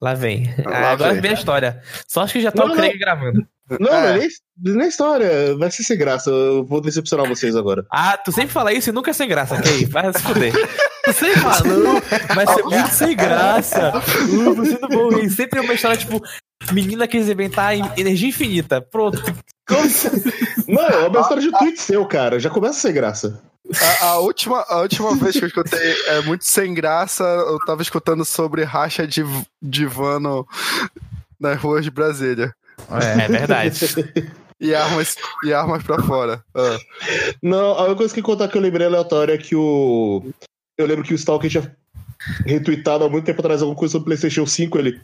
Lá vem. Lá agora vem. vem a história. Só acho que já tá não, o Craig não. gravando. Não, é. nem, nem história. Vai ser sem graça. Eu vou decepcionar vocês agora. Ah, tu sempre fala isso e nunca é sem graça, Kay. Vai se fuder. Tu sempre fala, não, vai ser muito sem graça. Uh, você não vou rir. Sempre é uma história, tipo, menina quis inventar energia infinita. Pronto. Não, é uma história de tweet seu, cara. Já começa sem graça. A, a, última, a última vez que eu escutei é muito sem graça. Eu tava escutando sobre racha de, de vano nas ruas de Brasília. É, é verdade. e armas, e armas pra fora. Ah. Não, a única coisa que contar que eu lembrei aleatória é que o. Eu lembro que o Stalker tinha retweetado há muito tempo atrás alguma coisa sobre o PlayStation 5. Ele.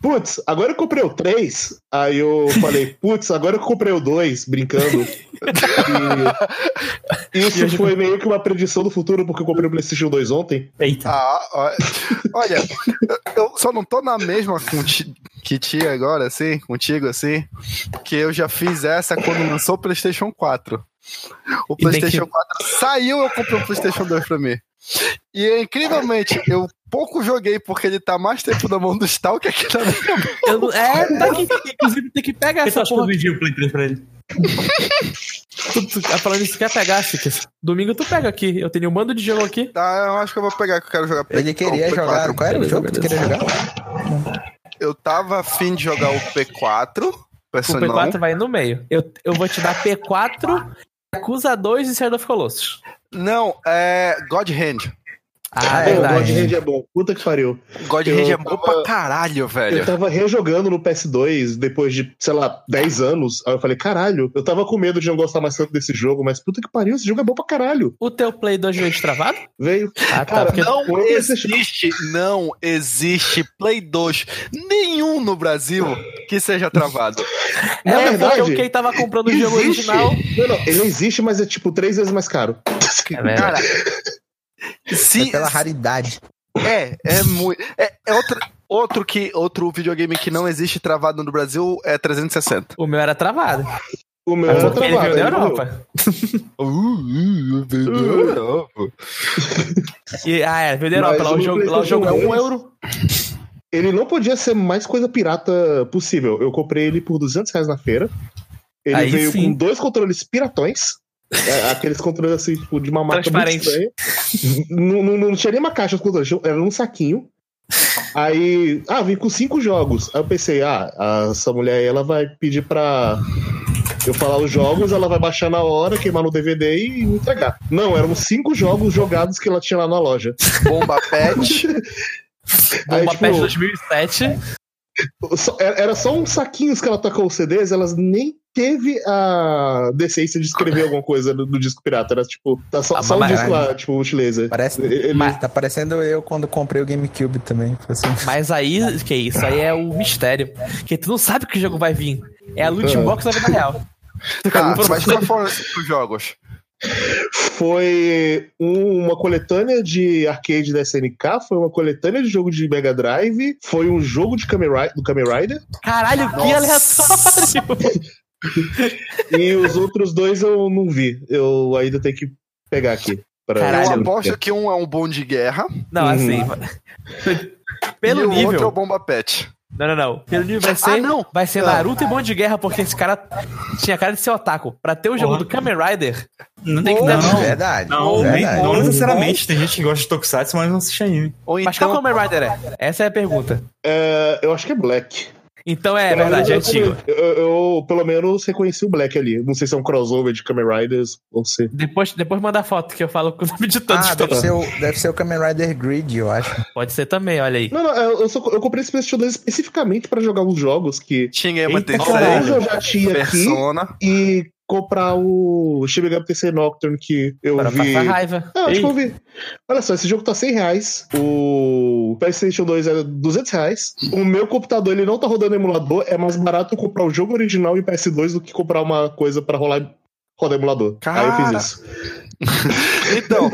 Putz, agora eu comprei o 3. Aí eu falei, putz, agora eu comprei o 2, brincando. E isso foi meio que uma predição do futuro, porque eu comprei o PlayStation 2 ontem. Eita. Ah, olha, eu só não tô na mesma que tia agora, assim, contigo, assim, que eu já fiz essa quando lançou o PlayStation 4. O PlayStation que... 4 saiu, eu comprei o PlayStation 2 pra mim. E incrivelmente, eu pouco joguei porque ele tá mais tempo na mão do Stalker que na minha mão. é, tá aqui. Inclusive, tem que pegar essa porra. Eu vendi o Play 3 pra ele. tu, tu, tá falando isso, quer pegar, Chiques? Domingo tu pega aqui. Eu tenho um bando de jogo aqui. Tá, eu acho que eu vou pegar, que eu quero jogar Ele queria jogar. 4. Qual era o jogo que tu queria jogar? Eu tava afim de jogar o P4. O P4 vai no meio. Eu, eu vou te dar P4, Acusa 2 e Shadow of Colossus. Não, é God Hand. Ah, é, o God Hand é bom. Puta que pariu. God Hand é bom pra caralho, velho. Eu tava rejogando no PS2 depois de, sei lá, 10 anos. Aí eu falei, caralho, eu tava com medo de não gostar mais tanto desse jogo, mas puta que pariu, esse jogo é bom pra caralho. O teu Play 2 veio travado? Veio. Ah, tá. Cara, não existe, não existe Play 2 nenhum no Brasil que seja travado. É, é verdade. o Kay tava comprando o jogo original. Não, não, ele existe, mas é tipo três vezes mais caro. É Cara, se, é pela raridade. É, é muito. É, é outro, outro, que, outro videogame que não existe travado no Brasil é 360. O meu era travado. O meu era travado. Ele veio da Europa. uh, uh, veio da Europa. e, ah, é, veio da Europa. Lá o, jogo, lá o jogo é um euro. Ele não podia ser mais coisa pirata possível. Eu comprei ele por 200 reais na feira. Ele Aí veio sim. com dois controles piratões. É, aqueles controles assim, tipo, de uma marca muito estranha. não, não, não, tinha nem uma caixa de controles, era num saquinho. Aí, ah, vim com cinco jogos. Aí eu pensei, ah, essa mulher aí, ela vai pedir pra eu falar os jogos, ela vai baixar na hora, queimar no DVD e entregar. Não, eram cinco jogos jogados que ela tinha lá na loja. Bomba Pet. Bomba tipo, Pet 2007. Era só uns saquinhos que ela tocou os CDs, elas nem teve a decência de escrever alguma coisa no, no disco pirata. Era tipo, tá só, ah, só um disco lá, tipo, utileza. Parece, Ele... mas, tá parecendo eu quando comprei o GameCube também. Assim. Mas aí, que isso? Aí é o mistério. Que tu não sabe que jogo vai vir. É a loot box da vida real. Tá, mas qual foram os jogos? Foi uma coletânea de arcade da SNK, foi uma coletânea de jogo de Mega Drive, foi um jogo de Kamen Rider, do Kamen Rider. Caralho, Nossa. que aleatório! e os outros dois eu não vi. Eu ainda tenho que pegar aqui. Pra... Caralho, eu aposto que um é um bom de guerra. Não, assim. Uhum. Pelo e nível. o outro é o Bomba Pet. Não, não, não. Pelo nível vai ser, ah, não. vai ser Naruto e Bom de Guerra, porque esse cara tinha cara de ser otaku. Pra ter o jogo do Kamen Rider, não tem que ter. Não, verdade. Não, verdade. não necessariamente. Tem gente que gosta de Tokusatsu, mas não assiste anime. Ou mas então... qual Kamen Rider é? Essa é a pergunta. É, eu acho que é Black. Então é, é verdade, é antigo. Eu, eu, pelo menos reconheci o Black ali. Não sei se é um crossover de Kamen Riders ou se. Depois, depois manda a foto que eu falo com o nome de todos. Ah, deve ser, o, deve ser o Kamen Rider Grid, eu acho. Pode ser também, olha aí. Não, não, eu, só, eu comprei esse PlayStation 2 especificamente pra jogar os jogos que. Tinha uma terceira. eu já tinha Persona. aqui. E comprar o Shin Megami Tensei Nocturne que eu Para vi. passar raiva. Ah, acho que eu vi. Olha só, esse jogo tá 100 reais. O PlayStation 2 é 200 reais. O meu computador ele não tá rodando emulador. É mais barato comprar o jogo original em PS2 do que comprar uma coisa para rolar rodar emulador. Cara... Aí eu fiz isso. então,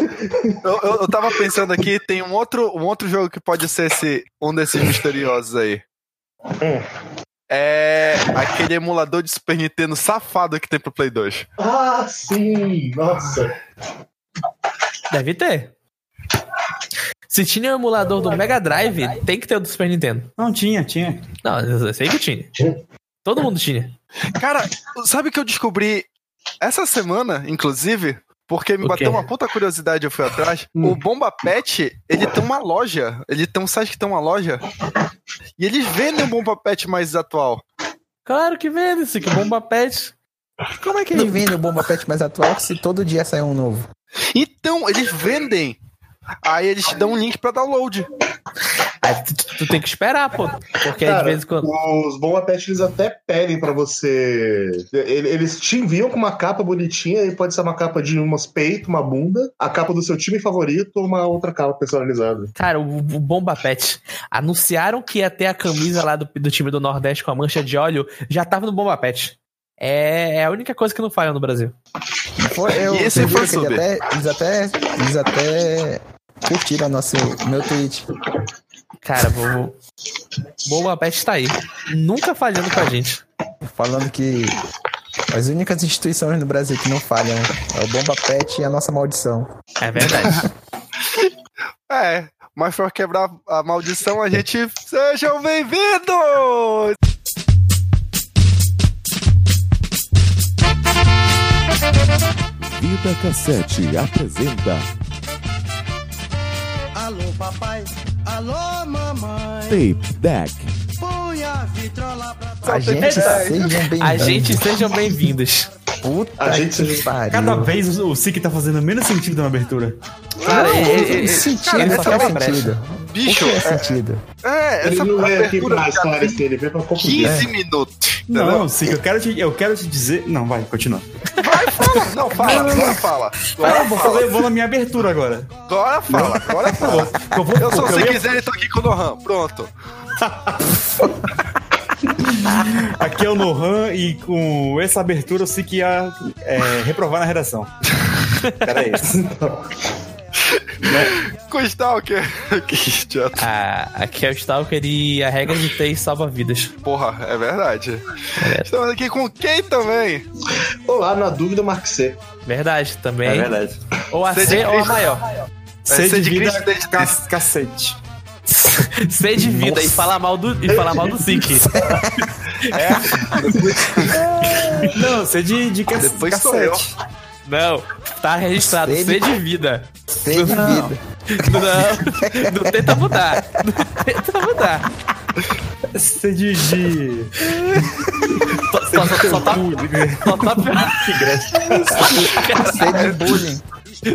eu, eu, eu tava pensando aqui, tem um outro, um outro jogo que pode ser esse, um desses misteriosos aí. Hum é aquele emulador de Super Nintendo safado que tem pro Play 2. Ah, sim! Nossa! Deve ter. Se tinha o um emulador do Mega Drive, tem que ter o do Super Nintendo. Não, tinha, tinha. Não, eu sei que tinha. Todo mundo tinha. Cara, sabe que eu descobri essa semana, inclusive? Porque me bateu uma puta curiosidade, eu fui atrás. Hum. O Bomba Pet, ele tem uma loja. Ele tem um site que tem uma loja. E eles vendem um Bomba Pet mais atual. Claro que vende, esse que Bomba Pet. Como é que ele vende o Bomba Pet mais atual se todo dia sai um novo? Então, eles vendem. Aí eles te dão um link pra download. Tu, tu, tem que esperar, pô. Porque Cara, de vez em quando. Os Bomba Pet eles até pedem pra você. Eles te enviam com uma capa bonitinha, e pode ser uma capa de umas peitos, uma bunda, a capa do seu time favorito ou uma outra capa personalizada. Cara, o, o Bomba Pet anunciaram que ia ter a camisa lá do, do time do Nordeste com a mancha de óleo, já tava no Bomba Pet. É, é a única coisa que não falha no Brasil. Foi, eu, e esse foi eles até, eles até, eles até curtiram nosso, meu tweet. Cara, vou. Boa Pet tá aí. Nunca falhando com a gente. Falando que as únicas instituições no Brasil que não falham é o Bomba Pet e a nossa maldição. É verdade. é, mas pra quebrar a maldição, a gente. Sejam bem-vindos! Vida Cassete apresenta. Alô, papai. Alô, mamãe. Tape Deck. Põe a vitrola pra A gente sejam bem-vindos. A gente sejam bem-vindos. Puta a gente que pariu. Cada vez o Sik tá fazendo menos sentido na abertura. Cara, não, ele, ele, sentido, ele só faz sentido. Bicho, o que é sentido? É, ele essa não é aqui pra esclarecer, ele veio pra confundir. 15 minutos. Não, Sik, eu quero, te, eu quero te dizer. Não, vai, continua. Vai, fala. Não, fala, agora fala. Agora eu vou, fazer, eu vou na minha abertura agora. Agora fala, agora fala. Eu, vou, eu só se ia... quiser, ele tá aqui com o Nohan. Pronto. Aqui é o Nohan e com essa abertura eu sei que ia é, reprovar na redação. Era isso. Com o Stalker. que idiota. Ah, aqui é o Stalker e a regra de três salva vidas. Porra, é verdade. É. Estamos aqui com quem também? Olá, na dúvida, Mark C. Verdade, também. É verdade. Ou a C, C ou a maior. C, C de, vida, cacete. C de vida e falar mal do, e falar mal do Zik. É. Não, C de, de ca Depois cacete. Não, tá registrado C, C de vida. C de vida. Não, não tenta mudar. Não tenta mudar. C de. Só, só, só, só tá. Só tá. C de bullying.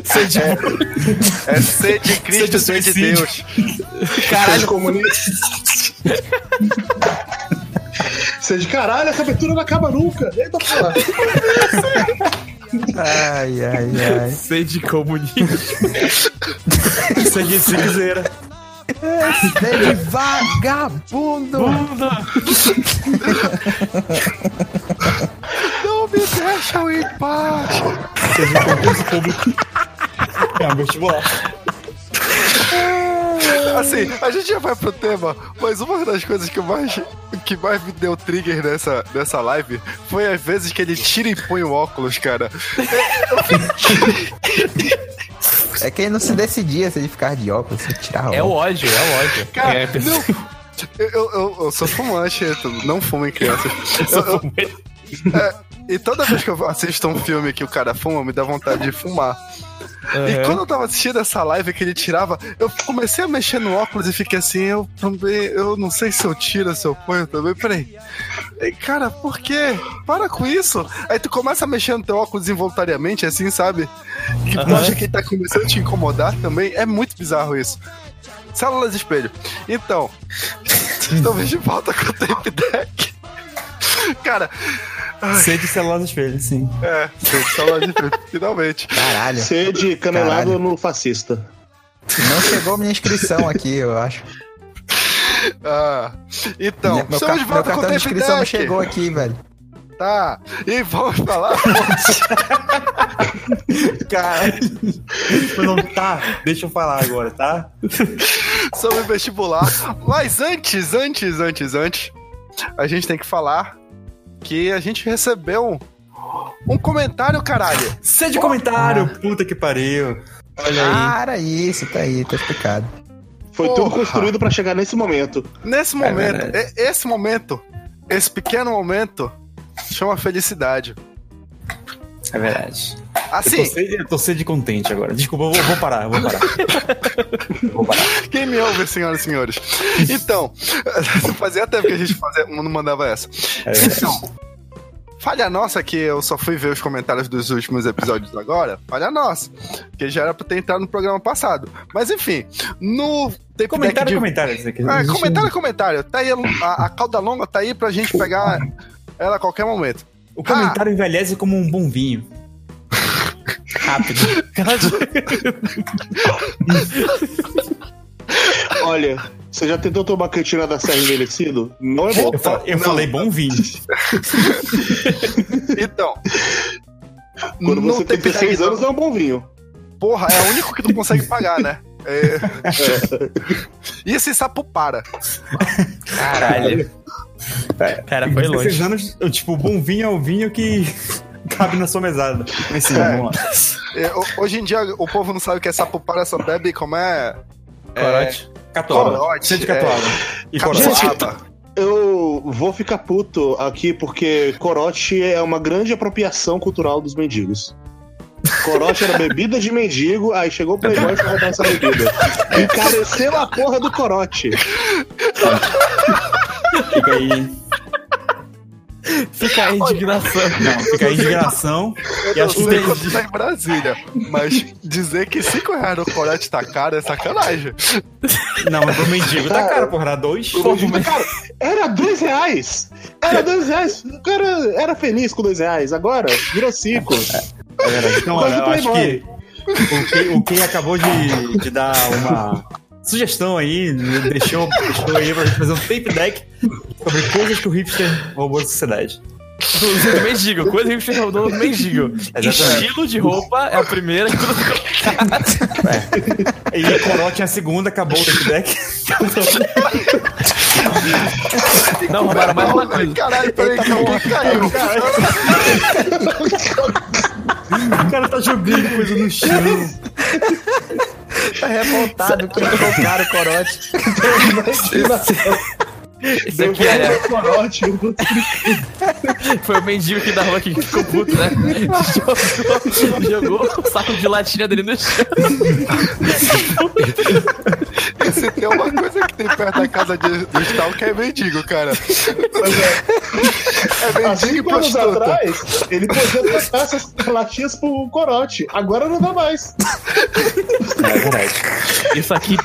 C de é, é C de Cristo, C de, C de Deus. Caralho, comunista. C de caralho, essa abertura não acaba nunca. Eita porra. Ai, ai, ai. C de comunismo. C de cinzeira. C de vagabundo. Não me deixam em paz. C de concurso público. É um vestibular. Assim, a gente já vai pro tema, mas uma das coisas que mais, que mais me deu trigger nessa, nessa live foi as vezes que ele tira e põe o óculos, cara. É que ele não se decidia se ele ficar de óculos, se tirar É o ódio, é o ódio. Cara, é, não, eu, eu, eu, sou fumante, não fumem crianças. Eu, eu, é, e toda vez que eu assisto um filme que o cara fuma, me dá vontade de fumar. Uhum. E quando eu tava assistindo essa live que ele tirava, eu comecei a mexer no óculos e fiquei assim, eu também, eu não sei se eu tiro, se eu ponho também. Peraí. E, cara, por quê? Para com isso. Aí tu começa a mexer no teu óculos involuntariamente, assim, sabe? Que tu acha que ele tá começando a te incomodar também. É muito bizarro isso. Células de espelho. Então, estamos de volta com o tape deck. Cara. Sede de espelho, sim. É, sede de células de espelho, finalmente. Caralho. Sede canelado Caralho. no fascista. Não chegou minha inscrição aqui, eu acho. Ah, então, meu, estamos de meu volta com o cartão de tape inscrição não chegou aqui, velho. Tá, e vamos falar. Cara, não tá. Deixa eu falar agora, tá? sobre vestibular. Mas antes, antes, antes, antes, a gente tem que falar que a gente recebeu um comentário, caralho. Sede comentário, puta que pariu. Olha aí. Ah, era isso, tá aí, tá explicado. Foi Porra. tudo construído pra chegar nesse momento. Nesse momento, e- esse momento, esse pequeno momento, chama felicidade. É verdade. Eu Assim, tô sede, eu tô sede contente agora. Desculpa, eu vou, vou parar, eu vou parar. vou parar. quem me ouve, senhoras e senhores? Então, fazia tempo que a gente fazia, não mandava essa. É. Então, falha nossa que eu só fui ver os comentários dos últimos episódios agora. Falha nossa. Que já era pra ter entrado no programa passado. Mas enfim, no Comentário, deck de... comentário. Ah, comentário, comentário. Tá aí, a, a cauda longa tá aí pra gente pegar ela a qualquer momento. O comentário envelhece como um bom vinho. Rápido. Olha, você já tentou tomar cantina da Serra envelhecido? Não é bom. Eu, fa- eu falei bom vinho. Então, Quando você tem tape deck 16 anos, não é um bom vinho. Porra, é o único que tu consegue pagar, né? É... E esse sapo para. Caralho. Cara, foi Com 16 longe. anos, eu, tipo, bom vinho é o vinho que cabe na sua mesada. Mas sim, É. vamos lá. É, ho- hoje em dia o povo não sabe o que é sapo para, só bebe como é. Corote. Catuaba. Corote, Sede é. catuaba. E corote. Eu vou ficar puto aqui porque corote é uma grande apropriação cultural dos mendigos. Corote era bebida de mendigo, aí chegou o Playboy pra roubar essa bebida. Encareceu a porra do corote. Fica aí. Fica a indignação. Não, fica aí indignação. E Eu acho que sei tem- quando tá em Brasília, mas dizer que 5 reais no corote tá caro é sacanagem. Não, mas pro mendigo tá caro, porra. Era dois. O mendigo, cara, era dois reais. Era dois reais. O cara era feliz com dois reais. Agora, virou cinco. É verdade. Então, olha, eu acho que o o Kay acabou de, de dar uma sugestão aí, deixou, deixou aí pra gente fazer um tape deck sobre coisas que o hipster roubou da sociedade. Do, do mendigo, coisa que você rodou do mendigo. Exatamente. Estilo de roupa é a primeira que tu E corote é a segunda, acabou o tape deck. Não, roubaram mais uma coisa. Caralho, peraí que alguém caiu. O cara tá jogando coisa no chão. Tá revoltado que colocaram o corote. Isso aqui é, Corote. foi o mendigo que da rua que ficou puto, né? Jogou, jogou o saco de latinha dele no chão. E se tem uma coisa que tem perto da casa de, do Stal que é mendigo, cara. É Há mendigo e cinco anos atrás, ele podia trocar essas latinhas pro corote. Agora não dá mais. É verdade. Isso aqui,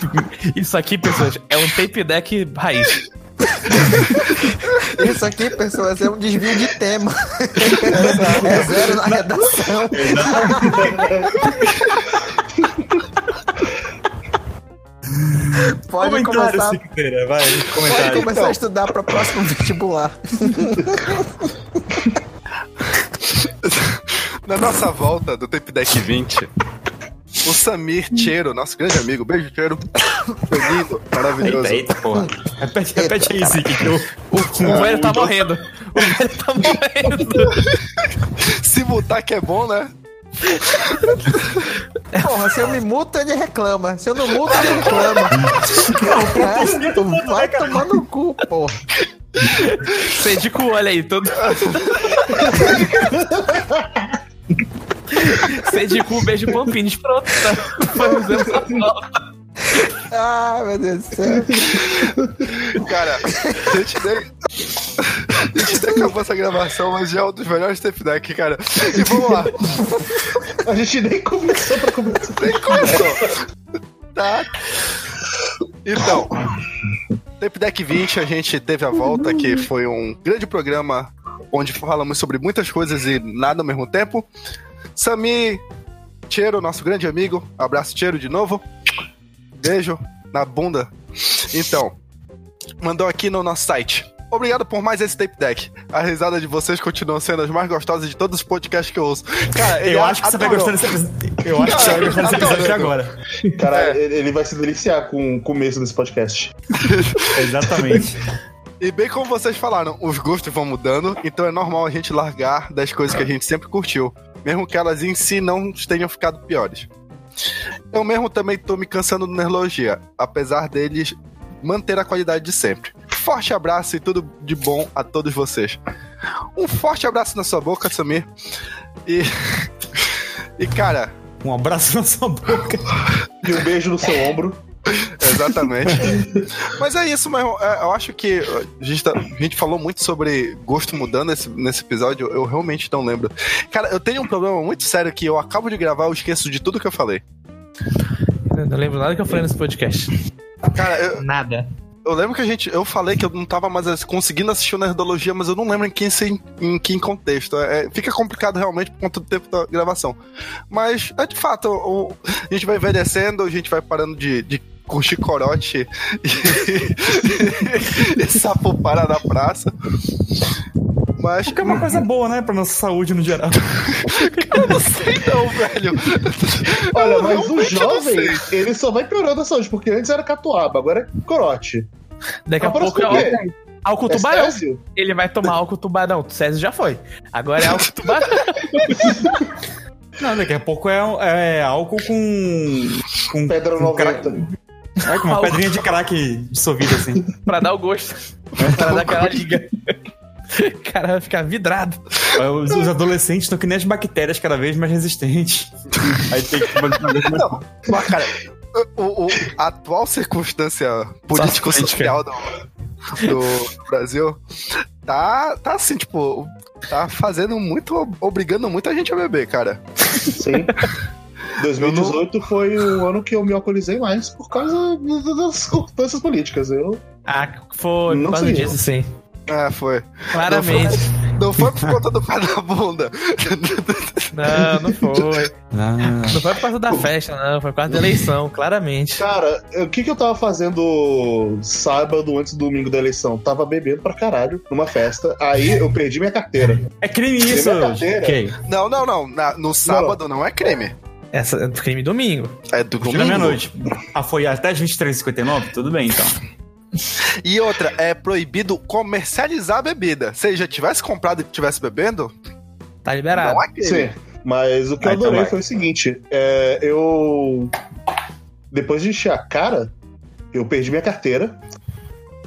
isso aqui, pessoas, é um tape deck raiz. Isso aqui, pessoas, é um desvio de tema. É zero na redação. Pode Comentário, começar, Siqueira, vai, pode comentário. começar a estudar para o próximo vestibular. Na nossa volta do Tape Deck 20, o Samir Cheiro, nosso grande amigo, beijo Cheiro, foi lindo, maravilhoso. Eita, eita, porra. Repete, repete aí, eu... O, o velho tá morrendo. O velho tá morrendo. Se mutar que é bom, né? Porra, se eu me muto, ele reclama. Se eu não muto, ele reclama. Cara, tu vai tomar no cu, porra. Sedico, olha aí, todo. Sede de cu, beijo Pampines. Pronto, tá essa falta. Ah, meu Deus do céu. Cara, a gente nem. A gente nem acabou essa gravação, mas já é um dos melhores tape deck, cara. E vamos lá. A gente nem começou pra começar. Nem começou. Tá. Então, Tape Deck 20, a gente teve a volta, que foi um grande programa onde falamos sobre muitas coisas e nada ao mesmo tempo. Sami Cheiro, nosso grande amigo. Abraço, Cheiro, de novo. Beijo na bunda. Então, mandou aqui no nosso site. Obrigado por mais esse tape deck. A risada de vocês continua sendo as mais gostosas de todos os podcasts que eu ouço. Cara, Eu acho que você vai adorou. gostar desse episódio. Eu acho que você vai gostar desse episódio agora. Cara, ele ele vai se deliciar com o começo desse podcast. Exatamente. E bem como vocês falaram, os gostos vão mudando, então é normal a gente largar das coisas que a gente sempre curtiu, mesmo que elas em si não tenham ficado piores. Eu mesmo também tô me cansando do Nerlogia, apesar deles manter a qualidade de sempre. Forte abraço e tudo de bom a todos vocês. Um forte abraço na sua boca, Samir. E. E cara, Um abraço na sua boca. E um beijo no seu ombro. Exatamente. Mas é isso, mas eu, é, eu acho que a gente, tá- a gente falou muito sobre gosto mudando nesse, nesse episódio, eu realmente não lembro. Cara, eu tenho um problema muito sério que eu acabo de gravar, eu esqueço de tudo que eu falei. Eu não lembro nada que eu falei nesse podcast. Cara, eu, Nada. eu lembro que a gente. Eu falei que eu não tava mais conseguindo assistir o Nerdologia, mas eu não lembro em que, em, em que contexto. É, fica complicado realmente por conta do tempo da gravação. Mas, é de fato, o- o- a gente vai envelhecendo, a gente vai parando de. de curtir corote e, e sapo para na praça. Mas. Que é uma coisa boa, né? Pra nossa saúde no geral. Eu não sei não, velho. Olha, mas o jovem, ele só vai piorando a saúde, porque antes era catuaba, agora é corote. Daqui a Agora pouco é quê? álcool, É tubarão. Césio? Ele vai tomar álcool tubarão. O Césio já foi. Agora é álcool tubarão. Não, daqui a pouco é, é álcool com. com Pedra com 90. É, com uma pedrinha de crack dissolvida assim. pra dar o gosto. Pra dar aquela liga. O cara vai ficar vidrado. Os, os adolescentes estão que nem as bactérias cada vez mais resistentes. Aí tem que. Não, mas, cara, o, o- a atual circunstância político-social do, do Brasil tá, tá assim, tipo, tá fazendo muito, obrigando muita gente a beber, cara. Sim. 2018 foi o ano que eu me alcoolizei mais por causa das circunstâncias políticas. Eu Ah, foi Não por causa disso, sim. É, foi. Claramente. Não foi por conta do pé da bunda. Não, não foi. Ah, Não foi por causa da festa, não. Foi por causa da eleição, claramente. Cara, o que, que eu tava fazendo sábado antes do domingo da eleição? Tava bebendo pra caralho numa festa. Aí eu perdi minha carteira. é crime isso! Minha carteira. Ok. Não, não, não. Na- no sábado não. é crime. Essa é crime domingo. É do domingo. meia-noite. Ah, foi até as 23h59? Tudo bem, então. E outra, é proibido comercializar a bebida. Se ele já tivesse comprado e estivesse bebendo, Tá liberado. não é. Sim. Mas o que eu então adorei foi o seguinte: é, eu. Depois de encher a cara, eu perdi minha carteira.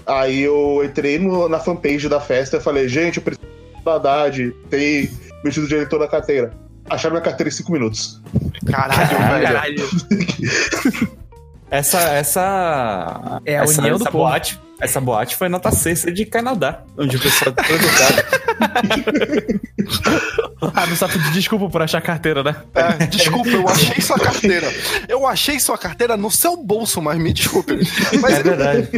Aí eu entrei no- na fanpage da festa e falei, gente, eu preciso da Haddad, tem metido de eleitor na carteira. Acharam minha carteira em 5 minutos. Caralho, velho. Caralho. Essa. essa É a essa, união do essa povo. boate. Essa boate foi nota sexta de Canadá, onde o pessoal tá todo educado. Ah, não sabe pedir desculpa por achar carteira, né? É, desculpa, eu achei sua carteira. Eu achei sua carteira no seu bolso, mas me desculpe. Mas É verdade.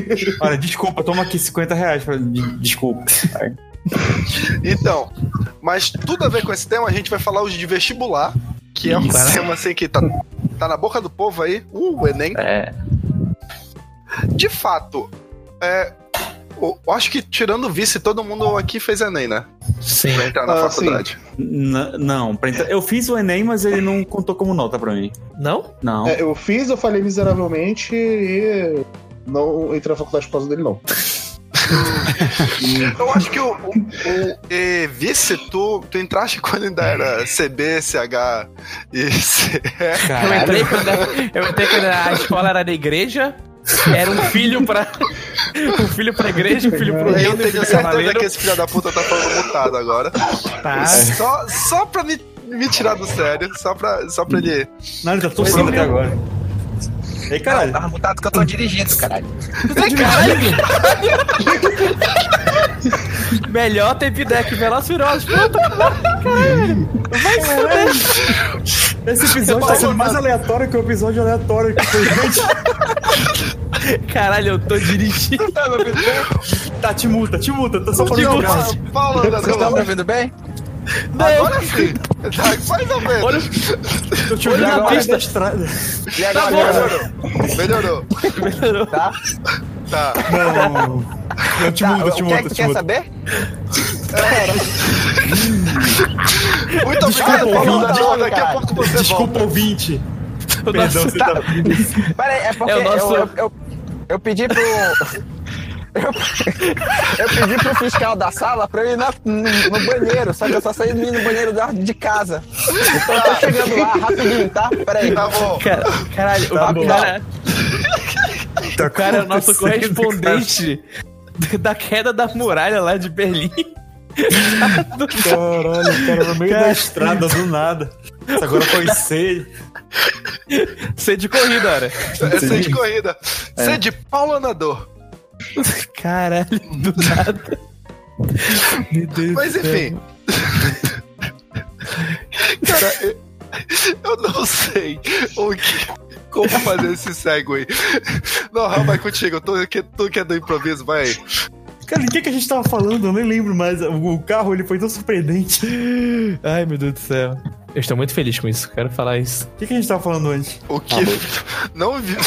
Olha, desculpa, toma aqui 50 reais pra. de- Desculpa. Então, mas tudo a ver com esse tema, a gente vai falar hoje de vestibular, que é um Isso. tema assim que tá, tá na boca do povo aí, uh, o Enem. É. De fato, é, eu acho que tirando o vice, todo mundo aqui fez Enem, né? Sim. Pra entrar na Ah, faculdade. N- não, pra entrar- eu fiz o Enem, mas ele não contou como nota pra mim. Não? Não. É, eu fiz, eu falei miseravelmente e não entrei na faculdade por causa dele, não. Eu acho que o, o, o e, vice, tu, tu entraste quando ainda era CB, CH e CE. Eu entrei, quando, eu entrei quando a escola era da igreja. Era um filho pra. Um filho pra igreja, um filho pro Eu reino, um tenho certeza cavaleiro. que esse filho da puta tá falando mutado agora. Tá. Só, só pra me me tirar do sério, só pra, só pra ele. Não, ele tá torcendo até agora. Ei, caralho. Tava mutado que eu tô dirigindo, caralho. Melhor tape deck Velociraptor. Puta caralho. Vai se. Esse episódio tá sendo mais aleatório que o episódio aleatório que foi gente. Caralho, eu tô dirigindo. Tá, te multa, te multa, tá só falando Vocês estão me ouvindo bem? Agora sim. Tá, mais ou menos. Olha, Tô te Olha olhando na pista. da estrada. E agora? Melhorou. Melhorou. Tá? Tá. Não. Eu te Tá, multa, te o que é que tu quer saber? Muito obrigado, Desculpa, ouvinte. Não, daqui a pouco você Desculpa, volta. ouvinte. O Perdão, nosso- você tá... Pera aí, é porque É eu, eu, eu, eu pedi pro. Eu, eu pedi pro fiscal da sala pra eu ir na- no, no banheiro, só que eu só saí no banheiro da- de casa. Então eu tô chegando lá rapidinho, tá? Pera aí. Tá bom. Cara, caralho, Tá o bom. cara, Tá o cara é o nosso correspondente da queda da muralha lá de Berlim. Caralho, cara, no meio da estrada, do nada. Isso agora foi C. Ser de corrida, cara. É de corrida. Ser de Paulo Andador. Caralho, do nada. Meu Deus Mas enfim. Cara, eu, eu não sei o que, como fazer esse segue. Não, Raul, vai contigo. Eu tô aqui, tô aqui do improviso, vai. Cara, o que, que a gente tava falando? Eu nem lembro mais. O, o carro, ele foi tão surpreendente. Ai, meu Deus do céu. Eu estou muito feliz com isso, quero falar isso. O que, que a gente tava falando antes? O que. Não vi.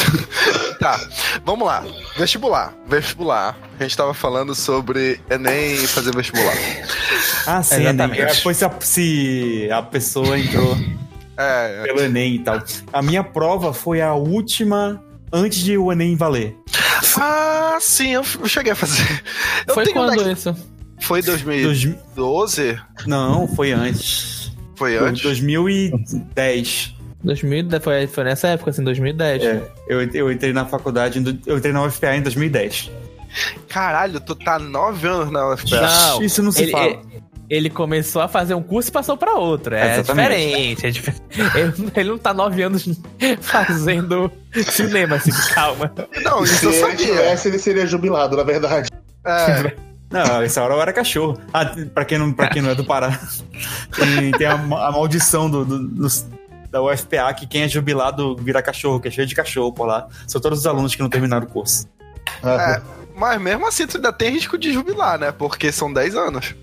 Tá, vamos lá. Vestibular. Vestibular. A gente tava falando sobre Enem e fazer vestibular. Ah, sim, Exatamente. Enem. É, Foi se a, se a pessoa entrou É. pelo Enem e tal. A minha prova foi a última antes de o Enem valer. Ah, sim, eu, eu cheguei a fazer. Eu Foi tenho quando daqui- isso? Foi Dois- 2012? Não, foi antes. Foi antes? 2010. 2010, foi, foi nessa época, assim, 2010. É, eu, eu entrei na faculdade, eu entrei na UFPA em 2010. Caralho, tu tá nove anos na UFPA. Não, Isso não se ele, fala. ele- ele começou a fazer um curso e passou pra outro. É Exatamente. diferente. É ele, ele não tá nove anos fazendo cinema, assim, calma. Não, isso Se eu ele sabia. tivesse, ele seria jubilado, na verdade. É, Não, essa hora eu era cachorro. Ah, pra quem não, pra quem não é do Pará, tem, tem a, a maldição do, do- dos- da UFPA que quem é jubilado vira cachorro, que é cheio de cachorro por lá. São todos os alunos que não terminaram o curso. é, mas mesmo assim tu ainda tem risco de jubilar, né? Porque são 10 anos.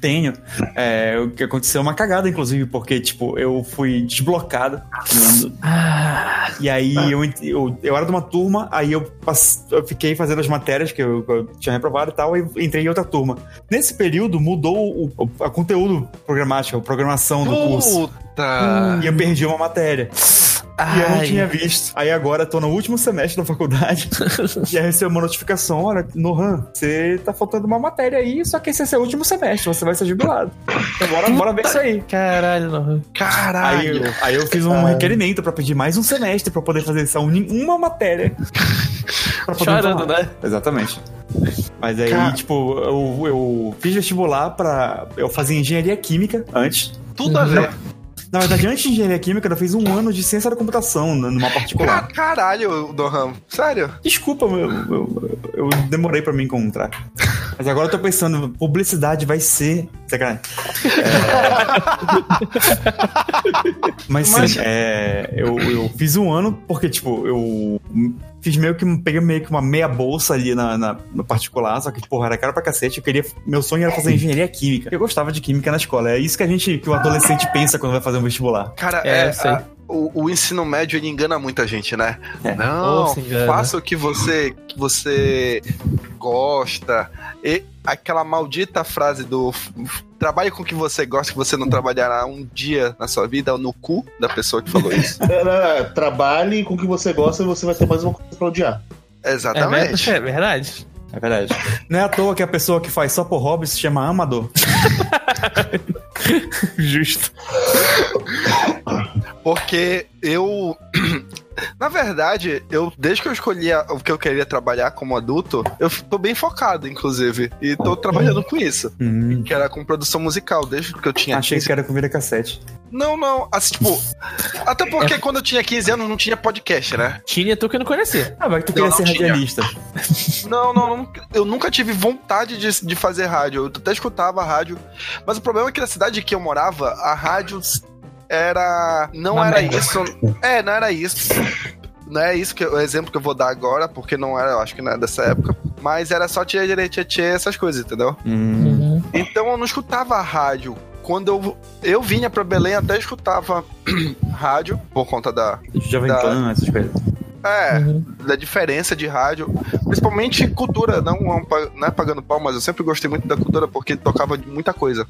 Tenho. É, o que aconteceu é uma cagada, inclusive, porque, tipo, eu fui desblocado. E aí eu, ent- eu, eu era de uma turma, aí eu, eu fiquei fazendo as matérias que eu, eu tinha reprovado e tal, e entrei em outra turma. Nesse período mudou o, o a conteúdo programático, a programação do curso. Puta. E eu perdi uma matéria. E eu não Ai. tinha visto. Aí agora tô no último semestre da faculdade. e aí recebo uma notificação: olha, Nohan, você tá faltando uma matéria aí, só que esse é seu último semestre, você vai ser jubilado. Então bora, bora ver isso aí. Caralho. Aí, Caralho. eu- aí eu fiz um requerimento pra pedir mais um semestre pra poder fazer essa uma matéria. Pra poder Chorando, falar. né? Exatamente. Mas aí, Cara. tipo, eu, eu fiz vestibular pra. Eu fazia engenharia química antes. Tudo a ver. Na verdade, antes de engenharia química, eu fiz um ano de ciência da computação numa particular. Ca- Caralho, Dohan. Sério? Desculpa, eu, eu, eu demorei pra me encontrar. Mas agora eu tô pensando, publicidade vai ser. Sacanagem. É... Mas sim, é, eu, eu fiz um ano porque, tipo, eu fiz meio que. Peguei meio que uma meia bolsa ali na, na, no particular, só que, porra, era caro pra cacete. Eu queria. Meu sonho era fazer engenharia química. Eu gostava de química na escola. É isso que a gente, que o adolescente pensa quando vai fazer um vestibular. Cara, É, é, eu sei. a- o, o ensino médio ele engana muita gente, né? É. Não, faça o que você, que você gosta. E aquela maldita frase do trabalhe com o que você gosta, que você não trabalhará um dia na sua vida no cu da pessoa que falou isso. É, é, Trabalhe com o que você gosta e você vai ter mais uma coisa pra odiar. É, Exatamente. é verdade. É verdade. Não é à toa que a pessoa que faz só por hobby se chama amador. Justo. Porque eu. Na verdade, eu desde que eu escolhi a- o que eu queria trabalhar como adulto, eu tô bem focado, inclusive. E tô trabalhando com isso. Hum, Que era com produção musical, desde que eu tinha achei 15 que era comida cassete. Não, não. Assim, tipo. Até porque quando eu tinha 15 anos não tinha podcast, né? Tinha tu que não conhecia. Ah, vai que tu queria ser tinha. radialista. Não, não, não, eu nunca tive vontade de, de fazer rádio. Eu até escutava rádio. Mas o problema é que na cidade que eu morava, a rádio era. Não Uma era merda. isso. É, não era isso. Não é isso que o exemplo que eu vou dar agora, porque não era, eu acho que não é dessa época. Mas era só tia direita, tia, essas coisas, entendeu? Hum, Então eu não escutava a rádio. Quando eu, eu vinha pra Belém, até escutava rádio, por conta da, Jovem Da- Pan, essas coisas. é, da diferença de rádio, principalmente cultura, não, não é pagando pau, mas eu sempre gostei muito da cultura porque tocava de muita coisa.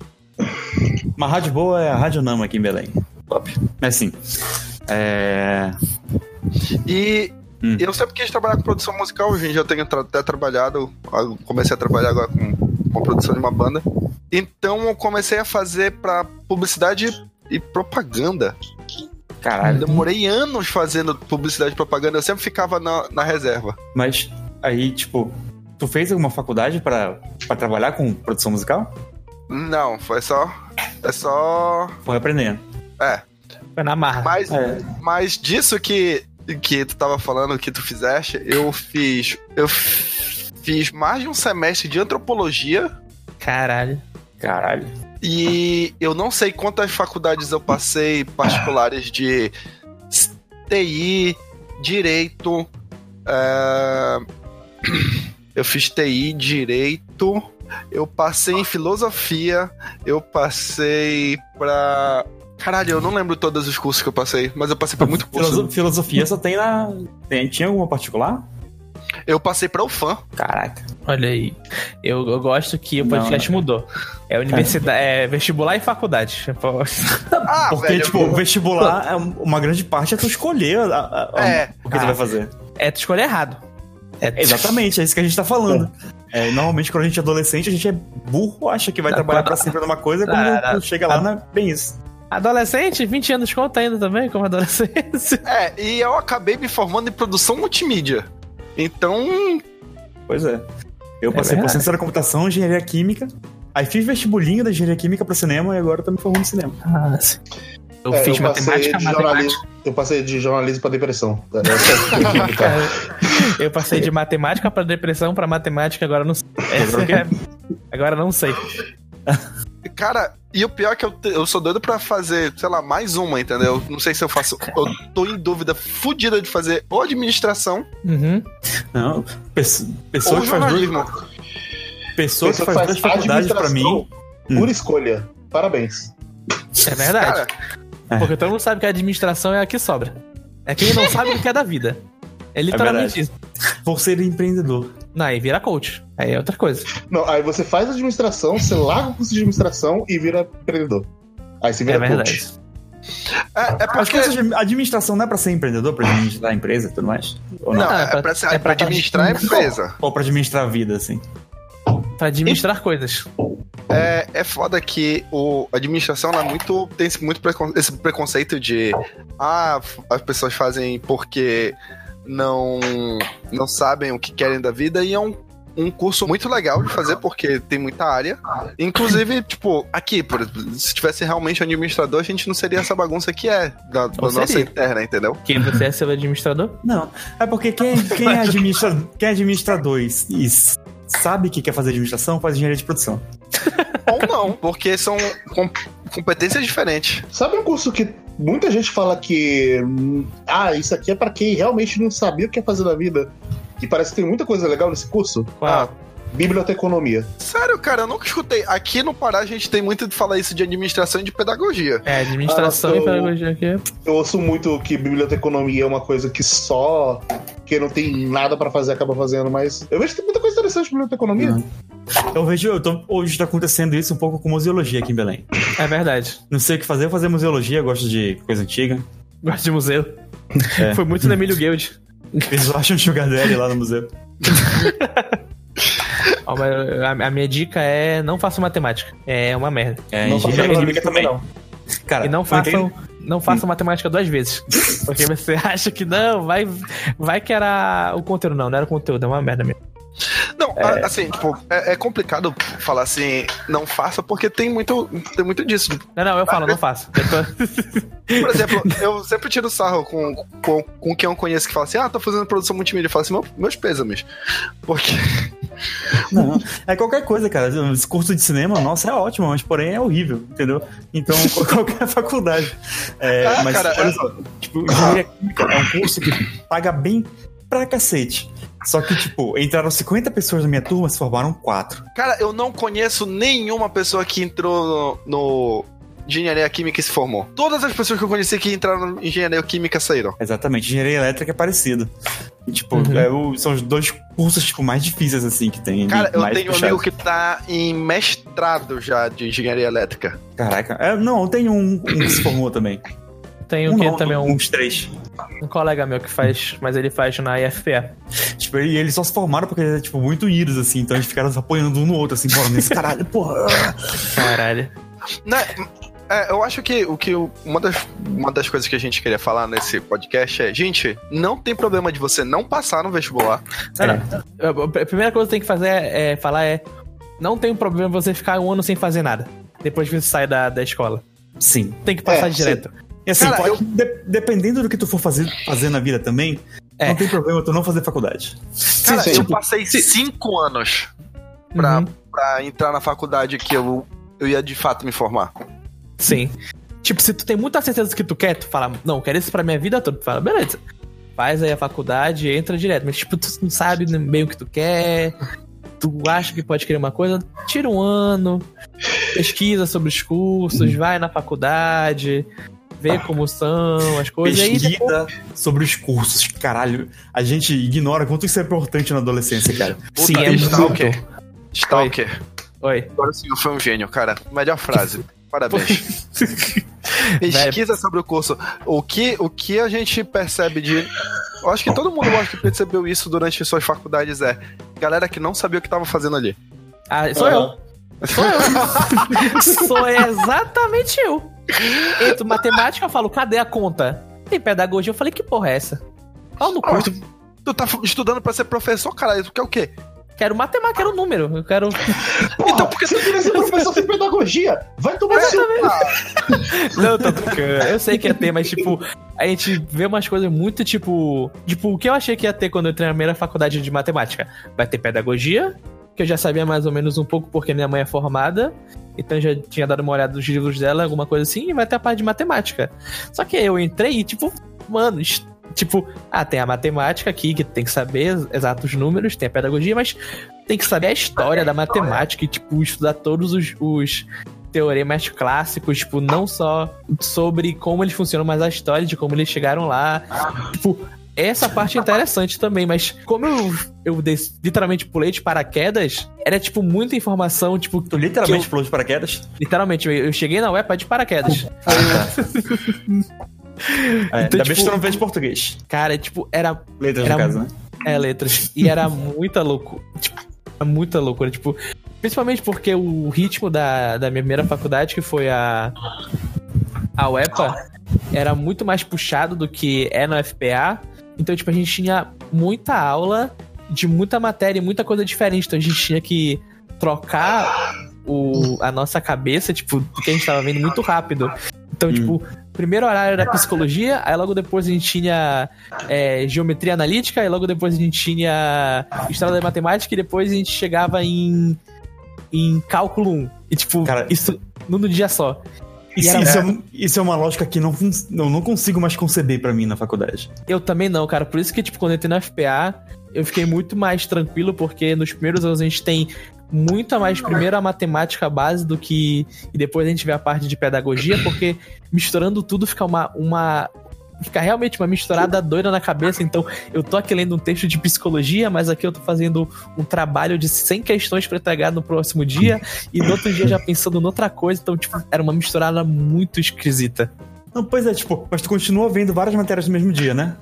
Uma rádio boa é a Rádio Nama aqui em Belém. Top. Mas assim. É. E Hum. eu sempre quis trabalhar com produção musical, hoje eu tenho tra- até trabalhado, eu comecei a trabalhar agora com, com a produção de uma banda. Então eu comecei a fazer pra publicidade e propaganda. Caralho. Demorei anos fazendo publicidade e propaganda, eu sempre ficava na, na reserva. Mas aí, tipo, tu fez alguma faculdade pra trabalhar com produção musical? Não, foi só. É só. Foi aprendendo. É. Foi na marra. Mas, É. mas disso que, que tu tava falando, que tu fizeste, eu fiz. Eu fiz mais de um semestre de antropologia Caralho. Caralho. e eu não sei quantas faculdades eu passei particulares de TI, direito. é, Eu fiz TI, direito. Eu passei em filosofia. Eu passei pra. Caralho, eu não lembro todos os cursos que eu passei, mas eu passei por muito curso. Filoso- filosofia só tem na. Tem, tinha alguma particular? Eu passei pra UFAM. Caraca. Olha aí. Eu, eu gosto que o podcast mudou. É universidade, é vestibular e faculdade. Ah, Porque, velho, tipo, o vestibular, é uma grande parte é tu escolher a- a- a- É. o que tu Ah. vai fazer. É tu escolher errado. É, Exatamente, é isso que a gente tá falando. É, normalmente, quando a gente é adolescente, a gente é burro, acha que vai trabalhar pra sempre numa coisa, quando chega lá, não é bem isso. Adolescente, 20 anos conta ainda também, como adolescente. É, e eu acabei me formando em produção multimídia. Então, Pois é. Eu É passei por ciência da computação, engenharia química. Aí fiz vestibulinho da engenharia química pra cinema e agora tô me formando em cinema. Ah, sim. Eu É, fiz eu passei matemática, de matemática. jornalismo. Eu passei de jornalismo pra depressão. Essa é. Eu passei de matemática pra depressão pra matemática, agora não sei. É, agora não sei. cara, e o pior é que eu, eu sou doido pra fazer, sei lá, mais uma, entendeu? Não sei se eu faço. Eu tô em dúvida fudida de fazer ou administração Uhum. Não, pesso- pessoa ou que faz duas, jornalismo. pessoa que faz duas faculdades pra mim. Hum. Por escolha. Parabéns. É verdade. Cara, É. Porque todo mundo sabe que a administração é a que sobra. É quem não sabe o que é da vida. É literalmente verdade. isso. Vou ser empreendedor. Não, aí vira coach. Aí é outra coisa. Não, aí você faz administração, você larga o curso de administração e vira empreendedor. Aí você É vira verdade. coach. é, é As porque. de administração não é pra ser empreendedor, pra administrar a empresa e tudo mais? Ou não? Não, Não, é é pra- é é pra pra- administrar a empresa. Ou pra administrar a vida, assim? Pra administrar coisas. É, é foda que o, a administração ela é muito, tem esse, muito precon- esse preconceito de ah, as pessoas fazem porque não, não sabem o que querem da vida e é um, um curso muito legal de fazer porque tem muita área. Inclusive, tipo, aqui, por, se tivesse realmente um administrador, a gente não seria essa bagunça que é da, da nossa interna, entendeu? Quem você é seu administrador? Não. É porque quem, quem é administra, quem é administrador e sabe que quer fazer administração, faz engenharia de produção. Ou não, porque são com- competências diferentes. Sabe um curso que muita gente fala que. Ah, isso aqui é pra quem realmente não sabia o que é fazer da vida. E parece que tem muita coisa legal nesse curso. Qual? Biblioteconomia. Sério, cara, eu nunca escutei. Aqui no Pará a gente tem muito de falar isso de administração e de pedagogia. É, administração Ah, e eu- pedagogia aqui. Eu ouço muito que biblioteconomia é uma coisa que só quem não tem nada pra fazer acaba fazendo, mas eu vejo que tem muita coisa interessante em biblioteconomia. Não. Eu vejo, eu tô, hoje tá acontecendo isso um pouco com museologia aqui em Belém. É verdade. Não sei o que fazer, vou fazer museologia, gosto de coisa antiga. Gosto de museu. É. Foi muito no Emílio Guild. Eles acham um sugar daddy lá no museu. Ó, mas a, a minha dica é não façam matemática. É uma merda. É, Não engenharia façam química também. não. Cara, e não façam, não façam matemática duas vezes. Porque você acha que não, vai, vai que era o conteúdo. Não, não era o conteúdo, é uma merda mesmo. Não, a- assim, tipo, é, é complicado falar assim, não faça, porque tem muito, tem muito disso. Não, não, eu falo, não faço. Eu tô- Por exemplo, eu sempre tiro sarro com, com, com quem eu conheço que fala assim, ah, tô fazendo produção multimídia. Eu falo assim, "Meu- meus pêsames. Porque. Não, é qualquer coisa, cara. Esse curso de cinema, nossa, é ótimo, mas porém é horrível, entendeu? Então, qualquer faculdade. É, Ah, mas, cara, olha é- só, tipo, engenharia química é um curso que paga bem pra cacete. Só que, tipo, entraram 50 pessoas na minha turma, se formaram quatro. Cara, eu não conheço nenhuma pessoa que entrou no, no engenharia química e se formou. Todas as pessoas que eu conheci que entraram em engenharia química saíram. Exatamente, engenharia elétrica é parecido. E, tipo, Uhum. é o- são os dois cursos, tipo, mais difíceis, assim, que tem. Cara, eu tenho um puxados. amigo que tá em mestrado já de engenharia elétrica. Caraca, é, não, eu tenho um, um que se formou também. Tem Um o que não, também um, uns três. um colega meu que faz, mas ele faz na IFPE. Tipo, e eles só se formaram porque eles, tipo, muito unidos, assim, então eles ficaram se apoiando um no outro, assim, bora nesse caralho, porra. Caralho. Né, é, eu acho que, o que uma, das, uma das coisas que a gente queria falar nesse podcast é, gente, não tem problema de você não passar no vestibular. Não, não. A primeira coisa que tem que fazer é, é falar é. Não tem problema você ficar um ano sem fazer nada. Depois que você sai da, da escola. Sim. Tem que passar É, direto. E assim, Cara, pode- de- dependendo do que tu for fazer, fazer na vida também, É. não tem problema tu não fazer faculdade. Cara, sim. eu passei cinco anos pra, Uhum. pra entrar na faculdade que eu, eu ia de fato me formar. Sim. Tipo, se tu tem muita certeza do que tu quer, tu fala, não, eu quero isso pra minha vida toda. Tu fala, beleza. Faz aí a faculdade, entra direto. Mas, tipo, tu não sabe bem o que tu quer. Tu acha que pode querer uma coisa, tira um ano, pesquisa sobre os cursos, vai na faculdade, vê como são as coisas. E aí, Pesquisa depois- sobre os cursos. Caralho, a gente ignora quanto isso é importante na adolescência, cara. Sim, Puta, é Stalker. muito. Stalker. Oi. Agora o senhor foi um gênio, cara. Melhor frase. Parabéns. Pesquisa sobre o curso. O que, o que a gente percebe de. Eu acho que todo mundo acho que percebeu isso durante suas faculdades é. Galera que não sabia o que tava fazendo ali. Ah, sou eu. Sou eu. sou exatamente eu. Entro matemática, eu falo, cadê a conta? Tem pedagogia, eu falei, que porra é essa? Pau no cu. Ah, tu, tu tá estudando pra ser professor, cara. Tu quer o quê? Quero matemática, quero número. Eu quero. Então, porque você queria ser professor de pedagogia? Vai tomar seu Não, tô brincando. Eu sei que ia ter, mas, tipo, a gente vê umas coisas muito, tipo. Tipo, o que eu achei que ia ter quando eu entrei na primeira faculdade de matemática? Vai ter pedagogia, que eu já sabia mais ou menos um pouco porque minha mãe é formada. Então já tinha dado uma olhada nos livros dela, alguma coisa assim, e vai ter a parte de matemática. Só que eu entrei e, tipo, mano, tipo, ah, tem a matemática aqui, que tem que saber ex- exatos números, tem a pedagogia, mas tem que saber a história da matemática e, tipo, estudar todos os, os teoremas clássicos, tipo, não só sobre como eles funcionam, mas a história de como eles chegaram lá. Tipo, essa parte é interessante também, mas como eu, eu des- literalmente pulei de paraquedas, era, tipo, muita informação, tipo... Tu literalmente eu- pulou de paraquedas? Literalmente, eu, eu cheguei na web de paraquedas. É, Então, ainda bem que tipo, tu não fez português. Cara, tipo, era Letras, Era no caso, né? É, letras. E era muita loucura. Tipo, era muita loucura. Tipo, principalmente porque o ritmo da, da minha primeira faculdade, que foi a. A UEPA, era muito mais puxado do que é no FPA. Então, tipo, a gente tinha muita aula de muita matéria e muita coisa diferente. Então a gente tinha que trocar o, a nossa cabeça, tipo, porque a gente tava vendo muito rápido. Então, tipo, primeiro horário era psicologia, aí logo depois a gente tinha é, geometria analítica, aí logo depois a gente tinha história da matemática e depois a gente chegava em, em cálculo 1. E, tipo, isso num dia só. Isso, era- isso é, isso é uma lógica que não, eu não consigo mais conceber pra mim na faculdade. Eu também não, cara. Por isso que, tipo, quando eu entrei no FPA, eu fiquei muito mais tranquilo, porque nos primeiros anos a gente tem muita mais primeiro a matemática base do que. E depois a gente vê a parte de pedagogia, porque misturando tudo fica uma. uma Fica realmente uma misturada doida na cabeça. Então, eu tô aqui lendo um texto de psicologia, mas aqui eu tô fazendo um trabalho de 100 questões pra entregar no próximo dia, e no outro dia já pensando noutra coisa. Então, tipo, era uma misturada muito esquisita. Não, pois é, tipo, mas tu continua vendo várias matérias no mesmo dia, né?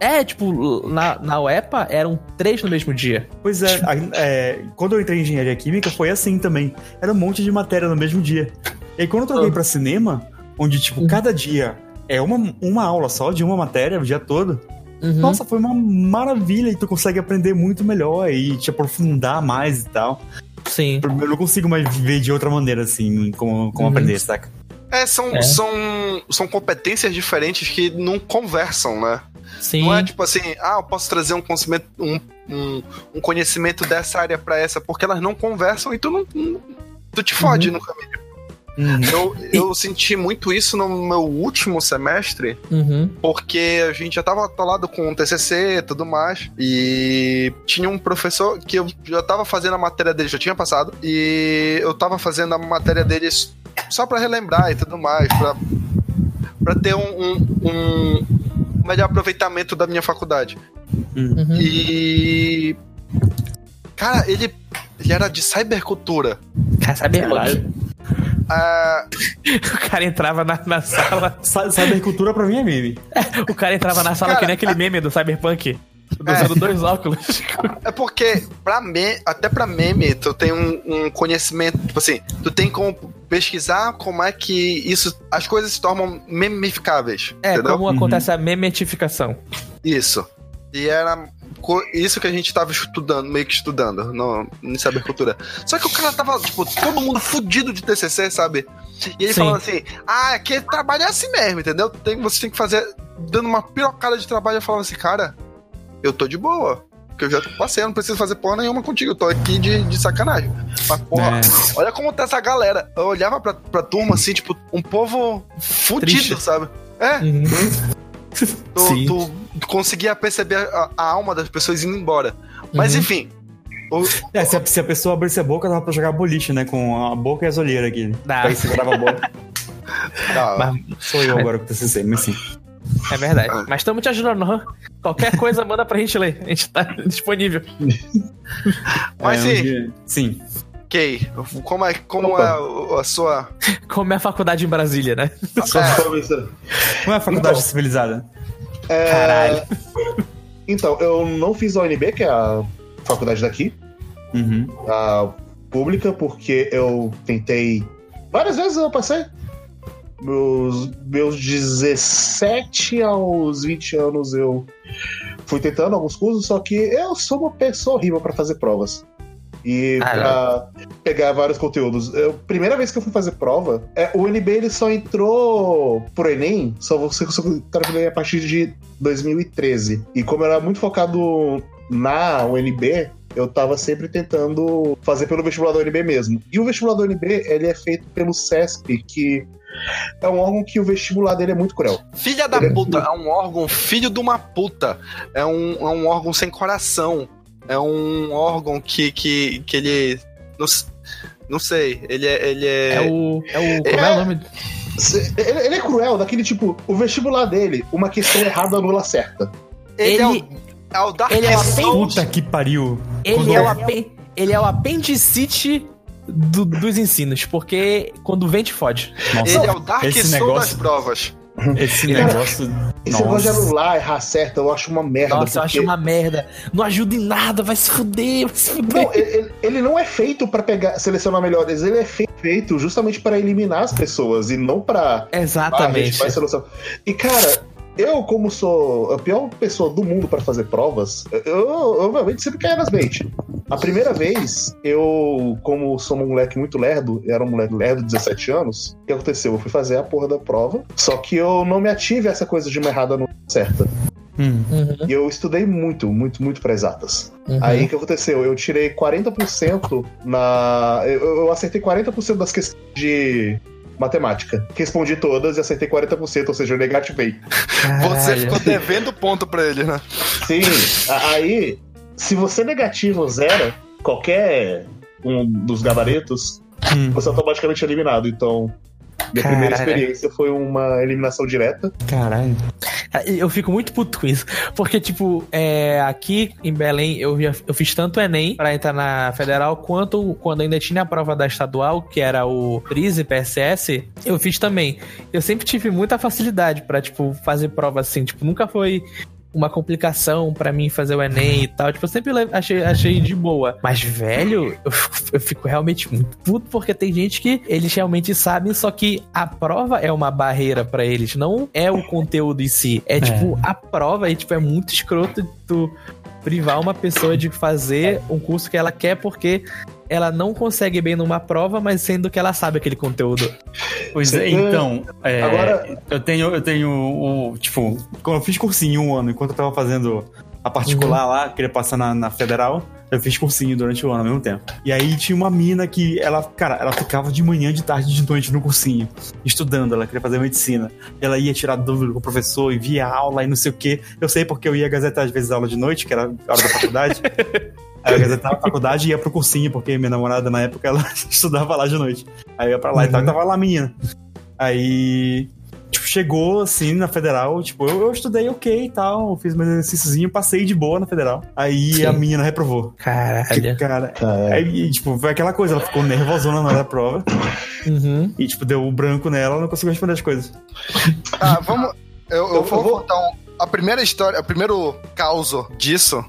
É, tipo, na, na UEPA eram três no mesmo dia. Pois é, a- é, quando eu entrei em engenharia química foi assim também. Era um monte de matéria no mesmo dia. E aí quando eu troquei pra cinema, onde, tipo, cada dia é uma, uma aula só de uma matéria o dia todo, Uhum. nossa, foi uma maravilha e tu consegue aprender muito melhor e te aprofundar mais e tal. Sim. Eu não consigo mais viver de outra maneira, assim, como, como Uhum. aprender, saca? É, são, É. São, são competências diferentes que não conversam, né? Sim. Não é tipo assim, ah, eu posso trazer um conhecimento, um, um, um conhecimento dessa área pra essa, porque elas não conversam e tu não. não- tu te fode Uhum. no caminho. Eu, eu senti muito isso no meu último semestre, Uhum. porque a gente já tava atolado com o TCC e tudo mais, e tinha um professor que eu já tava fazendo a matéria dele, já tinha passado, e eu tava fazendo a matéria deles só pra relembrar e tudo mais, pra, pra ter um, um, um melhor aproveitamento da minha faculdade. Uhum. E. Cara, ele, ele era de cybercultura. Cara, cyberpunk. Ah, O cara entrava na, na sala. Cybercultura pra mim é meme. O cara entrava na sala Cara, que nem aquele meme do Cyberpunk. É. Usando dois óculos. É porque, pra me, até pra meme, tu tem um, um conhecimento, tipo assim, tu tem como pesquisar como é que isso, as coisas se tornam memificáveis. É, entendeu? como acontece a memetificação. Isso. E era isso que a gente tava estudando, meio que estudando no, em cybercultura. Só que o cara tava, tipo, todo mundo fudido de TCC, sabe? E ele Sim. falando assim, ah, aqui trabalho é assim mesmo, entendeu? Tem, você tem que fazer, dando uma pirocada de trabalho, falando assim, cara, eu tô de boa. Porque eu já passei, eu não preciso fazer porra nenhuma contigo. Eu tô aqui de, de sacanagem. Mas, porra, É. olha como tá essa galera. Eu olhava pra, pra turma assim, tipo, um povo fudido, Triste. sabe? É. Uhum. Tu, Sim. tu conseguia perceber a, a alma das pessoas indo embora. Mas Uhum. enfim. o- É, se a, se a pessoa abrisse a boca, dava pra jogar boliche, né? Com a boca e as olheiras aqui. Dá. Aí segurava a boca. Mas- Sou eu agora o TCC, mas sim. É verdade. Mas estamos te ajudando, não? Qualquer coisa, manda pra gente ler. A gente tá disponível. Mas É, sim. um Sim. Kay, como é, como é a, a sua. Como é a faculdade em Brasília, né? Não é a faculdade civilizada? É, Caralho. Então, eu não fiz a UNB, que é a faculdade daqui, Uhum. a pública, porque eu tentei. Várias vezes eu passei. Meus, meus 17 aos 20 anos eu fui tentando alguns cursos, só que eu sou uma pessoa horrível pra fazer provas. E Ah, pra pegar vários conteúdos. Eu, primeira vez que eu fui fazer prova, é, o UNB ele só entrou pro Enem, só você conseguiu a partir de 2013. E como eu era muito focado na UNB, eu tava sempre tentando fazer pelo vestibular da UNB mesmo. E o vestibular da UNB, ele é feito pelo CESP, que é um órgão que o vestibular dele é muito cruel. Filha da Ele é puta, é um órgão filho de uma puta. É um, é um órgão sem coração. É um órgão que, que, que ele. Não, não sei, ele é. Ele é, É o. É o. Como é, o nome? Ele, ele é cruel, daquele tipo, o vestibular dele, uma questão errada anula certa. ele, é o, ele- é o Dark ele é Souls. Puta que pariu. Ele Quando- é, o apen... ele é o apendicite do- dos ensinos, porque quando vem te fode. Nossa, Ele é o Dark esse Souls das negócio, provas. Esse Cara, negócio. Esse negócio de Nossa. anular, errar certa, eu acho uma merda. Nossa, eu porque- acho uma merda. Não ajuda em nada, vai se fuder, vai se fuder. Não, ele, ele- não é feito pra pegar, selecionar melhores, ele é fe- feito justamente pra eliminar as pessoas e não pra Ah, a gente Exatamente. vai selecionar. E cara, eu como sou a pior pessoa do mundo pra fazer provas, eu, eu obviamente sempre caio nas bait. A primeira vez, eu, como sou um moleque muito lerdo, era um moleque lerdo de 17 anos, o que aconteceu? Eu fui fazer a porra da prova, só que eu não me ative a essa coisa de uma errada não certa. Hum. Uhum, E eu estudei muito, muito, muito para exatas. uhum. Aí o que aconteceu? Eu tirei 40% na. Eu, eu acertei 40% das questões de matemática. Respondi todas e acertei 40%, ou seja, eu negativei. Você ficou devendo ponto pra ele, né? Sim, aí, se você negativa ou zero qualquer um dos gabaritos, Hum. você é automaticamente eliminado. Então, minha primeira Caralho. experiência foi uma eliminação direta. Caralho. Eu fico muito puto com isso. Porque, tipo, é, aqui em Belém eu, já- eu fiz tanto Enem pra entrar na federal, quanto quando ainda tinha a prova da estadual, que era o PRISE PSS, eu fiz também. Eu sempre tive muita facilidade pra, tipo, fazer prova assim. Tipo, nunca foi uma complicação pra mim fazer o Enem e tal. Tipo, eu sempre achei, achei de boa. Mas, velho, eu, fico- eu fico realmente muito puto porque tem gente que eles realmente sabem, só que a prova é uma barreira pra eles, não é o conteúdo em si. É, tipo, a prova e, tipo, é muito escroto tu privar uma pessoa de fazer um curso que ela quer porque ela não consegue bem numa prova, mas sendo que ela sabe aquele conteúdo. Pois é, então, é, Agora- eu tenho, eu tenho o, tipo, quando eu fiz cursinho um ano, enquanto eu tava fazendo a particular lá, queria passar na, na federal, eu fiz cursinho durante o ano ao mesmo tempo. E aí tinha uma mina que, ela, cara, ela ficava de manhã, de tarde, de noite no cursinho, estudando, ela queria fazer medicina. Ela ia tirar dúvida com o professor e via aula e não sei o quê. Eu sei porque eu ia gazetar às vezes aula de noite, que era a hora da faculdade. Aí eu gazetava a faculdade e ia pro cursinho, porque minha namorada na época ela estudava lá de noite. Aí eu ia pra lá e tal, e tava lá a menina. Aí, tipo, chegou assim na federal, tipo, eu, eu estudei ok e tal, fiz meu exercíciozinho, passei de boa na federal. Aí Sim. a menina reprovou. Caralho. Cara, aí, tipo, foi aquela coisa, ela ficou nervosona na hora da prova. Uhum. E, tipo, deu o branco nela, ela não conseguiu responder as coisas. Ah, vamos. Eu, eu vou contar um, a primeira história, o primeiro caso disso.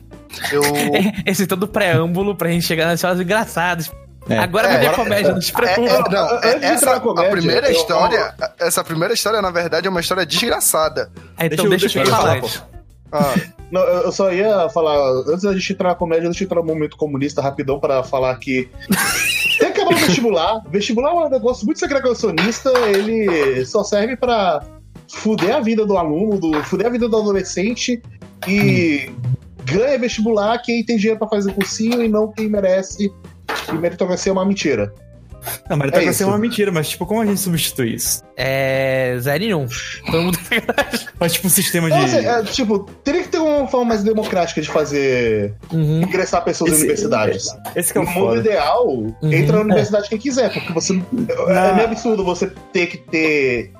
Eu. Esse todo preâmbulo pra gente chegar nas histórias engraçadas. Agora vai É, vir a agora- comédia, não se preocupe. É, é, não, é- Antes de essa, entrar na comédia, a primeira eu- história, essa primeira história, na verdade, é uma história desgraçada. então deixa eu falar antes. Ah, Não, eu eu só ia falar, antes da gente entrar na comédia, deixa eu entrar no momento comunista rapidão pra falar que tem que acabar o vestibular. Vestibular é um negócio muito segregacionista, ele só serve pra fuder a vida do aluno, do, fuder a vida do adolescente e ganha vestibular quem tem dinheiro pra fazer cursinho e não quem merece. E meritocracia é uma mentira. Não, mas É é uma mentira, mas, tipo, como a gente substitui isso? É. Zero e um. Todo mundo. Faz, tipo, um sistema de. Não, assim, é, tipo, teria que ter uma forma mais democrática de fazer Uhum. ingressar pessoas em Esse- universidades. Esse que é o no mundo foda. ideal, entra na universidade quem quiser, porque você. É Não. meio absurdo você ter que ter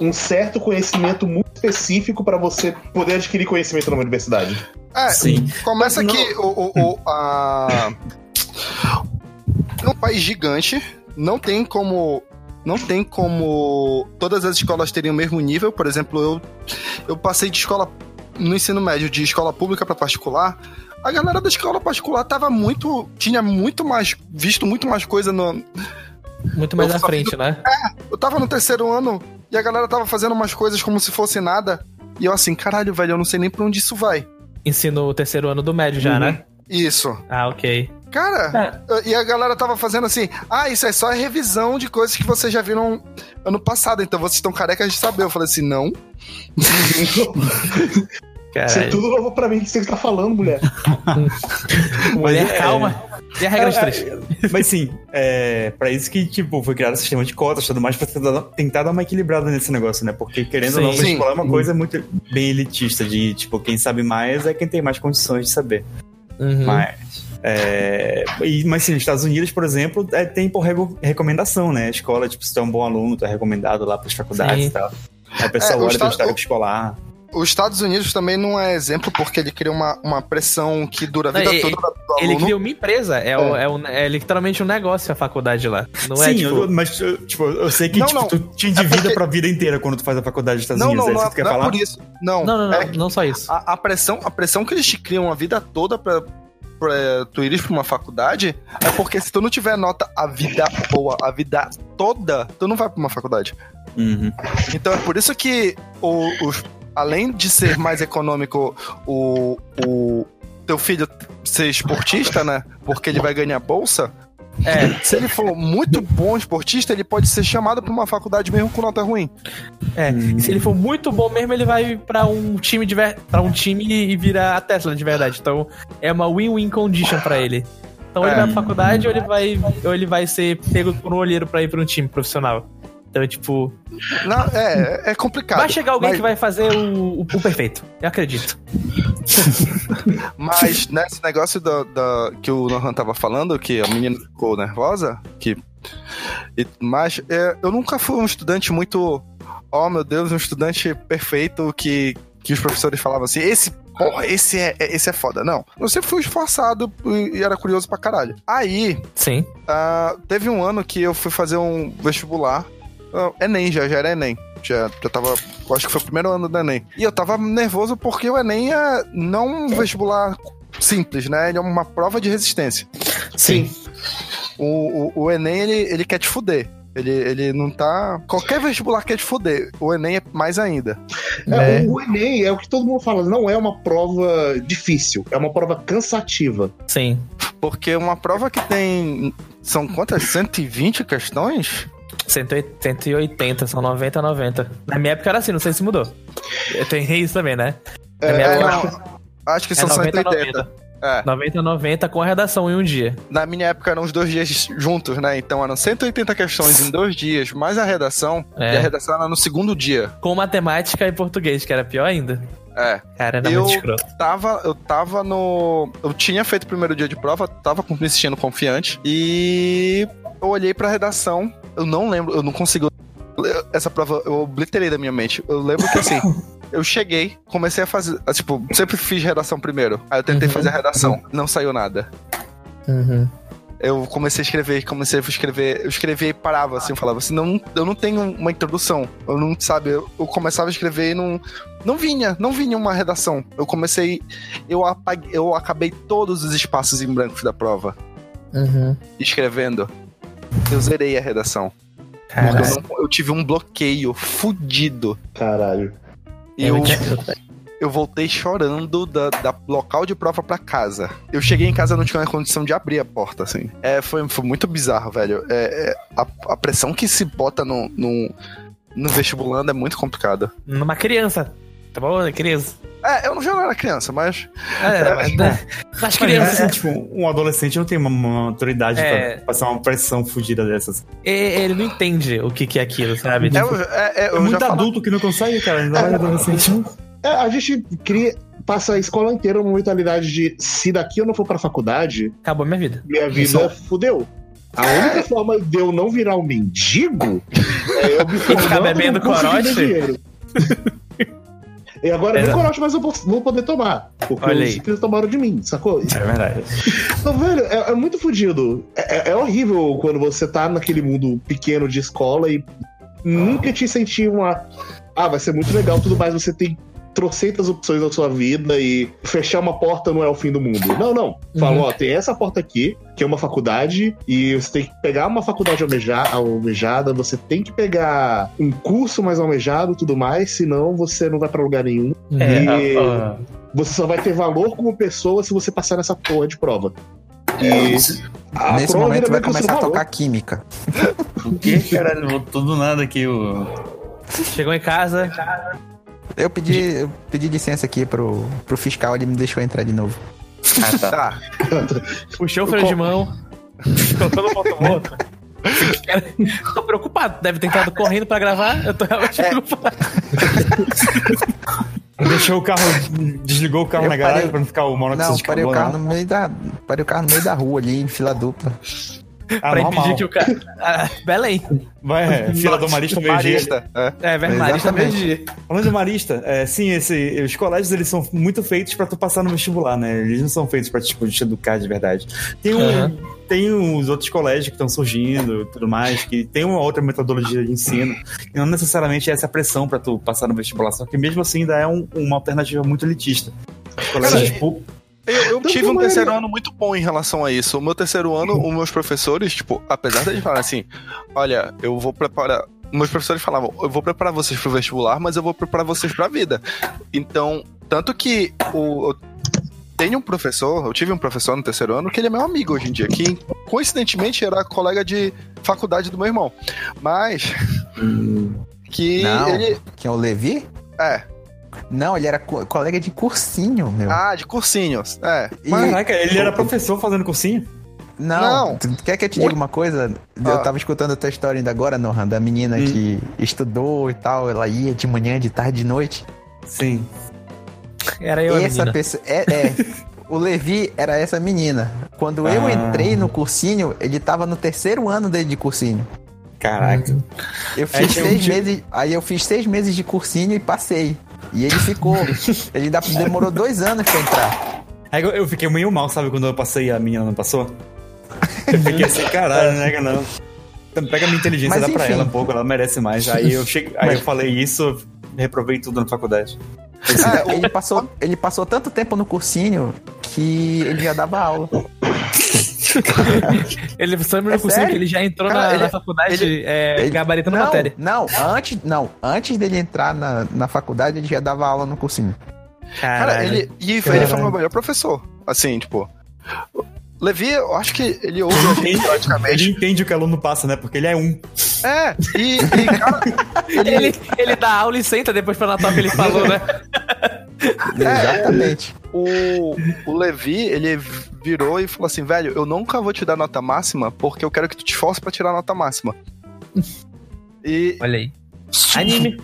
um certo conhecimento muito específico pra você poder adquirir conhecimento numa universidade. É, Sim. começa que o, o, o- a... um país gigante não tem como não tem como todas as escolas terem o mesmo nível. Por exemplo, eu eu passei de escola no ensino médio de escola pública para particular. A galera da escola particular tava muito tinha muito mais visto muito mais coisa no Muito mais Eu frente, né? eu tava no terceiro ano e a galera tava fazendo umas coisas como se fosse nada. E eu assim, caralho, velho, eu não sei nem pra onde isso vai. Ensino o terceiro ano do médio já, Uhum. né? Isso. Ah, ok. Cara, e a galera tava fazendo assim: ah, isso é só revisão de coisas que vocês já viram ano passado, então vocês estão carecas de saber. Eu falei assim: não. Isso é tudo novo pra mim que você tá falando, mulher. Mulher, Mas é- calma. E a regra de É, três? é, Mas sim, é pra isso que, tipo, foi criado o sistema de cotas e tudo mais, pra tentar, dar uma equilibrada nesse negócio, né? Porque, querendo ou não, Sim. vestibular é uma Sim. coisa muito bem elitista, de, tipo, quem sabe mais é quem tem mais condições de saber. Uhum. Mas, é, e, mas sim, nos Estados Unidos, por exemplo, é, tem por recomendação, né? A escola, tipo, se tu é um bom aluno, tu é recomendado lá pras faculdades Sim. e tal. Aí o pessoal É, o olha teu Estado- histórico escolar. Os Estados Unidos também não é exemplo porque ele cria uma, uma pressão que dura a vida Não, toda ele- do Ele cria uma empresa, é, o- é um- é literalmente um negócio a faculdade lá. Não é sim, tipo. eu- mas eu, tipo, eu sei que Não, tipo, não. tu te endivida pra vida inteira quando tu faz a faculdade dos Estados Não, Unidos. não, é não, isso é, que tu quer não é falar? por isso. Não, Não, não, não, é não só isso. A, a pressão, a pressão que eles te criam a vida toda pra, pra tu ires pra uma faculdade é porque se tu não tiver nota a vida boa, a vida toda, tu não vai pra uma faculdade. Uhum. Então é por isso que o, os- além de ser mais econômico o, o teu filho ser esportista, né? Porque ele vai ganhar bolsa. É. Se ele for muito bom esportista, ele pode ser chamado pra uma faculdade mesmo com nota ruim. É, e se ele for muito bom mesmo, ele vai pra um time de ver... para um time e vira a Tesla de verdade. Então é uma win-win condition pra ele. Então ele É. vai pra faculdade ou ele vai ou ele vai ser pego por um olheiro pra ir pra um time profissional. Então, tipo, Não, é, é complicado. vai chegar alguém Mas- que vai fazer o, o, o perfeito. Eu acredito. Mas nesse negócio da, da- que o Nohan tava falando, que a menina ficou nervosa, que. e- mas é, eu nunca fui um estudante muito. Oh meu Deus, um estudante perfeito que, que os professores falavam assim, esse. Porra, esse é, é- esse é foda. Não. Eu sempre fui esforçado e, era curioso pra caralho. Aí. Sim. ah, teve um ano que eu fui fazer um vestibular. Enem, já, já era Enem. Já, já tava Acho que foi o primeiro ano do Enem. E eu tava nervoso porque o Enem é não um vestibular simples, né? Ele é uma prova de resistência. Sim. O, o, o Enem, ele, ele quer te fuder. Ele, ele não tá. Qualquer vestibular quer te fuder. O Enem é mais ainda. É, o, o Enem é o que todo mundo fala, não é uma prova difícil, é uma prova cansativa. Sim. Porque uma prova que tem. São quantas? 120 questões? 180, 180, são 90 90. Na minha época era assim, não sei se mudou. Eu tenho isso também, né? Na minha É, época, não, acho que é são 90, 180. 90. É. 90 90 com a redação em um dia. Na minha época eram os dois dias juntos, né? Então eram 180 questões em dois dias, mais a redação. É. E a redação era no segundo dia. Com matemática e português, que era pior ainda. É. Cara, era eu muito escroto. tava, eu tava no. Eu tinha feito o primeiro dia de prova, tava me sentindo confiante. E eu olhei pra redação. Eu não lembro, eu não consigo. Essa prova eu obliterei da minha mente. Eu lembro que assim. Eu cheguei, comecei a fazer. ah, Tipo, sempre fiz redação primeiro. Aí eu tentei Uhum. fazer a redação. Não saiu nada. Uhum. Eu comecei a escrever, comecei a escrever, eu escrevia e parava, assim, eu falava assim, não, eu não tenho uma introdução, eu não, sabe, eu, eu começava a escrever e não, não vinha, não vinha uma redação. Eu comecei, eu apaguei, eu acabei todos os espaços em brancos da prova, Uhum. escrevendo. Eu zerei a redação. Porque eu, não- eu tive um bloqueio fudido. Caralho. E eu, eu voltei chorando da, da local de prova pra casa. Eu cheguei em casa e não tinha condição de abrir a porta, assim. É, foi, foi muito bizarro, velho. É, é, a, a pressão que se bota no, no, no vestibulando é muito complicada. Numa criança. Tá bom? Criança. É, eu não já não era criança, mas. É, mas, né? Nas Mas, crianças. é, tipo, um adolescente não tem uma, autoridade É. pra passar uma pressão fodida dessas. E- Ele não entende o que, que é aquilo, sabe? É, Tipo, é, é, eu É muito já falo- adulto que não consegue, cara. Ainda adolescente. não. É, a gente cria, passa a escola inteira numa mentalidade de se daqui eu não for pra faculdade, acabou minha vida. minha vida fudeu. A única forma de eu não virar um mendigo é eu me ficar formando bebendo num curso de corote? E agora nem Exato. corote, mas eu vou poder tomar. Porque Olha os ciclistas tomaram de mim, sacou? É verdade. Então, velho, é, é muito fodido. É, é- é horrível quando você tá naquele mundo pequeno de escola e nunca te sentir uma. Ah, vai ser muito legal, tudo mais. Você tem trocentas opções na sua vida e fechar uma porta não é o fim do mundo. Não, não. Falou, ó, tem essa porta aqui, que é uma faculdade, e você tem que pegar uma faculdade almeja- almejada, você tem que pegar um curso mais almejado tudo mais, senão você não vai pra lugar nenhum. É, e a- a- você só vai ter valor como pessoa se você passar nessa porra de prova. E a Nesse prova momento vai começar a valor. tocar química. O que, caralho? Voltou do nada aqui o. Chegou em casa. Eu pedi, eu pedi licença aqui pro, pro fiscal, ele me deixou entrar de novo. Ah, tá. Tá. Puxou o freio de mão. Colocou no ponto-moto. Cara, Tô preocupado. Deve ter entrado correndo pra gravar. Eu tô realmente preocupado. Deixou o carro. Desligou o carro Eu na garagem pra não ficar o monóxido Não, de parei o carbono. carro no meio da. Parei o carro no meio da rua ali, em fila dupla. Ah, pra normal. impedir que o cara. Ah, Belém. Vai, é, fila do Marista. Marista. É. É, velho, Marista meio-dia. Falando de Marista, é, sim, esse, os colégios eles são muito feitos pra tu passar no vestibular, né? Eles não são feitos pra tipo, te educar de verdade. Tem, um, Aham. tem os outros colégios que estão surgindo e tudo mais, que tem uma outra metodologia de ensino, e não necessariamente é essa pressão pra tu passar no vestibular, só que mesmo assim ainda é um- uma alternativa muito elitista. Os colégios, tipo, Eu, eu Então, tive um terceiro ele- ano muito bom em relação a isso. O meu terceiro ano, os meus professores, tipo, apesar de falar assim, olha, eu vou preparar. Meus professores falavam, eu vou preparar vocês pro vestibular, mas eu vou preparar vocês pra vida. Então, tanto que o. Eu tenho um professor, eu tive um professor no terceiro ano que ele é meu amigo hoje em dia, que coincidentemente era colega de faculdade do meu irmão. Mas. Que Não, ele. quem é o Levi? É. Não, ele era co- colega de cursinho, meu. Ah, de cursinhos. É. E- caraca, ele era professor fazendo cursinho? Não, Não. tu quer que eu te diga uma coisa? Ah. Eu tava escutando a tua história ainda agora, Nohan, da menina Hum. que estudou e tal, ela ia de manhã, de tarde, de noite. Sim. Era eu, a essa menina. pessoa. É, é. o Levi era essa menina. Quando eu Ah. entrei no cursinho, ele tava no terceiro ano dele de cursinho. Caraca. Eu É, fiz um seis meses. Aí eu fiz seis meses de cursinho e passei. E ele ficou. ele demorou dois anos pra entrar. Aí eu, eu fiquei meio mal, sabe, quando eu passei e a menina não passou? Eu fiquei assim, caralho, né, não. Então, pega a minha inteligência, Mas, dá pra enfim. ela um pouco, ela merece mais. Aí eu cheguei, aí eu falei isso, reprovei tudo na faculdade. É, ele, passou, ele passou tanto tempo no cursinho que ele já dava aula. ele sabe no É que ele já entrou Cara, na, ele- na faculdade ele- é, Ele- gabaritando não, matéria. Não, antes, não, antes dele entrar na, na faculdade, ele já dava aula no cursinho. Cara, ele, e ele foi o meu melhor professor. Assim, tipo. Levi, eu acho que ele ouve a gente praticamente. Ele entende o que o aluno passa, né? Porque ele é um. É, e, e, cara, Ele, ele dá aula e senta depois pra notar o que ele falou, né? Exatamente. o, o Levi, ele virou e falou assim: velho, eu nunca vou te dar nota máxima porque eu quero que tu te esforce pra tirar a nota máxima. E. Olha aí. Anime.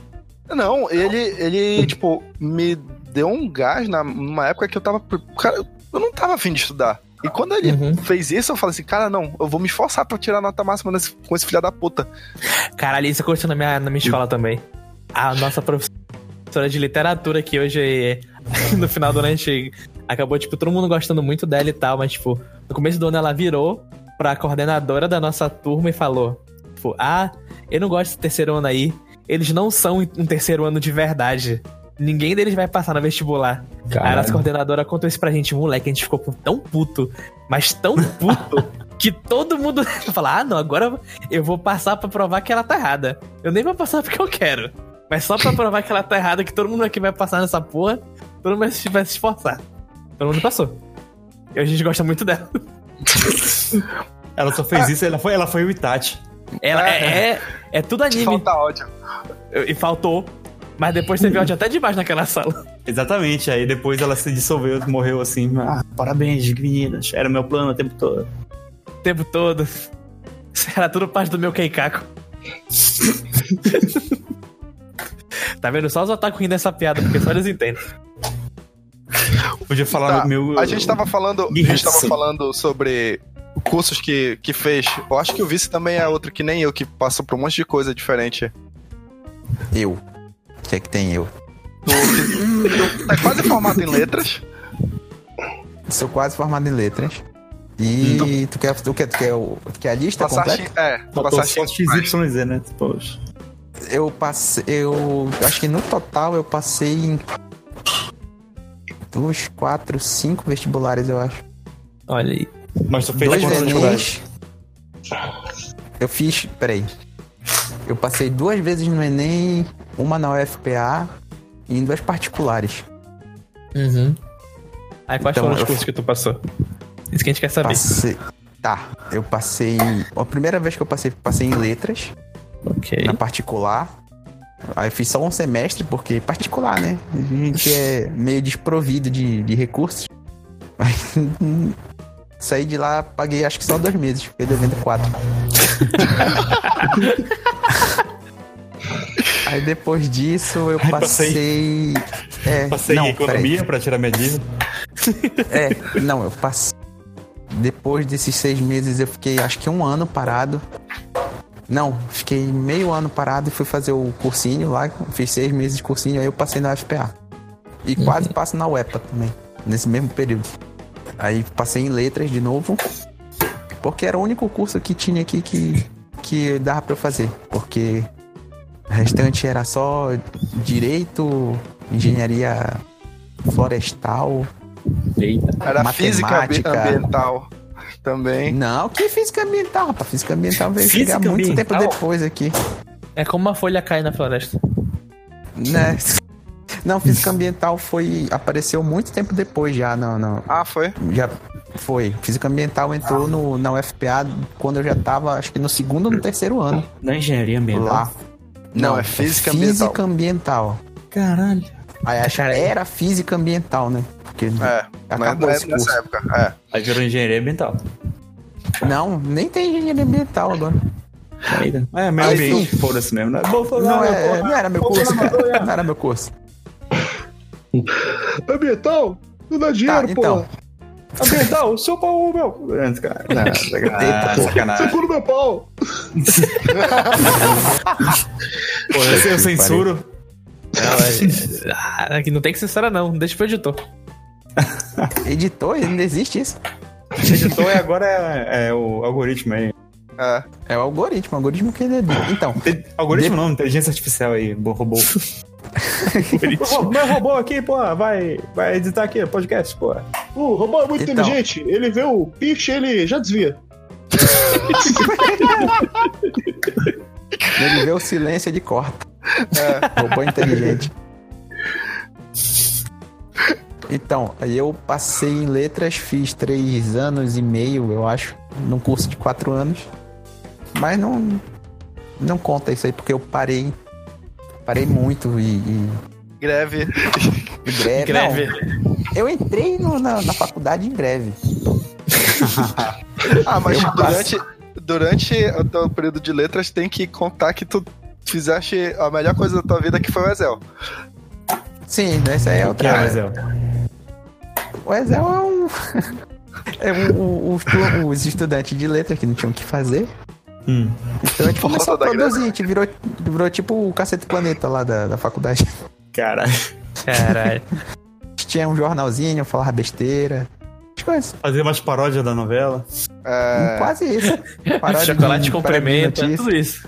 Não, ele, ele, tipo, me deu um gás na, numa época que eu tava. Cara, eu não tava afim de estudar. E quando ele Uhum. fez isso, eu falei assim, cara, não, eu vou me esforçar pra tirar a nota máxima nesse- com esse filho da puta. Caralho, isso aconteceu na minha, na minha escola também. A nossa professora de literatura que hoje, no final do ano, a gente acabou, tipo, todo mundo gostando muito dela e tal, mas, tipo, no começo do ano ela virou pra coordenadora da nossa turma e falou, tipo, ah, eu não gosto desse terceiro ano aí, eles não são um terceiro ano de verdade. Ninguém deles vai passar no vestibular. Aí a nossa coordenadora contou isso pra gente, moleque, a gente ficou tão puto, mas tão puto, que todo mundo fala: ah, não, agora eu vou passar pra provar que ela tá errada. Eu nem vou passar porque eu quero. Mas só pra provar que ela tá errada, que todo mundo aqui vai passar nessa porra, todo mundo vai se, vai se esforçar. Todo mundo passou. E a gente gosta muito dela. Ela só fez isso, ela foi, ela foi o Itachi. Ela é, é, é tudo anime. Falta ódio. E faltou. Mas depois teve ódio até demais naquela sala. Exatamente, aí depois ela se dissolveu, morreu assim. Ah, parabéns, meninas. Era meu plano o tempo todo. O tempo todo. Isso Era tudo parte do meu Keikaku. tá vendo? Só os otaku rindo dessa piada, porque só eles entendem. Podia falar Tá, no meu. A gente tava falando, a gente tava falando sobre cursos que, que fez. Eu acho que o Vice também é outro que nem eu, que passou por um monte de coisa diferente. Eu. O que é que tem eu? Tu tá quase formado em letras. Sou quase formado em letras. E tu, quer, tu, quer, tu, quer, o- tu quer a lista Passaste, completa? é, Faltou passaste só XYZ, né? Poxa. Eu passei. Eu acho que no total eu passei em. Dois, quatro, cinco vestibulares, eu acho. Olha aí. Mas tu fez Dois Enems. Eu fiz. Peraí. Eu passei duas vezes no Enem, uma na UFPA e em duas particulares. Uhum. Aí quais Então, foram os eu- cursos que tu passou? Isso que a gente quer saber. Passei. Tá, eu passei. A primeira vez que eu passei, passei em letras. Ok. Na particular. Aí eu fiz só um semestre, porque particular, né? A gente é meio desprovido de, de recursos. Aí, Saí de lá, paguei acho que só dois meses, fiquei devendo quatro. Aí depois disso eu Aí passei. É, Passei não, em economia peraí. pra tirar minha dívida. É, não, eu passei. Depois desses seis meses eu fiquei acho que um ano parado. Não, fiquei meio ano parado e fui fazer o cursinho lá. Fiz seis meses de cursinho, aí eu passei na FPA. E quase passo na UEPA também, nesse mesmo período. Aí passei em letras de novo, porque era o único curso que tinha aqui que, que dava pra eu fazer. Porque o restante era só direito, engenharia florestal. Era física ambi- matemática. ambiental também. Não, que física ambiental, rapaz. Física ambiental veio Física chegar muito ambiental? tempo depois aqui. É como uma folha cai na floresta. Né? Não, física ambiental foi. apareceu muito tempo depois já. Não, não. Ah, foi? Já foi. Física ambiental entrou no, na UFPA quando eu já tava, acho que no segundo ou no terceiro ano. Na engenharia ambiental? Lá. Não, é física Física ambiental. Caralho. Aí que era física ambiental, né? Porque É, acabou mas esse nessa curso. época. É. Aí virou engenharia ambiental. Não, nem tem engenharia ambiental agora. É, meio Aí, ambiente, foda-se mesmo. Não é bom falar, Não, né, é, não era meu curso, cara. Não era meu curso. Ambiental? Não dá dinheiro, Tá, então. pô. Ambiental, seu pau, meu. Cara. Não, sacanagem. Sacanagem. Segura meu pau. Pô, eu, eu censuro. Não, é- ah, aqui não tem que censurar, não. Deixa pro editor. Editor, ainda existe isso. Editor e agora é, é o algoritmo aí. É. É o algoritmo, o algoritmo que ele é. Então, Algoritmo não, inteligência artificial aí, robô. Meu robô aqui, pô, vai, vai editar aqui o podcast, pô. O robô é muito Então. inteligente. Ele vê o piche, ele já desvia. Ele vê o silêncio, ele corta. É. Robô inteligente. Então, aí eu passei em letras, fiz três anos e meio, eu acho, num curso de quatro anos. Mas não, não conta isso aí, porque eu parei. Parei muito e. e- Greve. e greve. Greve. Não, eu entrei no- na, na faculdade em greve. Ah, mas Eu durante, durante o teu período de letras tem que contar que tu fizeste a melhor coisa da tua vida que foi o Ezel. Sim, essa aí é Que outra. é o Ezel? O Ezel é um. É um, um- um- os estudantes de letras que não tinham o que fazer. Hum. Então a gente começou a produzir, a gente virou, virou tipo o Cacete Planeta lá da, da faculdade. Caralho. Caralho. A gente tinha um jornalzinho, falava besteira. As coisas. Fazer umas paródias da novela. É, Quase isso. Paródia Chocolate de- complemento, é tudo isso.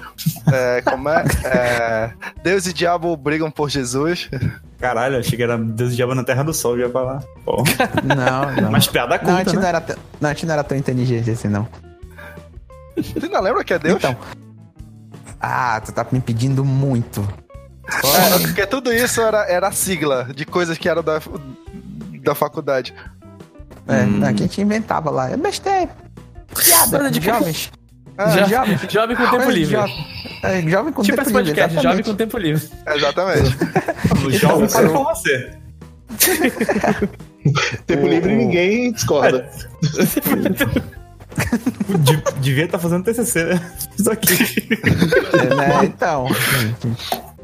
é, como é? É, Deus e diabo brigam por Jesus. Caralho, achei que era Deus e Diabo na Terra do Sol, já ia falar. Pô. Não, não. Mas piada Não, a gente não, né? era tão, não, a gente não era tão inteligente assim, não. Tu ainda lembra que é Deus? Então. Ah, tu tá me pedindo muito. É, porque tudo isso era, era sigla de coisas que eram da, da faculdade. É, não, que a gente inventava lá. É besteira. Piada de de- jovens. É, Jo- jovem. jovem com tempo Coisa de livre. jovem. É, jovem com Tipo tempo esse livre, podcast, jovem com tempo livre. Exatamente. O jovem pode com você. Tempo livre ninguém discorda. De- devia estar fazendo TCC, né? Isso aqui. É, né? Então,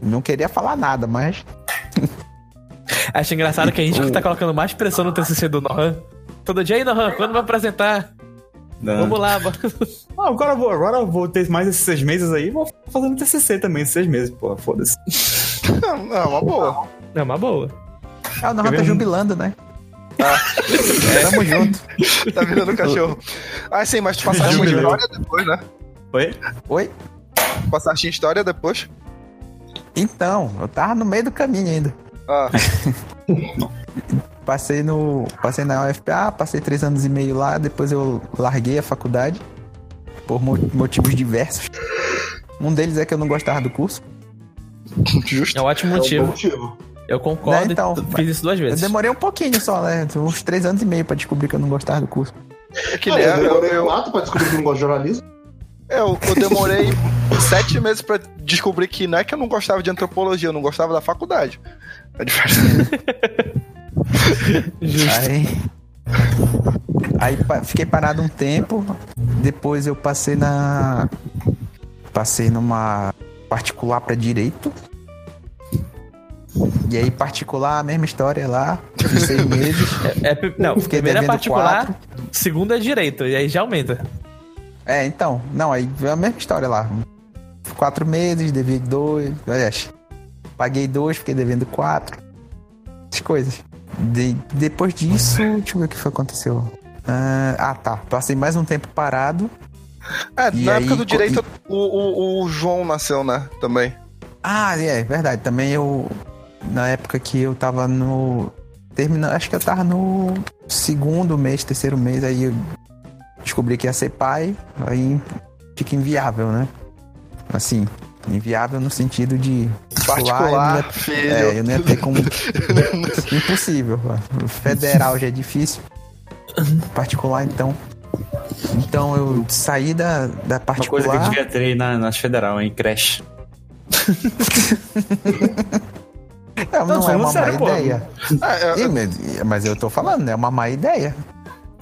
não queria falar nada, mas Acho engraçado que a gente tá colocando mais pressão no TCC do Nohan. Todo dia aí, Nohan, quando vai apresentar? Vamos lá. Ah, agora eu vou, agora eu vou ter mais esses seis meses aí, vou fazendo TCC também, esses seis meses, pô, foda-se. Não, não, uma boa. É uma boa. ah, o Norman tá jubilando, né? É, Tamo junto. Tá virando cachorro. Ah, sim, mas tu passaste em história depois, né? Oi? Oi? Passaste em história depois? Então, eu tava no meio do caminho ainda. Ah, Passei no. Passei na UFPA, passei três anos e meio lá, depois eu larguei a faculdade. Por mo- motivos diversos. Um deles é que eu não gostava do curso. justo. É um ótimo É um motivo. motivo. Eu concordo Né, então, e fiz isso duas Eu vezes. demorei um pouquinho só, né? Uns três anos e meio pra descobrir que eu não gostava do curso. É que Ah, eu eu, demorei eu, quatro pra descobrir que não gosto de jornalismo. eu, eu demorei sete meses pra descobrir que não é que eu não gostava de antropologia, eu não gostava da faculdade. É diferente. Aí. Aí pa- fiquei parado um tempo. Depois eu passei na. Passei numa particular pra direito. E aí, particular, a mesma história lá, de seis meses. É, é não, Fiquei primeiro é particular, quatro. segundo é direito, e aí já aumenta. É, então, não, aí é a mesma história lá. Quatro meses, devi dois. Aliás, paguei dois, fiquei devendo quatro. Essas coisas. De- depois disso, deixa eu ver o que foi que aconteceu. Ah, ah, tá. Passei mais um tempo parado. É, E na aí, época do direito, o, o, o João nasceu, né? Também. Ah, é, verdade. Também eu. Na época que eu tava no. Terminando. Acho que eu tava no segundo mês, terceiro mês, aí eu descobri que ia ser pai. Aí fica inviável, né? Assim, inviável no sentido de. Particular, eu não ia- filho. É, eu não ia ter como. Impossível. O Federal já é difícil. Particular, então. Então eu saí da, da Uma coisa que particular. eu devia ter aí na, nas federal, em creche. Não, não, Não, é uma sério, má pô. ideia. Ah, é, Ih, mas- mas eu tô falando, é uma má ideia.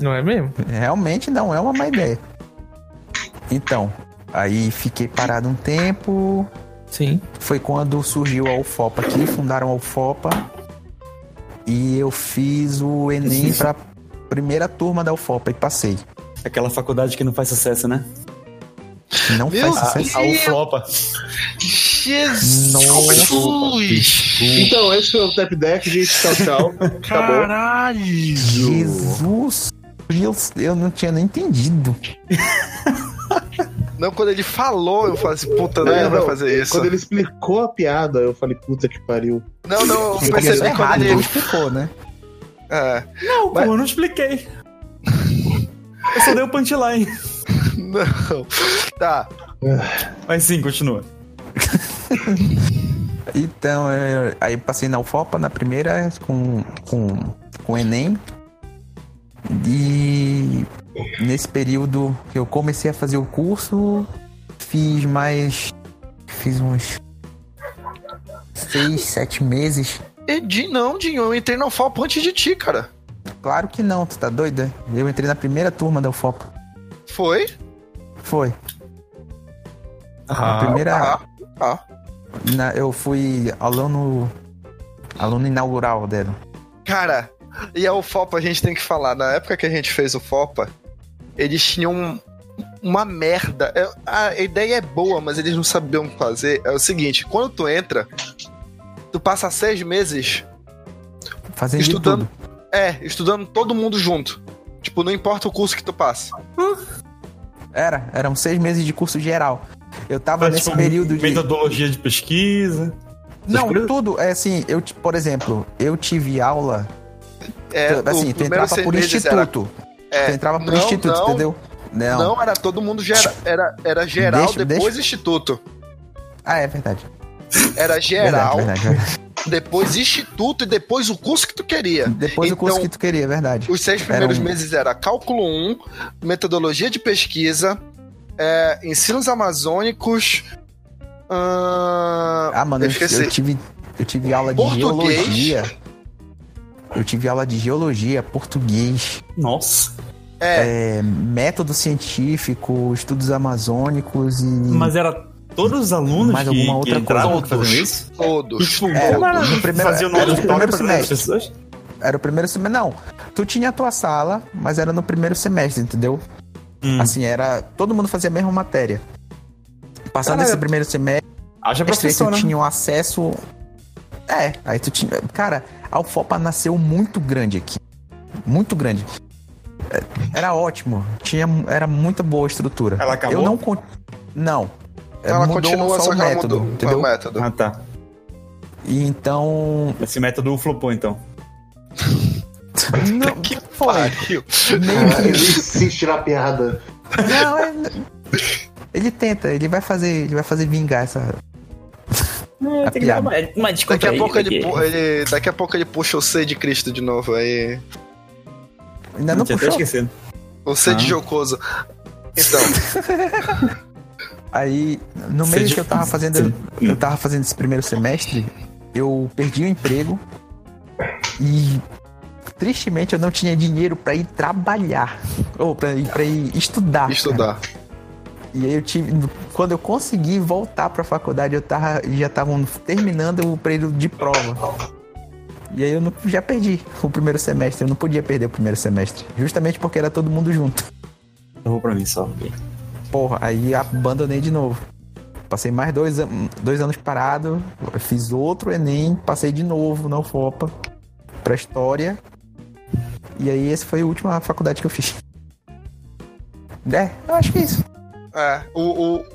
Não é mesmo? Realmente não é uma má ideia. Então, aí fiquei parado um tempo. Sim. Foi quando surgiu a UFOPA aqui, fundaram a UFOPA. E eu fiz o Enem pra primeira turma da UFOPA e passei. Aquela faculdade que não faz sucesso, né? Não Meu faz A, sucesso. a UFLOPA. Jesus! Então, esse foi o Tap Deck, gente. Tchau, tchau. Acabou. Jesus! Deus, Eu não tinha nem entendido. Não, quando ele falou, eu falei assim, puta, não, É, vai não, fazer isso. Quando ele explicou a piada, eu falei, puta que pariu. Não, não, eu percebi errado, quando ele ele. explicou, né? É. Não, pô, eu não expliquei. Eu só dei o punchline. Não. Tá. Mas sim, continua. Então, é, aí passei na UFOPA na primeira com, com, com o Enem. E nesse período que eu comecei a fazer o curso, fiz mais. Fiz uns. Seis, sete meses. Edi, não, Dinho, eu entrei na UFOP antes de ti, cara. Claro que não, tu tá doida? Eu entrei na primeira turma da UFOPA. Foi? Foi. Ah, a primeira. ah, ah. na- eu fui aluno. Aluno inaugural dela. Cara, e a UFOPA a gente tem que falar. Na época que a gente fez o FOPA, eles tinham uma merda. É, A ideia é boa, mas eles não sabiam fazer. É o seguinte: quando tu entra, tu passa seis meses Fazendo estudando. É, estudando todo mundo junto. Tipo, não importa o curso que tu passa. Era, eram seis meses de curso geral. Eu tava Mas, nesse tipo, período de. Metodologia de pesquisa. Não, tudo. É assim, eu, por exemplo, eu tive aula. É, assim, o tu entrava por meses era- instituto. É, tu entrava por não, instituto, não, entendeu? Não. Não, era todo mundo gera, era, era geral, Deixa- depois deixa- instituto. Ah, é verdade. Era geral, Verdade, verdade, verdade. depois instituto e depois o curso que tu queria. Depois o curso Então, que tu queria, é verdade. Os seis primeiros Era um- meses era cálculo 1, metodologia de pesquisa, é, ensinos amazônicos. Ah, mano, eu eu tive, eu tive aula de Português. geologia. Eu tive aula de geologia, português. Nossa. É, método científico, estudos amazônicos e. Mas era todos os alunos Mais que, alguma que outra entravam coisa. fazendo isso? Todos. Tipo, Era, era? no primeiro, Fazia o era no de primeiro semestre. Era o primeiro semestre. Não, tu tinha a tua sala, mas era no primeiro semestre, entendeu? Assim, era. Todo mundo fazia a mesma matéria. Passando Cara, esse primeiro semestre, Haja professor, tu né? tinha um acesso. É, aí tu tinha. Cara, a UFOPA nasceu muito grande aqui. Muito grande. É, Era ótimo. Tinha, era muita boa a estrutura. Ela acabou? Eu não. con- Não. É, Ela mudou continua, só só o método, mudou entendeu? o método. Ah, tá. E então. Esse método flopou, então. Não, Que foi. pariu. Meio Ele que. sem tirar a piada. Não, é- ele tenta, ele vai fazer, ele vai fazer vingar essa. A piada. Daqui a, pouco ele, ele- daqui a pouco ele puxa o C de Cristo de novo. Aí. Ainda não até puxou. esquecido. O C de Ah. jocoso. Então, Aí, no meio de- que eu tava fazendo, eu tava fazendo esse primeiro semestre, eu perdi o emprego e tristemente eu não tinha dinheiro pra ir trabalhar ou pra ir, pra ir estudar. cara. E aí eu tive, quando eu consegui voltar pra faculdade, eu tava, já estavam terminando o período de prova. E aí eu não, já perdi o primeiro semestre, eu não podia perder o primeiro semestre, justamente porque era todo mundo junto. Eu vou pra mim só. Porra, aí abandonei de novo. Passei mais dois, dois anos parado, fiz outro Enem, passei de novo na UFOPA pra História. E aí essa foi a última faculdade que eu fiz. É, eu acho que é isso. É, o, o-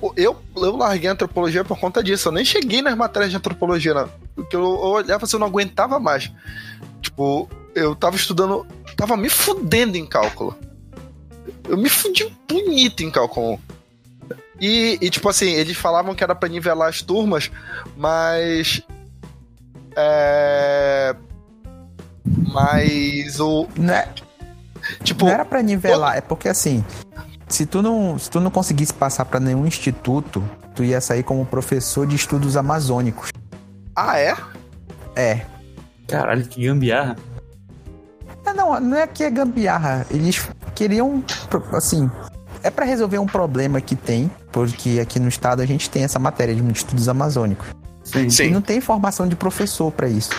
o- eu, eu larguei a antropologia por conta disso. Eu nem cheguei nas matérias de antropologia, não. Porque eu, eu olhava assim, eu não aguentava mais. Tipo, eu tava estudando. Tava me fudendo em cálculo. Eu me fudi bonito em cálculo. E, e, tipo assim, eles falavam que era pra nivelar as turmas, mas. É. Mas o. Não, é, Tipo, não era pra nivelar, é porque assim, se tu não, se tu não conseguisse passar pra nenhum instituto, tu ia sair como professor de estudos amazônicos. Ah, é? É. Caralho, que gambiarra. É, não, não é que é gambiarra. Eles queriam, assim, é pra resolver um problema que tem, porque aqui no estado a gente tem essa matéria de estudos amazônicos. Sim. E não tem formação de professor pra isso.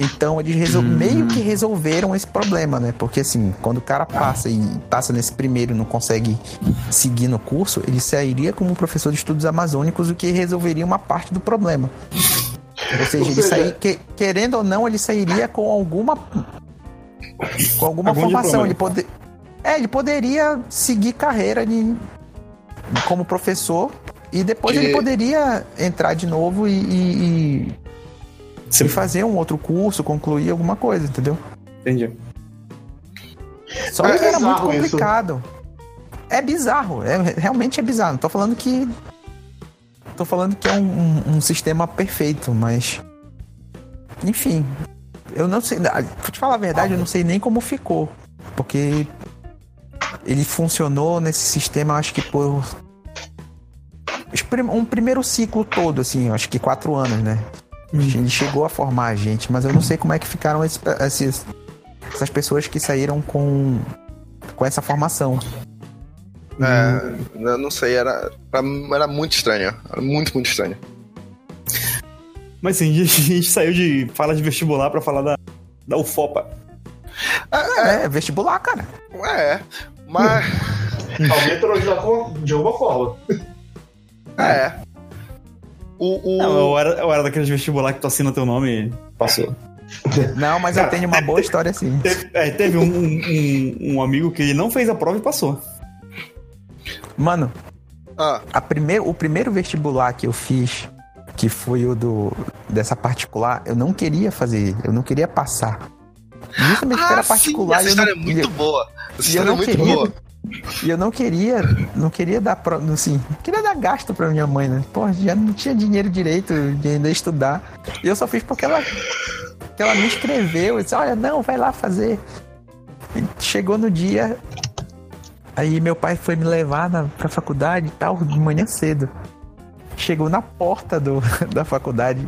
Então eles resol- meio que resolveram esse problema, né? Porque assim, quando o cara passa e passa nesse primeiro e não consegue seguir no curso, ele sairia como professor de estudos amazônicos, o que resolveria uma parte do problema. Ou seja, ele sair, que- querendo ou não, ele sairia com alguma com alguma Algum formação. diploma. Ele pode, é, ele poderia seguir carreira de, como professor e depois Que- ele poderia entrar de novo e, e- e- e fazer um outro curso, concluir alguma coisa, entendeu? Entendi. Só É que era muito bizarro isso. complicado. É bizarro, é, realmente é bizarro. Não tô falando que. Tô falando que é um, um- um sistema perfeito, mas. Enfim. Eu não sei. Pra te falar a verdade, eu não sei nem como ficou. Porque ele funcionou nesse sistema, acho que por. Um primeiro ciclo todo, assim, acho que quatro anos, né? Ele chegou a formar a gente, mas eu não sei como é que ficaram esses, esses- essas pessoas que saíram com, com essa formação. É, eu não sei, era, era muito estranho. Era muito, muito estranho. Mas sim, a gente saiu de fala de vestibular pra falar da, da UFOPA. É, vestibular, cara. É, mas. Alguém alguma- de alguma forma. É. O, o... Não, eu era, eu era daqueles vestibular que tu assina teu nome e passou. Não, mas eu tenho uma boa história assim. Teve, é, teve um, um, um amigo que não fez a prova e passou. Mano, Ah, a primeiro, o primeiro vestibular que eu fiz, que foi o do dessa particular, eu não queria fazer, eu não queria passar. Justamente porque Ah, era sim, particular. essa e eu história não, é muito eu- boa. Essa eu história é não muito queria, boa. E eu não queria, não queria dar, assim, queria dar gasto pra minha mãe, né? Pô, já não tinha dinheiro direito de ainda estudar. E eu só fiz porque ela, que ela me escreveu e disse, olha, não, vai lá fazer. E chegou no dia, aí meu pai foi me levar na, pra faculdade e tal, de manhã cedo. Chegou na porta do, da faculdade,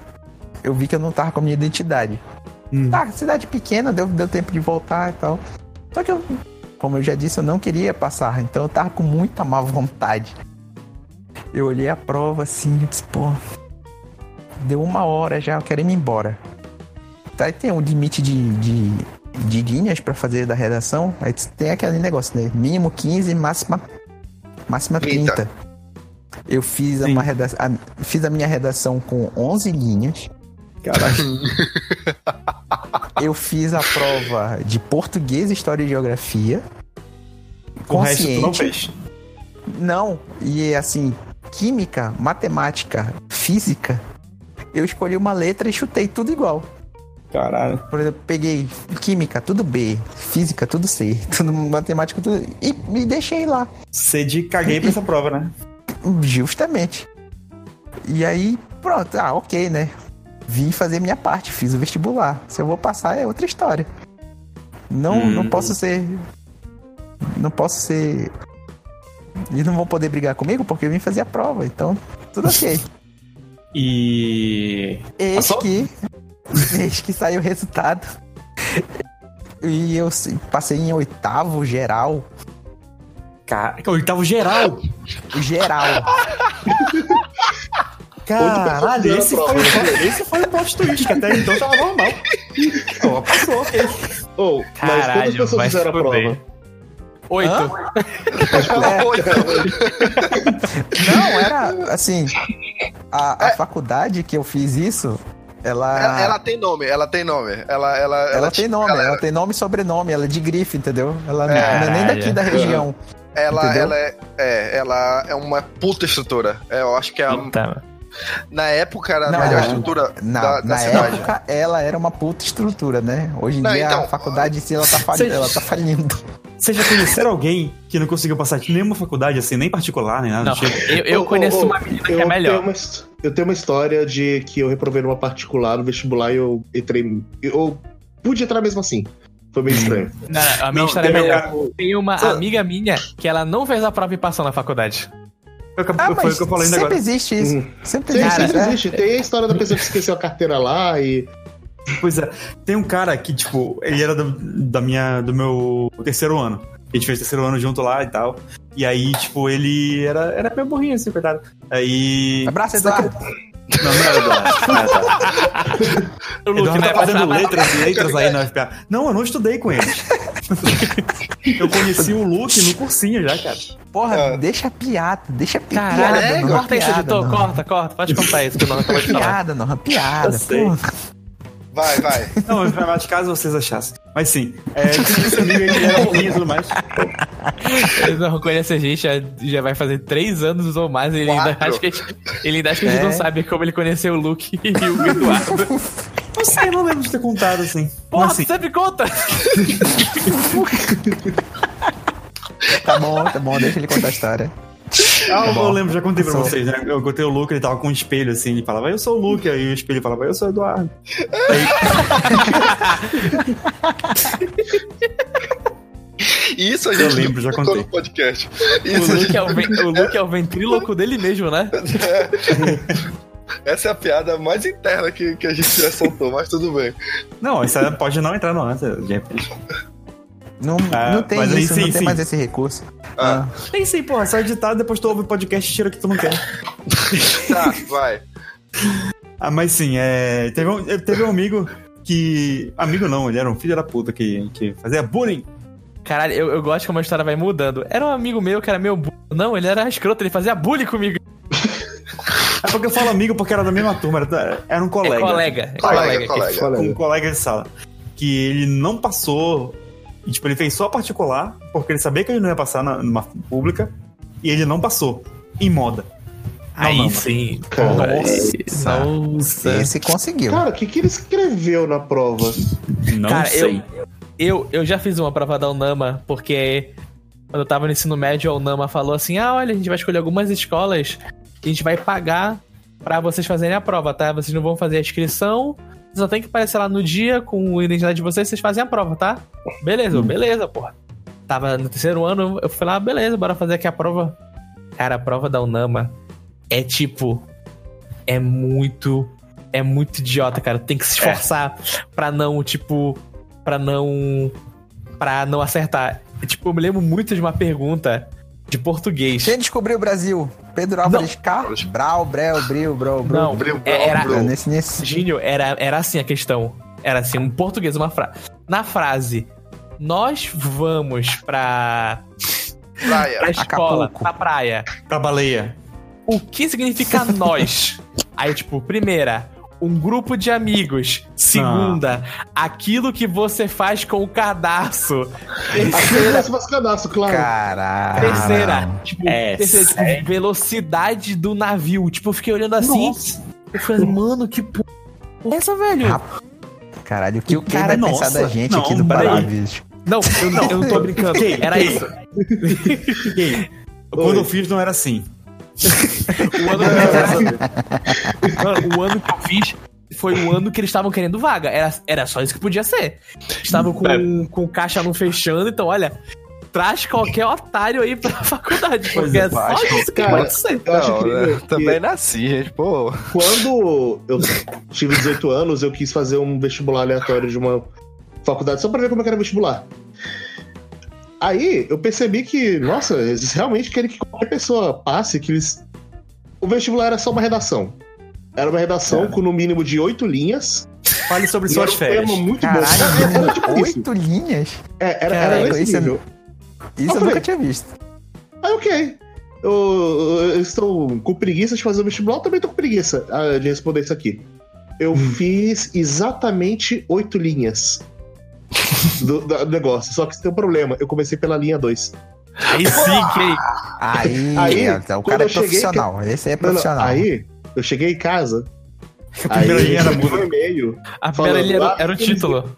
eu vi que eu não tava com a minha identidade. Tá, cidade pequena, deu, deu tempo de voltar e tal. Só que eu, como eu já disse, eu não queria passar, então eu tava com muita má vontade. Eu olhei a prova assim e disse, pô, deu uma hora já, eu quero ir embora. E tem um limite de, de, de linhas pra fazer da redação, aí tem aquele negócio, né? Mínimo 15, máxima, máxima 30. Eu fiz, uma redação, a, fiz a minha redação com 11 linhas. Caralho. Eu fiz a prova de português, história e geografia. O resto tu não fez. Não, e assim, química, matemática, física, eu escolhi uma letra e chutei tudo igual. Caralho. Por exemplo, peguei química, tudo B, física, tudo C, tudo matemática, tudo. E me deixei lá. De caguei pra essa prova, né? Justamente. E aí, pronto, ah, ok, né? Vim fazer minha parte, fiz o vestibular. Se eu vou passar é outra história. Não, Hum. não posso ser. Não posso ser. Eles não vão poder brigar comigo porque eu vim fazer a prova, então tudo ok. E. Eis Passou? que. Eis que saiu o resultado. E eu se- passei em oitavo geral. Cara, oitavo geral. Geral. Caralho, esse foi, o- esse foi o plot twist, que até então tava normal. Ó, passou, ok. Ou, mas quantas Caralho, pessoas vai fizeram a prova? Oito. Não, era assim. A, a faculdade que eu fiz isso, ela. Ela, ela tem nome, ela tem nome. Ela, ela, ela, Ela tem nome, ela, ela tem nome e sobrenome, ela é de grife, entendeu? Ela É, não é nem daqui da região. ela, entendeu? ela é, é, ela é uma puta estrutura. É, eu acho que é a, Eita. Na época era a melhor estrutura Na, da, da na cidade. época, ela era uma puta estrutura, né? Hoje em Não, dia então, a faculdade em si ela tá, fali- Cês- ela tá falindo. Vocês já conheceram alguém que não conseguiu passar de nenhuma faculdade, assim, nem particular, nem nada Não, do tipo? eu, eu ô, conheço ô, uma menina que é melhor. Tenho uma, eu tenho uma história de que eu reprovei numa particular no vestibular e eu entrei. Eu pude entrar mesmo assim. Foi meio estranho. Não, a minha Não, história é tem melhor. cara- Tem uma Só- amiga minha que ela não fez a prova e passou na faculdade. Foi o que- Ah, foi o que eu falei ainda sempre agora. existe isso. Hum. Sempre Sim, existe. sempre né? existe. Tem a história da pessoa que esqueceu a carteira lá e. Pois é, tem um cara que, tipo, ele era do, da minha, do meu terceiro ano. A gente fez terceiro ano junto lá e tal. E aí, tipo, ele era, era meio burrinho, assim, coitado. Aí. Abraço, Só que- Eduardo. Não, não era Eduardo. Não era Eduardo. O Luke, Eduardo né? tá fazendo letras e letras aí na FPA. Não, eu não estudei com eles. eu conheci o Luke no cursinho já, cara. Porra, É. deixa a piada, deixa a pi- Caralho, piada. é, não, corta isso, piada, editor, corta, corta. Pode contar isso que eu não acabei de falar. Piada, não, piada. Eu sei. pô. Vai, vai. Não, mas caso vocês achassem. Mas sim, é, esse amigo era ruim e tudo mais. Ele não conhece a gente, já, já vai fazer três anos ou mais. Ele ainda acha que a gente, ele ainda acha que a gente É. não sabe como ele conheceu o Luke e o Eduardo. Não sei, não lembro de ter contado assim. Porra, assim, sempre conta! Tá bom, tá bom, deixa ele contar a história. Ah, eu bom. lembro, já contei pra vocês, né? Eu contei o Luke, ele tava com um espelho assim, ele falava, eu sou o Luke, aí o espelho falava, eu sou o Eduardo. Isso a Eu gente lembro, já contei. no podcast. O Isso a Luke, gente... é o, ven- o Luke é o ventríloco dele mesmo, né? Essa é a piada mais interna que, que a gente já soltou, mas tudo bem. Não, isso aí pode não entrar no ar, de repente. Não, Ah, não tem isso, sim, não tem sim. mais esse recurso. Ah, Tem sim, porra, só editar, depois tu ouve o podcast e tira o que tu não quer. tá, vai. Ah, mas sim, é. Teve um, teve um amigo que. Amigo não, ele era um filho da puta que, que fazia bullying. Caralho, eu, eu gosto como a história vai mudando. Era um amigo meu que era meu bu... Não, ele era escroto, ele fazia bullying comigo. É porque eu falo amigo porque era da mesma turma, era, era um colega. É colega. É Colega, colega. colega. Um colega de sala. Que ele não passou. E, Tipo, ele fez só particular, porque ele sabia que ele não ia passar na- numa pública. E ele não passou. Em moda. Aí não, sim. Cara, nossa. Nossa. Esse conseguiu. Cara, o que, que ele escreveu na prova? Não Cara, sei. Eu, eu já fiz uma prova da Unama, porque quando eu tava no ensino médio, a Unama falou assim: ah, olha, a gente vai escolher algumas escolas e a gente vai pagar pra vocês fazerem a prova, tá? Vocês não vão fazer a inscrição, só tem que aparecer lá no dia com a identidade de vocês, vocês fazem a prova, tá? Beleza, beleza, porra. Tava no terceiro ano, eu fui lá, beleza, bora fazer aqui a prova. Cara, a prova da Unama é tipo. É muito. É muito idiota, cara. Tem que se esforçar pra não, tipo. Pra não. Pra não acertar. Tipo, eu me lembro muito de uma pergunta de português. Quem descobriu o Brasil? Pedro Álvares K? Brau, Breu, Bril, Bro, Bro. Não, Bril, é- era. bril. É nesse, nesse. Gínio, era, era assim a questão. Era assim, um português, uma frase. Na frase, nós vamos pra, Praia. pra escola, Acapulco. pra praia. Pra baleia. O que significa nós? Aí, tipo, primeira, um grupo de amigos. Segunda, aquilo que você faz com o cadastro. Terceira, você faz cadastro, claro. Caralho. terceira, tipo, É terceira, tipo, velocidade do navio. Tipo, eu fiquei olhando assim. Eu falei, mano, que porra é essa, velho? Rapaz, Caralho, o que o que Cara, vai pensar nossa. da gente Não, aqui do. Pará, bicho? Não, eu não, eu não tô brincando. Era isso. Quando eu fiz não era assim. O ano, que... O ano que eu fiz foi o ano que eles estavam querendo vaga. Era, era só isso que podia ser. Estavam com, com o caixa não fechando, então olha. Traz qualquer otário aí pra faculdade, porque é só isso que Cara, pode ser. Eu acho Não, incrível né? que Também nasci, gente. Pô, Quando eu tive 18 anos, eu quis fazer um vestibular aleatório de uma faculdade só pra ver como é que era o vestibular. Aí eu percebi que, nossa, eles realmente querem que qualquer pessoa passe, que eles. O vestibular era só uma redação. Era uma redação com no mínimo de oito linhas. Fale sobre e suas era um férias. tema muito Caralho, bom. Era tipo isso. oito linhas? É, era, era Caralho, nesse isso é- nível. Isso Eu eu falei- nunca tinha visto. Aí, ok. Eu, eu estou com preguiça de fazer o vestibular, eu também tô com preguiça ah, de responder isso aqui. Eu fiz exatamente oito linhas do, do negócio. Só que tem um problema. Eu comecei pela linha 2. Aí sim, que Aí, Aí, então, o cara é eu cheguei, profissional. Esse aí é profissional. Aí, eu cheguei em casa. A primeira aí, linha era um e-mail. a Falando, primeira linha era, ah, era o título.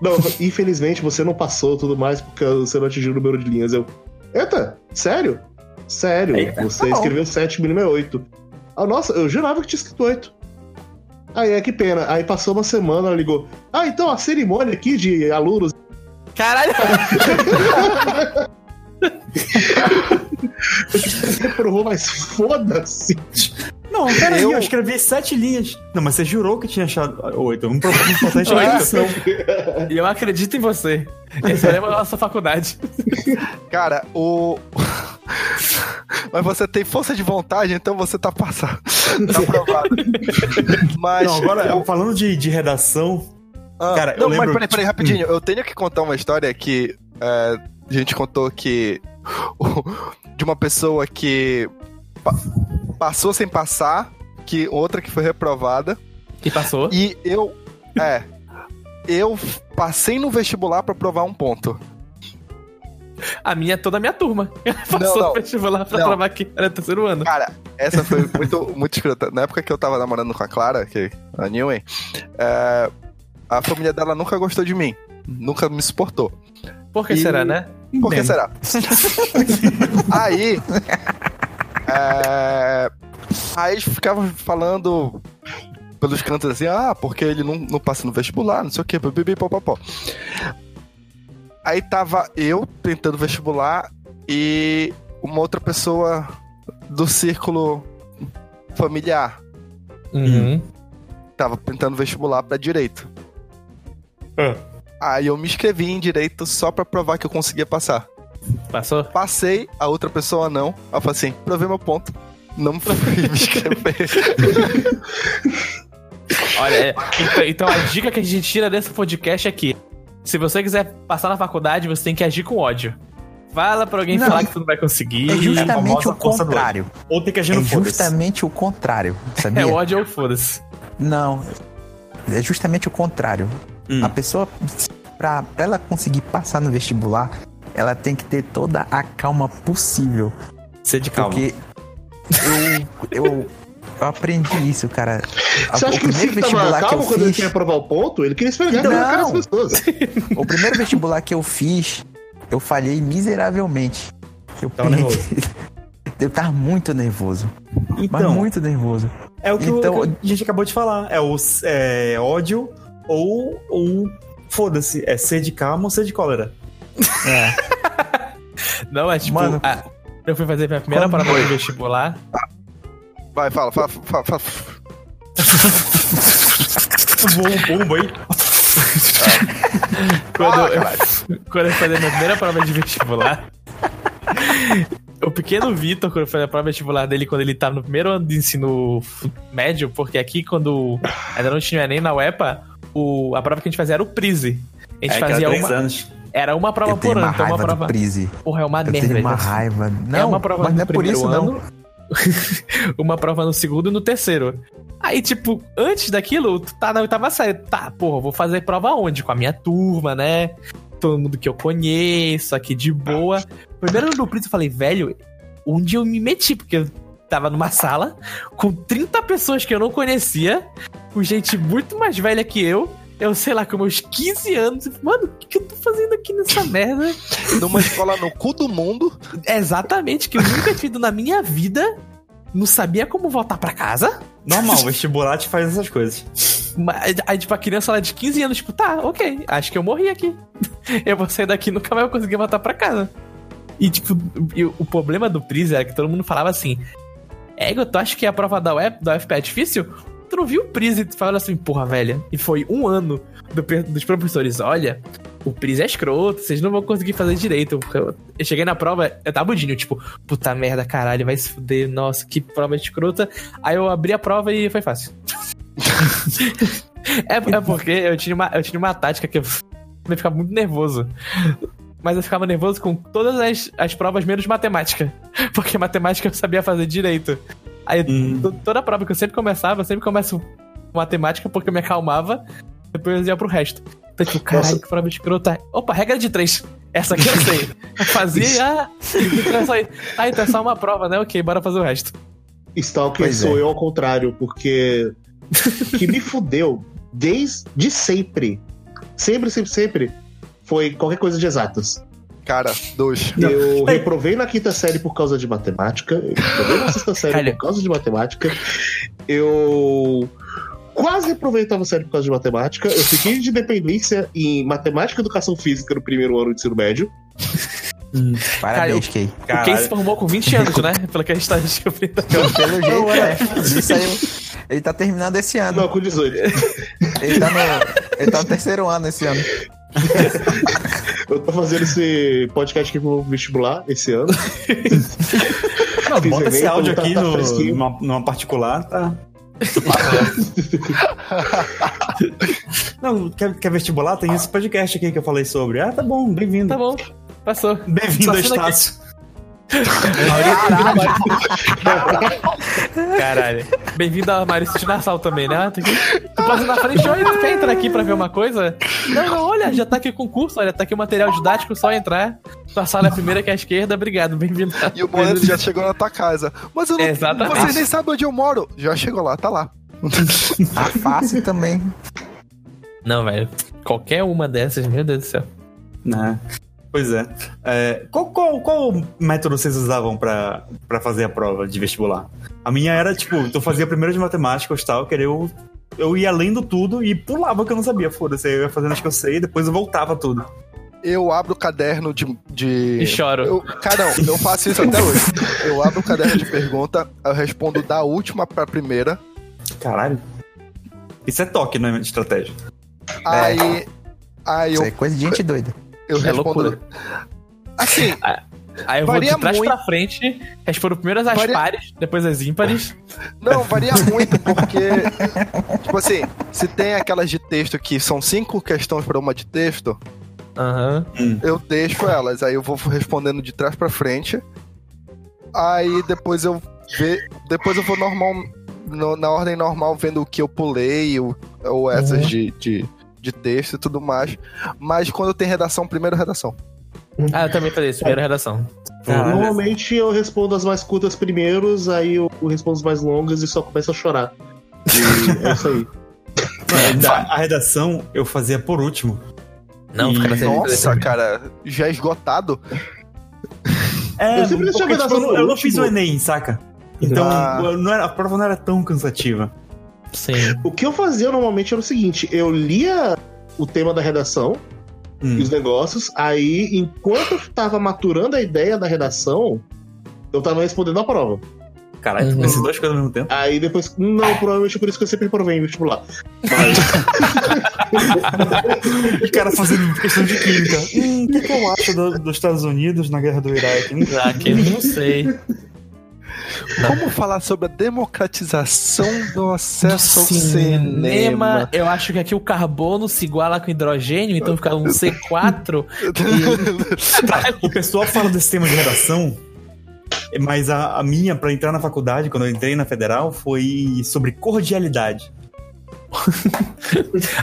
Não, infelizmente você não passou tudo mais porque você não atingiu o número de linhas. Eu. Eita, sério? Sério, Eita, você tá escreveu 7, mínimo é 8. Ah, nossa, eu jurava que tinha escrito 8. Aí é que pena. Aí passou uma semana, ela ligou. Ah, então a cerimônia aqui de alunos. Caralho! reprovou, mas foda-se. Não, peraí, Eu- eu... escrevi sete linhas. Não, mas você jurou que tinha achado oito. Um problema importante é a. E eu acredito em você. Esse é o lema da nossa faculdade. cara, o. Mas você tem força de vontade, então você tá passando. Tá aprovado. Mas. Não, agora, falando de, de redação, Ah, Cara, eu não, lembro- mas peraí, peraí, rapidinho. Eu tenho que contar uma história que é, a gente contou que de uma pessoa que pa- passou sem passar, que outra que foi reprovada. E passou? E eu. É. eu passei no vestibular pra provar um ponto. A minha, toda a minha turma. Passou não. no vestibular pra Não. provar que era terceiro ano. Cara, essa foi muito, muito escrota. Na época que eu tava namorando com a Clara, que a Newey, é, a família dela nunca gostou de mim. Nunca me suportou. Por que E- será, né? Por que Bem. será? aí. é, aí eles ficavam falando pelos cantos assim, ah, porque ele não, não passa no vestibular, não sei o que, bibi, popopó. Aí tava eu tentando vestibular e uma outra pessoa do círculo familiar Uhum. tava tentando vestibular pra direito. Ah. Aí eu me inscrevi em direito só pra provar que eu conseguia passar. Passou? Passei, a outra pessoa não. Eu falei assim, provei meu ponto. Não fui me inscrever. Olha, é, então, então a dica que a gente tira desse podcast é que se você quiser passar na faculdade, você tem que agir com ódio. Fala pra alguém Não. falar que tu não vai conseguir. É justamente o contrário. Ou tem que agir É no foda-se. justamente o contrário, sabia? É ódio ou foda-se. Não, é justamente o contrário. Hum. A pessoa, pra, pra ela conseguir passar no vestibular, ela tem que ter toda a calma possível. Ser de calma. Porque eu, eu, eu aprendi isso, cara. Você acha que o Cid tava calmo quando ele queria provar o ponto? Ele queria esfregar na cara das pessoas. O primeiro vestibular que eu fiz, eu falhei miseravelmente. Eu Tava perdi- nervoso. Eu tava muito nervoso. Mas Então. muito nervoso. É o que, Então- o que a gente acabou de falar. É o é, ódio ou ou foda-se. É ser de calma ou ser de cólera. É. Não, é tipo. Mano, ah, eu fui fazer minha primeira foi? de vestibular. Vai, fala, fala, fala. fala. Bom, bom, boi. Quando, eu, quando eu fazer minha primeira prova de vestibular. O pequeno Vitor, quando eu fiz a prova vestibular dele, quando ele tava no primeiro ano de ensino médio, porque aqui, quando ainda não tinha nem na UEPA, o, a prova que a gente fazia era o Prise. A gente É, fazia uma. anos. Era uma prova por uma ano, então uma raiva do prova. Prise. Porra, é uma Eu merda. tenho uma velho. raiva. Não, é uma prova mas não é por isso, não. uma prova no segundo e no terceiro. Aí, tipo, antes daquilo, tu tá na oitava série. Tá, porra, vou fazer prova onde? Com a minha turma, né? Todo mundo que eu conheço, aqui de boa. Primeiro do Prince eu falei, velho, onde eu me meti? Porque eu tava numa sala com 30 pessoas que eu não conhecia, com gente muito mais velha que eu. Eu sei lá, com meus 15 anos. Mano, o que, que eu tô fazendo aqui nessa merda? Numa escola no cu do mundo. Exatamente, que eu nunca tinha ido na minha vida. Não sabia como voltar pra casa. Normal, o vestibular te faz essas coisas. Mas, Aí, tipo, a criança lá de 15 anos, tipo, tá, ok, acho que eu morri aqui. Eu vou sair daqui e nunca mais vou conseguir voltar pra casa. E, tipo, e o o problema do Pris era que todo mundo falava assim: Ego, tu acha que a prova da, UEP, da UFP é difícil? Tu não viu o Pris e tu fala assim, porra, velha. E foi um ano do dos professores: olha, o Pris é escroto, vocês não vão conseguir fazer direito. Eu, eu cheguei na prova, eu tava budinho, tipo, puta merda, caralho, vai se fuder, nossa, que prova escrota. Aí eu abri a prova e foi fácil. é, é porque eu tinha, uma, eu tinha uma tática que eu, eu ficava muito nervoso. Mas eu ficava nervoso com todas as, as provas menos matemática. Porque matemática eu sabia fazer direito. Aí to- toda prova que eu sempre começava, eu sempre começo com matemática porque eu me acalmava, depois eu ia pro resto. Então, tipo, caralho, que prova escrota. Opa, regra de três. Essa aqui eu sei. Eu fazia e ah, então é só. Ah, então é só uma prova, né? Ok, bora fazer o resto. Stalker Pois sou é. eu ao contrário, porque o que me fudeu desde sempre, sempre, sempre, sempre, foi qualquer coisa de exatas. Cara, dois. Eu reprovei na quinta série por causa de matemática, eu reprovei na sexta série Caralho. por causa de matemática, eu quase reprovei na oitava série por causa de matemática, eu fiquei de dependência em matemática e educação física no primeiro ano do ensino médio. Parabéns, Kay. O Kay se formou com 20 anos, né? Pelo que a gente tá descobrindo. Pelo jeito, é. Ele saiu. Ele tá terminando esse ano. Não, com 18. Ele tá no, ele tá no terceiro ano esse ano. Eu tô fazendo esse podcast aqui pro vestibular esse ano. Não, Fiz bota esse áudio tá- aqui tá no- numa, numa particular, tá? Não, quer, quer vestibular? Tem esse podcast aqui que eu falei sobre. Ah, tá bom, bem-vindo. Tá bom, passou. Bem-vindo. Estácio. Caralho. Bem-vindo a Maurício de Nassau também, né? Tu, tu passa na frente, olha, tu quer entrar aqui pra ver uma coisa? Não, não, olha, já tá aqui o concurso, olha, tá aqui o material didático, só entrar. Tua sala é a primeira que é a esquerda, obrigado, bem-vindo. E o boleto já chegou na tua casa. Mas eu não, Exatamente. você nem sabe onde eu moro. Já chegou lá, tá lá. A face também. Não, velho. Qualquer uma dessas, meu Deus do céu. Né? Pois é. É, qual, qual, qual método vocês usavam pra, pra fazer a prova de vestibular? A minha era, tipo, tu fazia primeiro de matemática e tal, que eu, eu ia lendo tudo e pulava que eu não sabia, foda-se. Eu ia fazendo as que eu sei e depois eu voltava tudo. Eu abro o caderno de. de... E choro. Eu, cara, não, eu faço isso até hoje. Eu abro o caderno de pergunta, eu respondo da última pra primeira. Caralho. Isso é toque, não é estratégia. Aí. Aí Isso eu, é coisa de gente doida. Eu É respondo. loucura. Assim, Aí eu vou de trás muito. pra frente, respondo primeiro as Varia- pares, depois as ímpares. Não, varia muito, porque. tipo assim, se tem aquelas de texto que são cinco questões pra uma de texto, Aham. eu deixo elas. Aí eu vou respondendo de trás pra frente. Aí depois eu ve... depois eu vou normal no- na ordem normal vendo o que eu pulei ou, ou essas Uhum. de, de, de texto e tudo mais. Mas quando tem redação, primeiro redação. Ah, eu também falei isso, primeira redação. Normalmente eu respondo as mais curtas primeiros, aí eu respondo as mais longas e só começo a chorar. E é isso aí. A redação eu fazia por último. Não, E- série. Nossa, cara, já esgotado. É, Eu sempre deixei a porque, tipo, redação eu eu não fiz o Enem, saca? Então, Ah. não era- a prova não era tão cansativa. Sim. O que eu fazia normalmente era o seguinte: eu lia o tema da redação Hum. e os negócios, aí enquanto eu tava maturando a ideia da redação, eu tava respondendo a prova. Caralho, tu Uhum. fez duas coisas ao mesmo tempo. Aí depois, não, provavelmente por isso que eu sempre provei em vestibular. O cara fazendo questão de química. Hum, o que, que eu acho do- dos Estados Unidos na guerra do Iraque? Hum, Ah, que não sei. Como falar sobre a democratização do acesso ao Cinema, cinema? eu acho que aqui o carbono se iguala com hidrogênio, então fica um C4. O pessoal fala desse tema de redação, mas a, a minha, pra entrar na faculdade, quando eu entrei na federal, foi sobre cordialidade.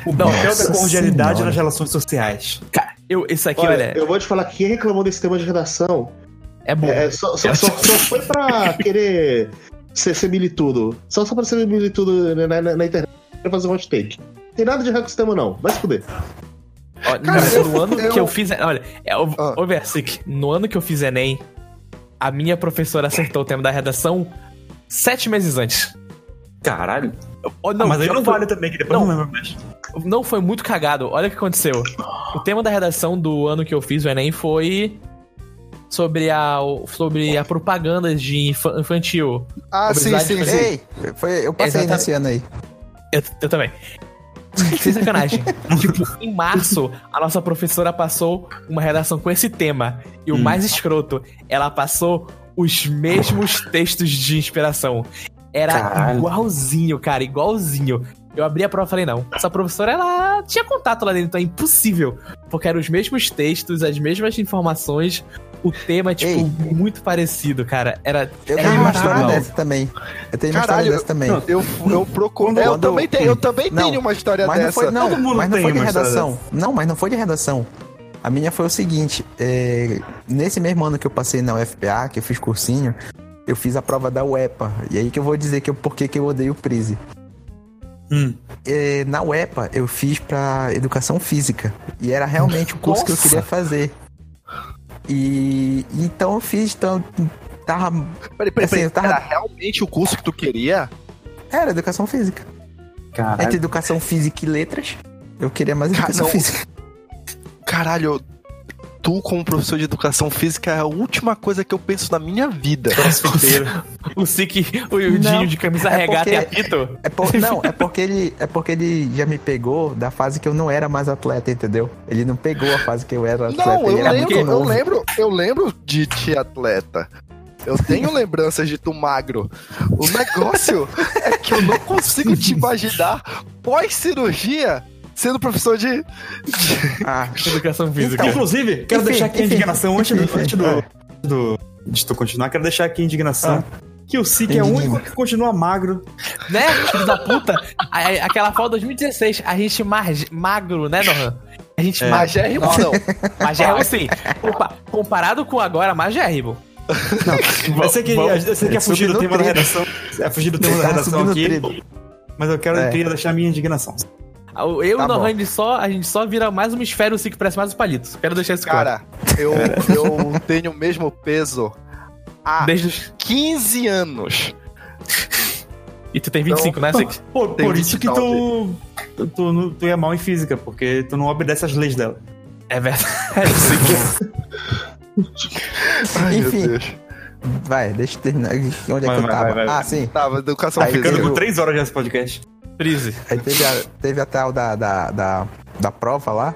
o papel da cordialidade Senhora. nas relações sociais. Cara, eu, isso aqui, Olha, olha, eu vou te falar que quem reclamou desse tema de redação é bom. é, só, só, só, só foi pra querer ser, ser militudo. Só, só pra ser militudo na, na, na internet. Quer fazer um hot take. Tem nada de errado com esse tema, não. Vai se fuder. Ó, Cara, no, eu- no ano eu- que eu fiz. Olha, é, o, Ah. ô, Versic, no ano que eu fiz Enem, a minha professora acertou o tema da redação sete meses antes. Caralho. Ó, Não, mas aí não vale também, que depois Não. não, lembro mais. Não foi muito cagado. Olha o que aconteceu. O tema da redação do ano que eu fiz o Enem foi sobre a, sobre a propaganda de infa- infantil. Ah, sim, sim, sim. Ei, foi, eu passei Exatamente. nesse ano aí. Eu, eu também. Sem sacanagem. tipo, em março, a nossa professora passou uma redação com esse tema. E o mais escroto, ela passou os mesmos textos de inspiração. Era Caralho. igualzinho, cara, igualzinho. Eu abri a prova e falei, não, essa professora, ela tinha contato lá dentro, então é impossível. Porque eram os mesmos textos, as mesmas informações, o tema, tipo, Ei. muito parecido, cara. Era, Eu era tenho uma história dessa também. Eu tenho uma Caralho, história dessa também. Eu, eu procuro. eu, Quando- também tenho, eu também Não, tenho uma história mas não dessa. foi, não, Todo mundo mas não tem foi de redação. Não, mas não foi de redação. A minha foi o seguinte: é, nesse mesmo ano que eu passei na UFPA, que eu fiz cursinho, eu fiz a prova da UEPA. E aí que eu vou dizer que eu, por que que eu odeio o Prise. Hum. É, na UEPA eu fiz pra educação física. E era realmente o curso que eu queria fazer. E então eu fiz, então tava. Peraí, peraí, Assim, tava- Era realmente o curso que tu queria? Era educação física. Caralho. Entre educação física e letras, eu queria mais educação não. física. Caralho, tu como professor de educação física é a última coisa que eu penso na minha vida. O Sik, o, o Dinho de camisa é regata e porque- apito. É por- não, é porque ele é porque ele já me pegou da fase que eu não era mais atleta, entendeu? Ele não pegou a fase que eu era atleta, Não, eu era lembro, muito eu lembro, eu lembro de ti atleta. Eu tenho lembranças de tu magro. O negócio é que eu não consigo te imaginar pós-cirurgia sendo professor de. Ah, Educação física. Então, Inclusive, quero Enfim, deixar aqui a enfim. indignação antes do, antes do, do, de tu continuar, quero deixar aqui a indignação. Que o Sik é o único que continua magro. Né, filho da puta? A- Aquela foto 2016, a gente mais magro, né, Nohan? A gente É. magérrimo, não. Magérrimo sim. Compa- comparado com agora, magérrimo. Eu sei que, eu sei que é fugir do tema da redação. É fugir do tema da Tá redação aqui. Mas eu quero, É. queria deixar a minha indignação. Eu e Tá o. Nohan, só, a gente só vira mais uma esfera e o Sik parece mais os palitos. Quero deixar isso Cara, eu, eu tenho o mesmo peso há Desde os... 15 anos. E tu tem 25, né, Sik? Pô, Tem por isso que 29. tu, tu, tu, tu é mal em física, porque tu não obedece às leis dela. É verdade, Sik. Ai, Enfim. meu Deus. Vai, deixa eu terminar. Onde é Vai, que eu vai, tava? vai, vai. Ah, sim. Tava, educação Aí física. Ficando com três horas já esse podcast. Prise. Aí teve a, teve a tal da, da, da, da prova lá.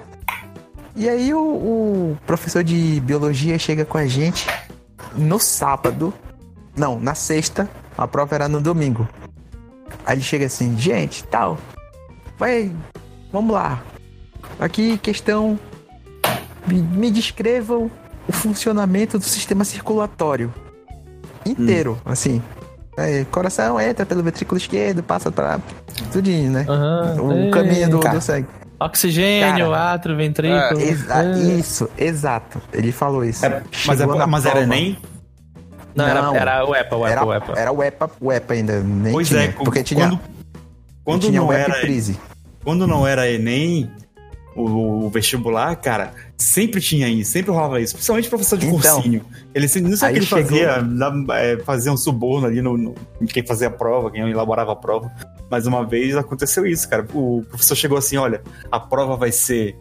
E aí o, o professor de biologia chega com a gente no sábado. Não, na sexta. A prova era no domingo. Aí ele chega assim, gente, tal. Vai, vamos lá. Aqui questão. Me, me descrevam o funcionamento do sistema circulatório inteiro, assim. É, coração entra pelo ventrículo esquerdo, passa pra tudinho, né? Aham. o Ei, caminho do, do sangue. Oxigênio, Cara, átrio, ventrículo. Exa- É. Isso, exato. Ele falou isso. É, mas é- mas era. Enem? Não, era, Não. era o EPA, o EPA, Era, o EPA. era o EPA, o EPA ainda, nem Pois tinha. é, porque tinha, quando, quando tinha não o EPA era e Prise. quando não era Enem, o, o vestibular, cara, sempre tinha isso, sempre rolava isso. Principalmente professor de Então, cursinho. Ele sempre- não sei o que ele chegou- fazia, é, fazia um suborno ali no, no- em quem fazia a prova, quem elaborava a prova. Mas uma vez aconteceu isso, cara. O professor chegou assim: olha, a prova vai ser.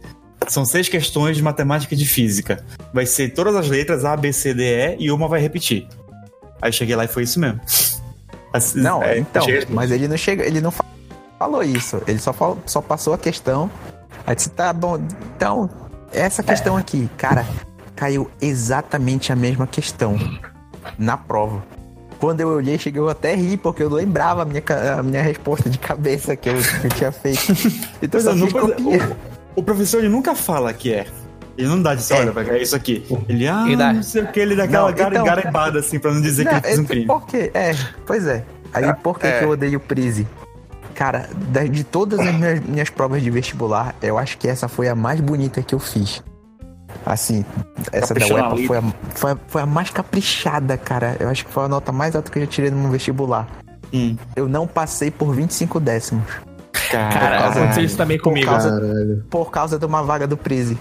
São seis questões de matemática e de física. Vai ser todas as letras A, B, C, D, E e uma vai repetir. Aí eu cheguei lá e foi isso mesmo. Assim, Não, é, então, cheguei- mas ele não chega, ele não fa- falou isso. Ele só, falou, só passou a questão. Aí disse, tá bom, então, essa questão aqui, cara, caiu exatamente a mesma questão na prova. Quando eu olhei, cheguei eu até ri, porque eu lembrava a minha, a minha resposta de cabeça que eu, que eu tinha feito. Então eu é, não- é, o, o professor ele nunca fala que é. Ele não dá de É. olha, vai cair isso aqui. Ele, ah, Ele dá- não sei o que, ele dá aquela Não, então- garimbada assim, pra não dizer que Não, ele fez um é, crime. Por quê? É, pois é. Aí por que, é. que eu odeio Prise? Cara, de todas as minhas, minhas provas de vestibular, eu acho que essa foi a mais bonita que eu fiz. Assim, essa da UEPA foi a, foi, a- foi a mais caprichada, cara. Eu acho que foi a nota mais alta que eu já tirei no meu vestibular. Hum. Eu não passei por 25 décimos. Cara, causa- aconteceu isso também por comigo. causa- Caralho. Por causa de uma vaga do Prise.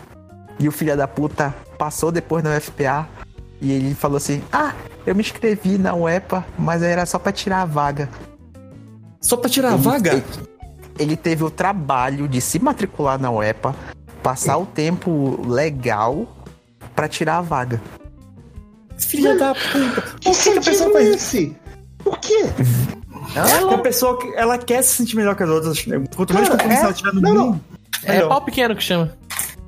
E o filho da puta passou depois na UFPA. E ele falou assim: Ah, eu me inscrevi na UEPA, mas era só pra tirar a vaga. Só pra tirar a Ele- vaga? Ele, ele teve o trabalho de se matricular na UEPA, passar o tempo legal pra tirar a vaga. Filha da puta. Que Por que, que a pessoa sentido faz é isso? esse? Por quê? Porque a pessoa que- ela quer se sentir melhor que as outras. Quanto mais compromisso é- ela tiver no não, mundo, É melhor. pau pequeno que chama.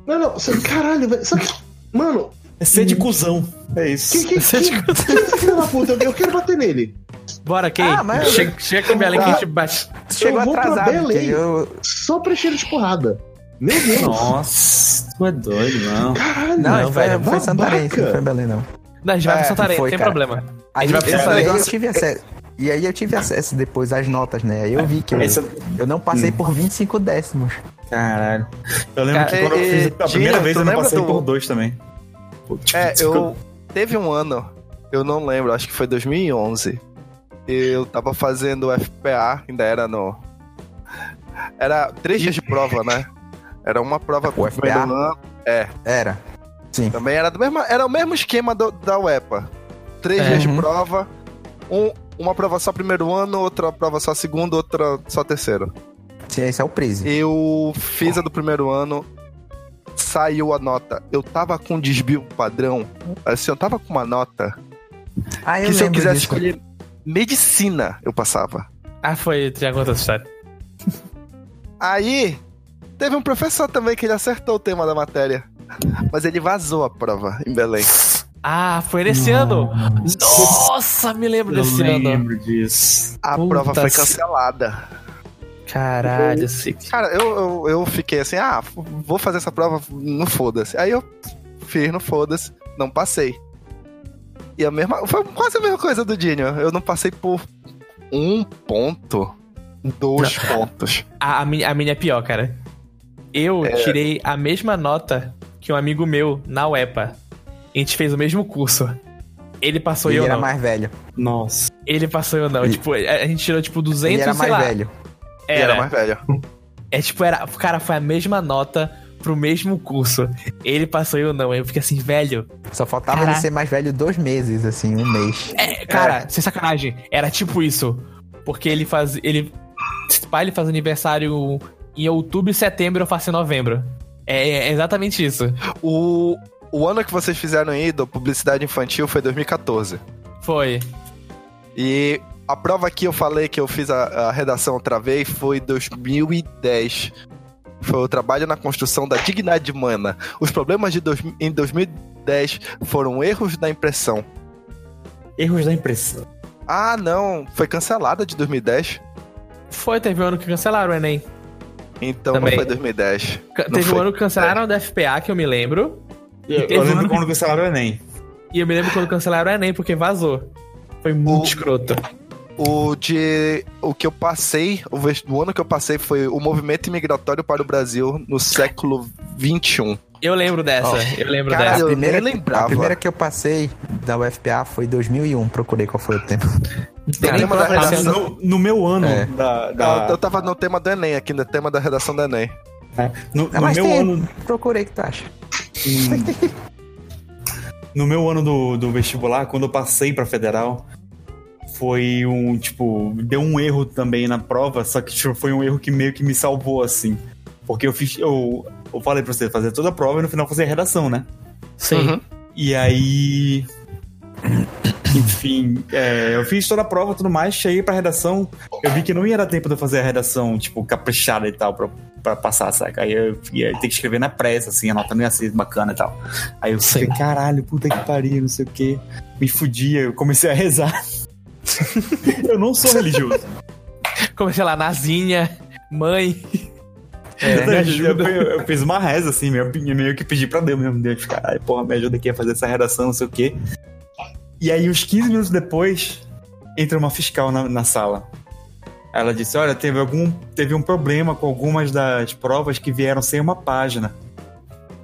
Não, não, você- caralho, velho. Só que, mano, É ser de cuzão. É isso. que, que, que, que esse filho da puta? Eu, eu quero bater nele. Bora, Kay. Ah, mas- Chega, chega com Belém que a gente bate. Chegou eu vou atrasado, pra Belém eu- só pra ele de porrada. Meu Deus. Nossa, tu é doido, não. Caralho, Não, Não, foi, velho, foi Santarém, não foi Belém, não. Não, a gente vai É, pra Santarém, foi, não tem cara. problema. Aí, vai pra eu, Santarém. eu tive acesso. E aí eu tive acesso depois às notas, né? Aí eu vi que eu, Esse- eu não passei por 25 décimos. Caralho. Eu lembro Cara, que quando eu fiz a Dinho, primeira vez eu não passei do- por dois também. Pô, tipo, É, tipo, eu. Teve um ano, eu não lembro, acho que foi 2011. Eu tava fazendo FPA, ainda era no. Era três dias de prova, né? Era uma prova pro UFPA? primeiro ano. É, Era. Sim. também era do mesmo. Era o mesmo esquema do- da UEPA. Três É. dias de Uhum. prova, um, uma prova só primeiro ano, outra prova só segundo, outra só terceiro. Sim, esse é o Prise. Eu fiz a do primeiro ano, saiu a nota. Eu tava com desvio padrão. Assim, eu tava com uma nota Ah, eu que se eu quisesse disso. escolher medicina, eu passava. Ah, foi. Tu já contou essa história. Aí, teve um professor também que ele acertou o tema da matéria. Mas ele vazou a prova em Belém. Ah, foi nesse ano. Nossa, me lembro eu desse ano. lembro disso. A Puta prova foi cancelada. Caralho, Sick. Cara, eu, eu, eu fiquei assim, ah, vou fazer essa prova no foda-se. Aí eu fiz no foda-se, não passei. E a mesma. Foi quase a mesma coisa do Dinho. Eu não passei por um ponto. Dois pontos. A, a, minha, a minha é pior, cara. Eu É. tirei a mesma nota que um amigo meu na UEPA. A gente fez o mesmo curso. Ele passou e Ele eu era não. mais velho. Nossa. Ele passou e eu não. Tipo, a gente tirou tipo 200, Ele era mais lá. velho. Ele Era. era mais velho. É tipo, era, cara, foi a mesma nota pro mesmo curso. Ele passou e eu não. Eu fiquei assim, velho. Só faltava Caraca. ele ser mais velho dois meses, assim, um mês. É, cara, sem sacanagem. Era tipo isso. Porque ele faz. Ele. Pai ele faz aniversário em outubro e setembro, eu faço em novembro. É, é exatamente isso. O, o ano que vocês fizeram aí do publicidade infantil foi 2014. Foi. E a prova que eu falei que eu fiz a, a redação outra vez foi 2010. Foi o trabalho na construção da dignidade humana. Os problemas de dois, em 2010 foram erros da impressão. Erros da impressão. Ah, não. Foi cancelada de 2010. Foi, teve um ano que cancelaram o Enem. Então Também. não foi 2010. Ca- Não teve um foi. ano que cancelaram o da FPA, que eu me lembro. E Eu, eu um lembro ano quando cancelaram o Enem. E eu me lembro quando cancelaram o Enem, porque vazou. Foi muito escroto. O de. O que eu passei, o, o ano que eu passei foi o movimento imigratório para o Brasil no século XXI. Eu lembro dessa, Ó, eu lembro cara, dessa. eu a, primeira, nem lembrava. a primeira que eu passei da UFPA foi 2001. Procurei qual foi o tempo. Tem Cara, tema da redação. No, no meu ano É. da. Da eu tava no tema do Enem aqui, no tema da redação do Enem. no, Ah, no mas meu tem- ano. Procurei que tu acha. No meu ano do, do vestibular, quando eu passei pra federal, foi um, tipo, deu um erro também na prova, só que tipo, foi um erro que meio que me salvou, assim. Porque eu fiz, eu, eu falei pra você fazer toda a prova e no final fazer a redação, né? Sim. Uhum. E aí. Enfim, é, eu fiz toda a prova e tudo mais, cheguei pra redação. Eu vi que não ia dar tempo de eu fazer a redação, tipo, caprichada e tal, pra, pra passar, saca? Aí eu ia ter que escrever na pressa, assim, a nota não ia ser bacana e tal. Aí eu fiquei, Sim. caralho, puta que pariu, não sei o quê. Me fudia, eu comecei a rezar. eu não sou religioso. Comecei lá, Nazinha, mãe. É, me eu, ajuda. eu- eu fiz uma reza, assim, meio, meio que pedi pra Deus mesmo. Deus, caralho, porra, me ajuda aqui a fazer essa redação, não sei o quê. E aí, uns 15 minutos depois, entra uma fiscal na, na sala. Ela disse: Olha, teve, algum, teve um problema com algumas das provas que vieram sem uma página.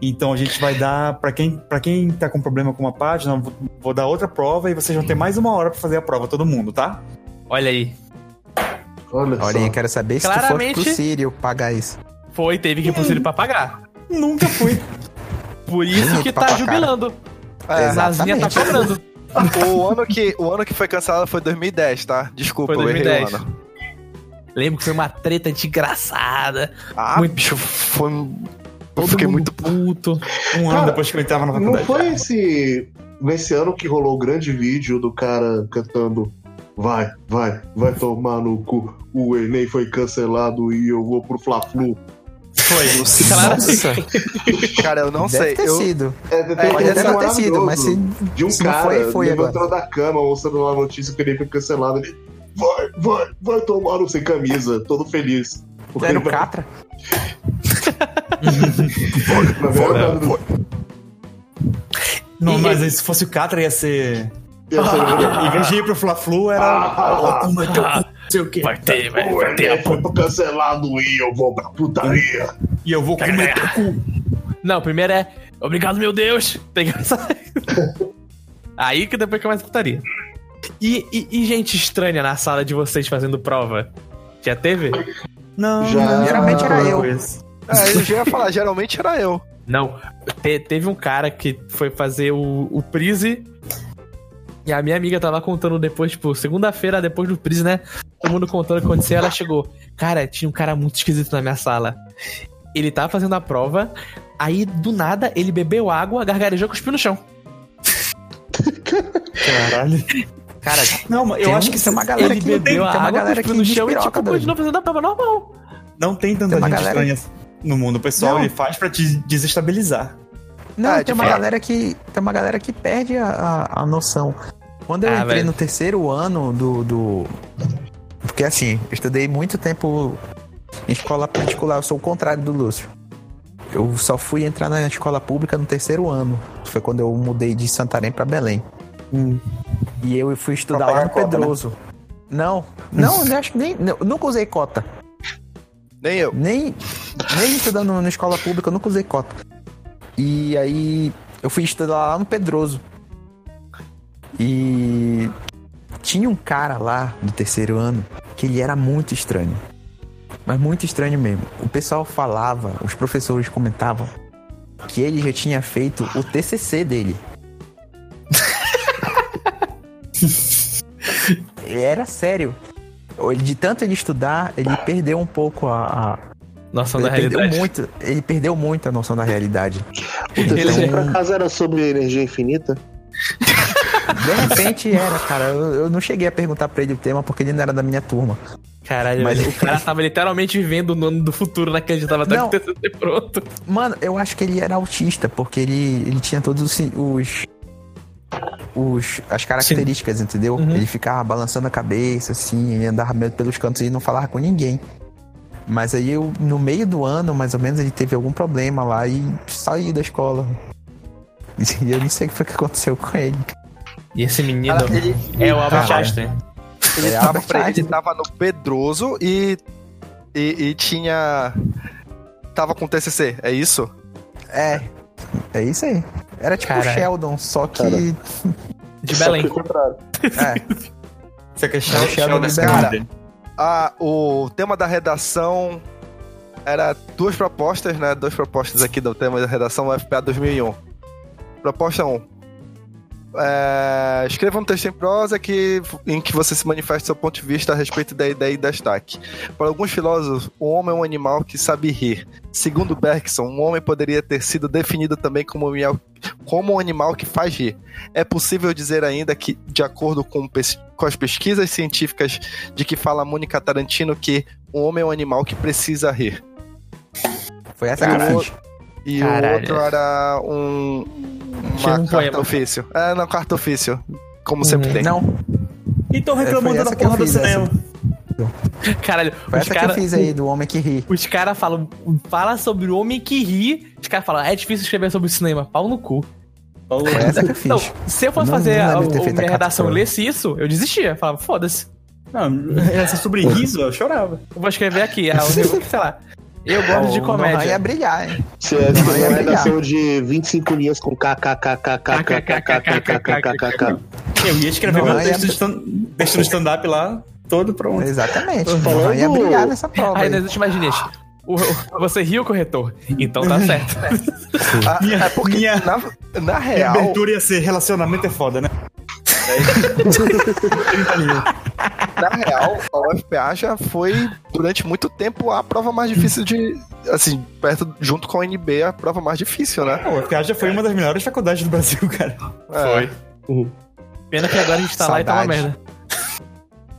Então a gente vai dar, pra quem, pra quem tá com problema com uma página, vou, vou dar outra prova e vocês vão ter mais uma hora pra fazer a prova, todo mundo, tá? Olha aí. Olha Olha, só. eu quero saber se tu for Claramente- pro Sírio pagar isso. Foi, teve que ir pro Círio pra pagar. Nunca fui. Por isso que tá jubilando. É, tá exatamente. cobrando. o, ano que, o ano que foi cancelado foi 2010, tá? Desculpa, Foi eu errei 2010. o ano. Lembro que foi uma treta desgraçada. Ah, Muito- bicho, foi. Eu Todo fiquei mundo muito. puto. Um ano Cara, depois que eu entrava na Não faculdade. foi esse. Nesse ano que rolou o grande vídeo do cara cantando Vai, vai, vai tomar no cu. O Enem foi cancelado e eu vou pro Fla-Flu. Foi. Nossa, Cara, eu não deve sei. ter Eu, sido. É, tem É, deve ter sido, mas se, de um se não cara foi, foi agora. levantando da cama, mostrando lá a notícia que o Enem foi cancelado. Ele vai, vai, vai tomar no sem camisa, todo feliz. Porque Era o ele vai- Catra? na verdade, Não, mas aí se fosse o Catra ia ser. ia ser- Em vez de ir pro Fla-Flu, era. Ah, Ó, vai ter não sei o quê. Vai ter, vai, ter. Foi cancelado e eu vou pra putaria. E eu vou comer teu cu. Não, primeiro é. Obrigado, meu Deus! Pegar essa. Aí que depois começa a putaria. E, e, e gente estranha na sala de vocês fazendo prova? Já teve? Não, Já- não, Geralmente era eu. coisa. É, eu já ia falar, geralmente era eu. Não. Te- teve um cara que foi fazer o, o Prise. E a minha amiga tava contando depois, tipo, segunda-feira depois do Prise, né? Todo mundo contando o que aconteceu. Ela chegou. Cara, tinha um cara muito esquisito na minha sala. Ele tava fazendo a prova. Aí, do nada, ele bebeu água, gargarejou e cuspiu no chão. Caralho. Cara, Não, eu Tem acho que tem uma galera ele que- bebeu tem a uma água, galera cuspiu que no chão e, tipo, continuou fazendo a prova normal. não tem tanta Tem uma gente galera- estranha no mundo. Pessoal Não. ele faz pra te desestabilizar. Não, Ah, tem uma fato. galera que. Tem uma galera que perde a, a, a noção. Quando eu Ah, entrei velho. no terceiro ano do, do. Porque assim, eu estudei muito tempo em escola particular, eu sou o contrário do Lúcio. Eu só fui entrar na escola pública no terceiro ano. Foi quando eu mudei de Santarém pra Belém. E eu fui estudar lá no cota, Pedroso. Não, não, eu acho que nem. não, eu nunca usei cota. Nem eu. Nem, nem estudando na escola pública, eu nunca usei cota. E aí eu fui estudar lá no Pedroso. E tinha um cara lá do terceiro ano que ele era muito estranho. Mas muito estranho mesmo. O pessoal falava, os professores comentavam que ele já tinha feito o TCC dele. era sério. Ele- De tanto ele estudar, ele perdeu um pouco a. a- Noção ele da perdeu realidade. muito, ele perdeu muito a noção da realidade. O TCC por acaso era sobre energia infinita? De repente era, cara. Eu, eu não cheguei a perguntar pra ele o tema porque ele não era da minha turma. Caralho, Mas- o cara tava literalmente vivendo no ano do futuro, não acreditava até Não. que o TCC pronto. Mano, eu acho que ele era autista, porque ele, ele tinha todos os, os, os- as características, entendeu? Uhum. Ele ficava balançando a cabeça, assim, ele andava meio pelos cantos e não falava com ninguém. Mas aí eu, no meio do ano, mais ou menos, ele teve algum problema lá e saiu da escola. E eu não sei o que foi que aconteceu com ele. E esse menino Cara, ele- é o Albert. Einstein. Ele, É tava, ele tava no Pedroso e, e, e tinha. Tava com TCC, é isso? É, é isso aí. Era tipo o Caralho. Sheldon, só que. Cara. De Só Belém. que. É, Você quer É o Sheldon Sheldon desse liberal. cara? Ah, o tema da redação era duas propostas, né? Duas propostas aqui do tema da redação FPA 2001. Proposta 1. É, escreva um texto em prosa que, em que você se manifeste seu ponto de vista a respeito da ideia e destaque. Para alguns filósofos, o homem é um animal que sabe rir. Segundo Bergson, um homem poderia ter sido definido também como um, animal- como um animal que faz rir. É possível dizer ainda que, de acordo com, com as pesquisas científicas de que fala Mônica Tarantino, que um homem é um animal que precisa rir. foi essa que eu fiz. E Caralho. o outro era um. Tinha Uma um carta poema. ofício. É, não, carta ofício. Como sempre tem. Não, Então É, reclamando foi da essa que porra do fiz, cinema. Caralho, foi os essa que caras. eu fiz aí, do homem que ri. Os caras falam, fala sobre o homem que ri. Os caras falam, é difícil escrever sobre o cinema. Pau no cu. Foi essa que eu fiz. Não, se eu fosse Não- fazer não a, a minha redação prova. lesse isso, eu desistia. Falava, foda-se. Não, essa sobre riso, eu chorava. Eu vou escrever aqui, negócio, sei lá. Eu gosto de O Nohan ia comédia. brilhar, hein? Se é é uma brilhar. redação de 25 linhas com kkkkkkkkkkkk. Eu ia escrever meu texto, é- stand-up lá, todo pronto. Exatamente. Nohan ia brilhar nessa prova. Aí nas últimas linhas. você riu, corretor? Então tá certo. Ah, Minha- é porque, minha- na, na Minha real, abertura ia ser relacionamento é foda, né? na real, a UFPA já foi, durante muito tempo, a prova mais difícil de. Assim, perto, junto com a UNB, a prova mais difícil, né? Pô, o FPA já foi uma das melhores faculdades do Brasil, cara. É. Pena que agora a gente tá lá e tá uma Saudade. merda.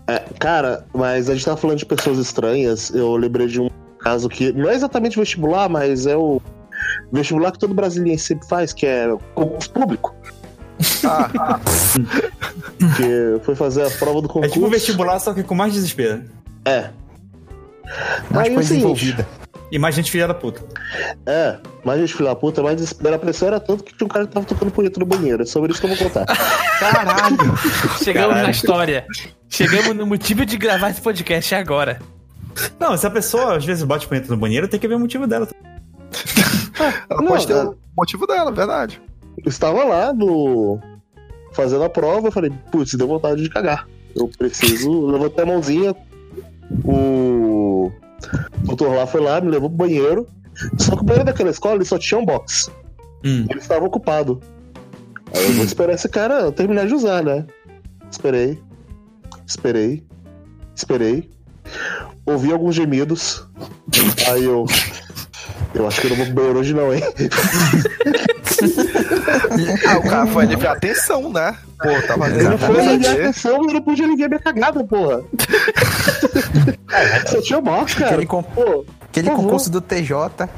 É, cara, mas a gente tava falando de pessoas estranhas. Eu lembrei de um caso que não é exatamente vestibular, mas é o vestibular que todo brasileiro sempre faz, que é concurso público. Ah, Que foi fazer a prova do É concurso. tipo um vestibular, só que com mais desespero. É. Mais Aí, coisa o seguinte, envolvida. E mais gente filha da puta. É, mais gente filha da puta, mais desespero. A pressão era tanto que tinha um cara que tava tocando punheta no banheiro. É sobre isso que eu vou contar. Caralho! Chegamos Caralho. na história. Chegamos no motivo de gravar esse podcast agora. Não, se a pessoa às vezes bate punheta no banheiro, tem que ver o motivo dela. ela Não, pode ter é- o motivo dela, verdade. Eu estava lá no. Fazendo a prova, eu falei, putz, deu vontade de cagar. Eu preciso. Levantei a mãozinha. O doutor lá foi lá, me levou pro banheiro. Só que o banheiro daquela escola ele só tinha um box. Hum. Ele estava ocupado. Aí eu vou esperar esse cara terminar de usar, né? Esperei. Esperei. Esperei. Ouvi alguns gemidos. Aí eu. Eu acho que eu não vou pro banheiro hoje, não, hein? Ah, o cara foi aliviar a atenção, né? Pô, tava Ele não foi tentando aliviar a fazer. atenção, eu não pude aliviar minha cagada, porra. Só tinha box, cara. Aquele, con- Pô, aquele concurso do TJ.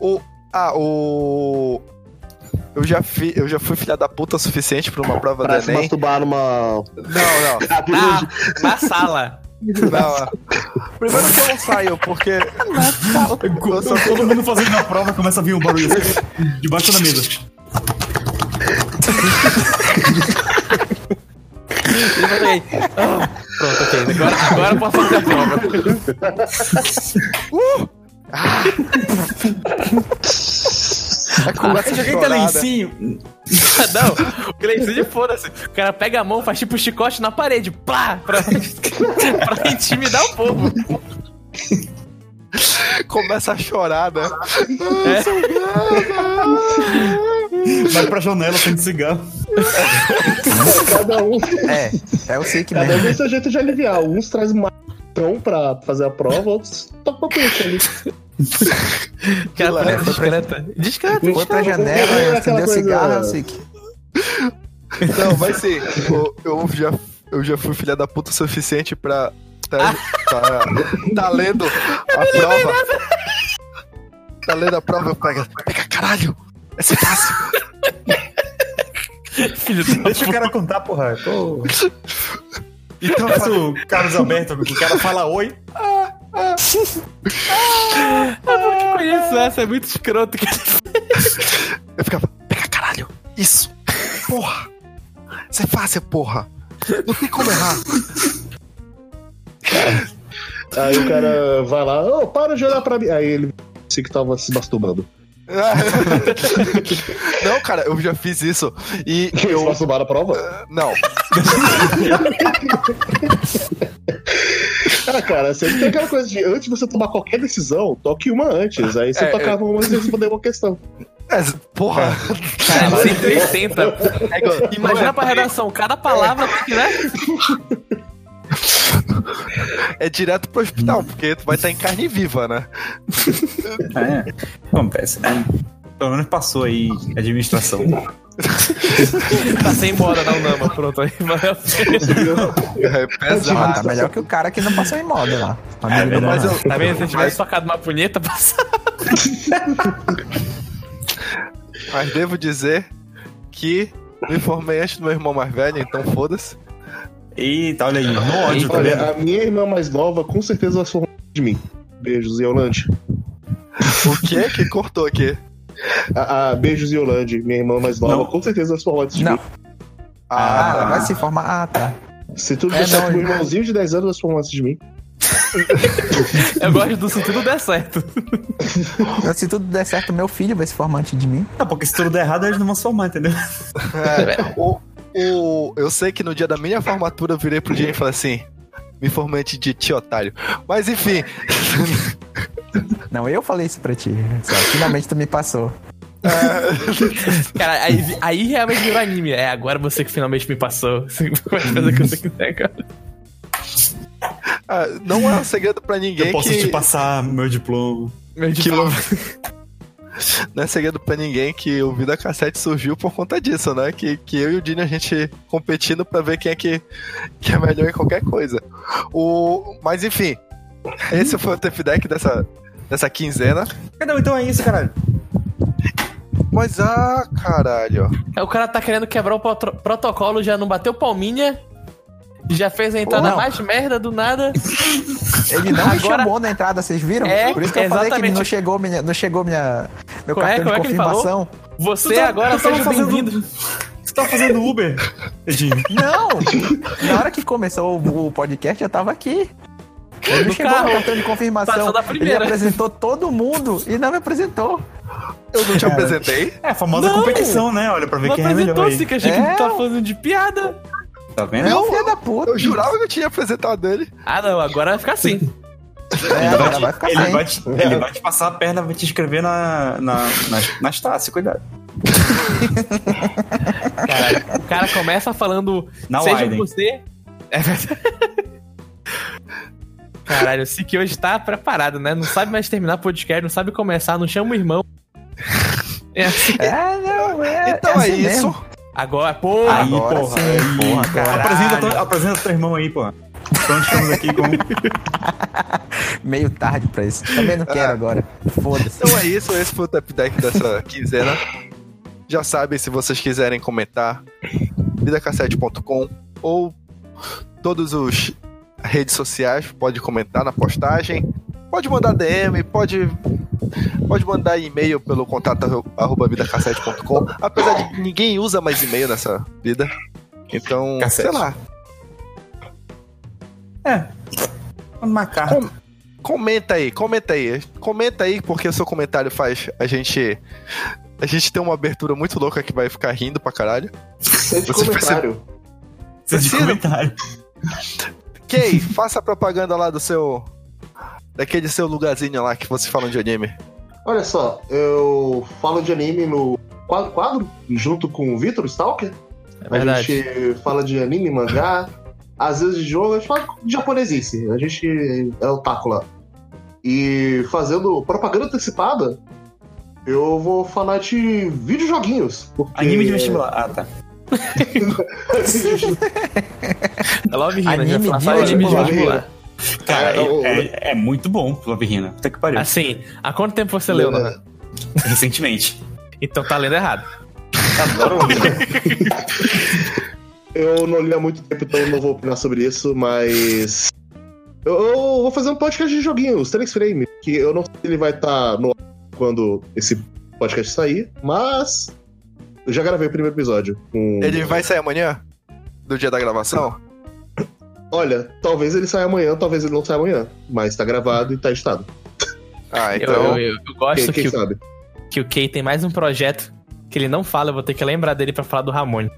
O, ah, o. Eu já, fi, eu já fui filha da puta o suficiente pra uma prova pra do se Enem. masturbar numa. Não, não. Na, na sala. Não. Primeiro que eu não saio, porque. Eu sou- Todo mundo fazendo a prova começa a vir um barulho assim, debaixo da mesa. Aí. Ah, pronto, ok. Agora, agora eu posso fazer a prova. Uh! Ah. Eu joguei teu lencinho. Não, o lencinho foda-se. O cara pega a mão, faz tipo chicote na parede. Plá! Pra, pra intimidar o povo. Começa a chorar, né? Vai pra janela sem cigarro. Cada um. É, é o Sick Cada um tem seu jeito de aliviar. Uns traz mais pão pra fazer a prova, outros topa com isso ali. É, foi pra- discreta. Discreta, Foi pra janela, Aquela acendeu cigarro, é o Sick. Não, mas sim, eu, eu já, eu já fui filha da puta o suficiente pra. Tá, tá, tá lendo a prova. Tá lendo a prova, eu pego. Pega caralho! Essa é fácil! Filho Deixa o cara contar, porra. Pô. Então, Parece o Carlos Alberto, que o cara fala oi. Ah, porque eu conheço essa, é muito escroto. que ele eu ficava, pega caralho! Isso! Porra! Isso é fácil, porra! Não tem como errar! Aí o cara vai lá, ô, para de olhar pra mim. Aí ele disse que tava se masturbando. Não, cara, eu já fiz isso. E Eu... eu. masturbar a prova? Não. Ah, cara, sempre tem aquela coisa de antes de você tomar qualquer decisão, toque uma antes. Aí você É, tocava uma antes de responder uma questão. É, porra! Cara, 180. É, Imagina pra redação, cada palavra tem que, né? É direto pro hospital, porque tu vai estar em carne viva, né? É, acontece, né? Pelo menos passou aí a administração. Tá sem moda na Unama, pronto aí. Valeu. É Ah, pesado. tá melhor que o cara que não passou em moda lá. É verdade. Mas eu, Tá vendo? Se eu tivesse tocado uma punheta, passava. Mas devo dizer que me formei antes do meu irmão mais velho, então foda-se. Eita, olha aí, no ódio, tá? Olha, a minha irmã mais nova com certeza vai se formar de mim. Beijos, Yolande. O que que cortou aqui? A, a beijos, Yolande. Minha irmã mais nova Não. com certeza vai se formar antes de Não. mim. Ah, ela vai se formar. Ah, tá. Se tudo É, der certo, não, meu irmão. irmãozinho de 10 anos vai se formar antes de mim. Eu gosto do se tudo der certo. Se tudo der certo, meu filho vai se formar antes de mim. Não, porque se tudo der errado, eles não vão se formar, entendeu? É, o, o, eu sei que no dia da minha formatura eu virei pro dia e falei assim: me formei antes de ti, otário. Mas enfim, Não, eu falei isso pra ti. Só, finalmente tu me passou. Cara, aí, aí realmente virou anime. É, agora você que finalmente me passou. Você pode fazer o que você quiser, cara. ah, não é um segredo pra ninguém Eu posso que. te passar meu diploma. Meu que diploma. não é segredo pra ninguém que o Vida Cassete surgiu por conta disso, né? Que, que eu e o Dini a gente competindo pra ver quem é que, que é melhor em qualquer coisa. O, mas enfim, esse foi o TF Deck dessa, dessa quinzena. Cadê? Então é isso, caralho. Mas ah, caralho. O cara tá querendo quebrar o protocolo, já não bateu palminha. Já fez a entrada Não. mais merda do nada. Ele não me Agora- chamou na entrada, vocês viram? É, Por isso que eu falei que exatamente. não chegou minha, não chegou minha, meu Como é- cartão é de confirmação. Você Tu tá- agora seja fazendo- bem-vindo. Você tá fazendo Uber, Edinho? Não! Na hora que começou o, o podcast, eu tava aqui. Ele não chegou carro. no cartão de confirmação. Ele apresentou todo mundo e não me apresentou. Eu não te apresentei? É a famosa Não. competição, né? Olha, pra ver Não quem é melhor apresentou, aí. se que achei É. que tá falando de piada. Tá vendo? Não, filho da puta. Eu jurava que eu tinha apresentado ele. Ah, não, agora vai ficar assim. É, agora vai ficar Ele sem. vai, te, ele vai te passar a perna, vai te escrever na, na, nas, nas taças, cuidado. Caralho, o cara começa falando. Na seja Widen. você. É. Caralho, o Siki hoje tá preparado, né? Não sabe mais terminar podcast, não sabe começar, não chama o irmão. É assim. É, não, é. Então é, assim isso. mesmo. Agora, porra. Aí, Agora porra. sim, aí, porra, caralho. apresenta, teu- apresenta teu irmão aí, porra. Então estamos aqui com. Meio tarde pra isso. Também não quero agora. Foda-se. Então é isso, esse foi o Tap Deck dessa quinzena. Já sabem, se vocês quiserem comentar, vidacassete.com ou todos os redes sociais, pode comentar na postagem, pode mandar DM, pode Pode mandar e-mail pelo contato arroba vidacassete.com. Apesar de que ninguém usa mais e-mail nessa vida. Então, Cassete. sei lá. É. Uma carta. Com- comenta aí, comenta aí. Comenta aí, porque o seu comentário faz a gente. A gente tem uma abertura muito louca que vai ficar rindo pra caralho. Sente Você comentário. Precisa de comentário. Kay, faça a propaganda lá do seu. Daquele seu lugarzinho lá que você fala de anime. Olha só, eu falo de anime no quadro, quadro junto com o Vitor Stalker. É A verdade. gente fala de anime, mangá, às vezes de jogo, a gente fala de japonesice. A gente é otaku lá. E fazendo propaganda antecipada, eu vou falar de videojoguinhos. Porque... Anime de vestibular. Ah, tá. É já de fala só anime de vestibular. Cara, É, o- é, é- muito bom, Love Hina. Puta que pariu. Assim, há quanto tempo você leu, Nohan? Recentemente. Então tá lendo errado. Eu não li há muito tempo, então eu não vou opinar sobre isso, mas. Eu, eu vou fazer um podcast de joguinhos, 3 frames, que eu não sei se ele vai estar no ar quando esse podcast sair, mas. Eu já gravei o primeiro episódio. Com... Ele vai sair amanhã? Do dia da gravação? Olha, talvez ele saia amanhã, talvez ele não saia amanhã, mas tá gravado e tá editado. Ah, Eu, então. eu, eu- eu gosto Quem, quem que, o, que o Kay tem mais um projeto que ele não fala, eu vou ter que lembrar dele pra falar do Ramone.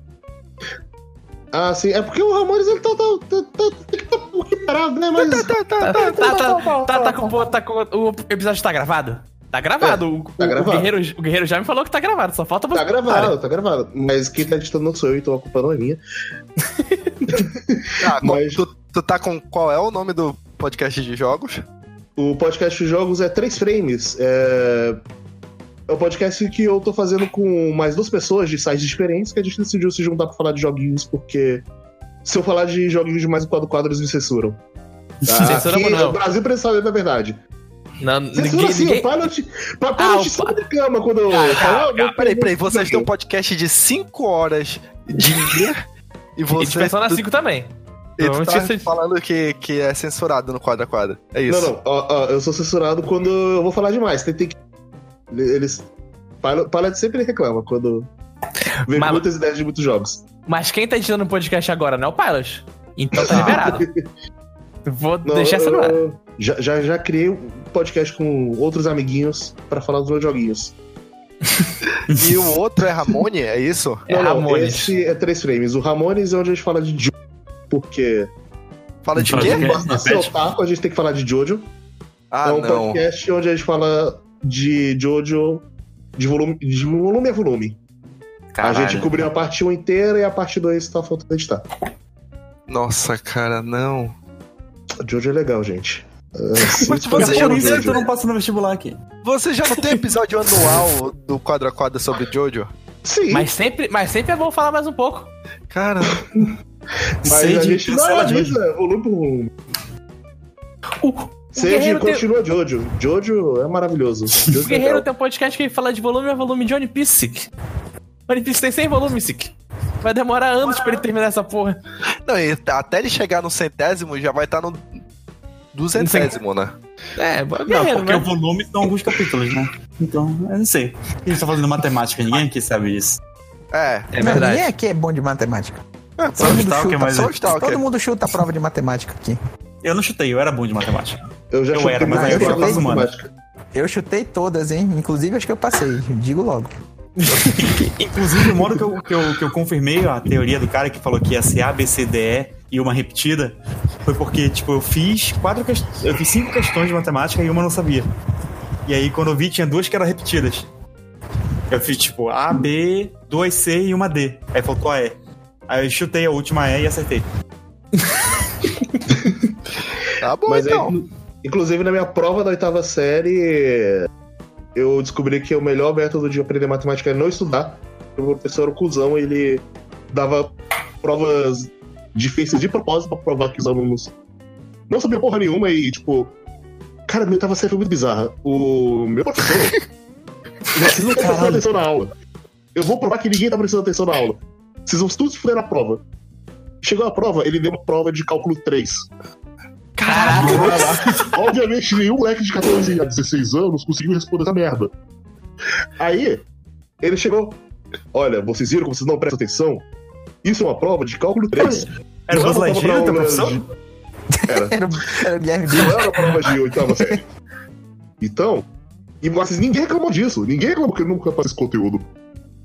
Ah, sim, é porque o Ramones ele tá, tá, tá, tá, tem que tá um pouquinho parado, né? Mas. Tá, tá, tá, tá, tá com, tá com- o episódio tá gravado? Tá gravado. o, tá o- gravado. O, guerreiro, o Guerreiro já me falou que tá gravado, só falta você. Tá gravado, tá gravado. Mas quem tá editando não sou eu, então a culpa não é minha. Ah, Mas- tu, tu tá com. Qual é o nome do podcast de jogos? O podcast de jogos é 3 frames. É... é um podcast que eu tô fazendo com mais duas pessoas de sites diferentes que a gente decidiu se juntar pra falar de joguinhos, porque se eu falar de joguinhos de mais de quatro quadros, me censuram. Tá? Censuram Aqui, não. O Brasil precisa saber da verdade. Não, Censura ninguém, sim, ninguém... o Pilot. Pa- Ah, Pilot o em cima da cama quando eu Cara, ah, meu Peraí, peraí, Deus, vocês têm um podcast de 5 horas de dia e E você. de Persona tu- 5 também. E tu tá falando que, que é censurado no quadro a quadro. É isso. Não, não, ó, ó, eu sou censurado quando eu vou falar demais. Tem, tem que. Eles. Pilot, Pilot sempre reclama quando vê Mas- muitas ideias de muitos jogos. Mas quem tá editando o podcast agora não é o Pilot. Então tá liberado. Vou Não, deixar essa no ar. já, já, já criei um podcast com outros amiguinhos pra falar dos meus joguinhos. E o outro é Ramone, é isso? É não, não, Ramones. esse é três frames. O Ramones é onde a gente fala de Jojo, porque Fala de quê? otaku, a gente tem que falar de Jojo. Ah, é um não. podcast onde a gente fala de Jojo de volume, de volume a volume. A gente cobriu a parte 1 inteira e a parte 2 tá faltando editar. Nossa, cara, não. Jojo é legal, gente. Uh, se Mas você já Por isso que tu não passa no vestibular aqui. Você já não tem episódio anual do quadro a quadro sobre Jojo? Sim, Mas sempre, mas sempre é bom falar mais um pouco. Cara, mas Sede a gente não avisa volume por volume. O, Sede Guerreiro tem- continua Jojo. Jojo é maravilhoso. Jojo O é Guerreiro legal. tem um podcast que fala de volume a volume de One Piece, Sick. One Piece tem 100 volumes, Sick. Vai demorar anos pra ele terminar essa porra. não, até ele chegar no centésimo já vai estar no duzentésimo, né? É, Não, Guerreiro, porque né? o volume são alguns capítulos, né? Então, eu não sei. A gente tá fazendo matemática, ninguém aqui sabe disso. É. É Não, verdade. Ninguém aqui é bom de matemática. Só o Stalker, mas Só Stalker. Todo mundo chuta a prova de matemática aqui. eu não chutei, eu era bom de matemática. Eu já Eu chutei era, mas aí eu pra chutei. Eu chutei todas, hein? Inclusive acho que eu passei. Digo logo. Inclusive, o modo que eu, que, eu, que eu confirmei a teoria do cara que falou que ia ser A, B, C, D, E e uma repetida foi porque, tipo, eu fiz quatro eu fiz cinco questões de matemática e uma eu não sabia. E aí, quando eu vi, tinha duas que eram repetidas. Eu fiz, tipo, A, B, duas C e uma D. Aí faltou a E. Aí eu chutei a última E e acertei. Tá bom, Mas aí, então. inclu- inclusive na minha prova da oitava série, eu descobri que o melhor método de aprender matemática é não estudar. O professor era um cuzão, ele dava provas difíceis de propósito pra provar que os alunos não sabiam porra nenhuma e, tipo, cara, oitava série foi muito bizarra. O meu professor, vocês não estão prestando atenção na aula. Eu vou provar que ninguém tá prestando atenção na aula. Vocês vão todos se fuder na prova. Chegou a prova, ele deu uma prova de cálculo 3. Caralho, Obviamente, nenhum moleque de 14 a 16 anos conseguiu responder essa merda. Aí, ele chegou. Olha, vocês viram como vocês não prestam atenção? Isso é uma prova de cálculo 3. Era uma teu pra- professor? Era. Era, Guilherme Não era uma prova de oitava série. Então, e, mas ninguém reclamou disso. Ninguém reclamou que ele nunca faz esse conteúdo.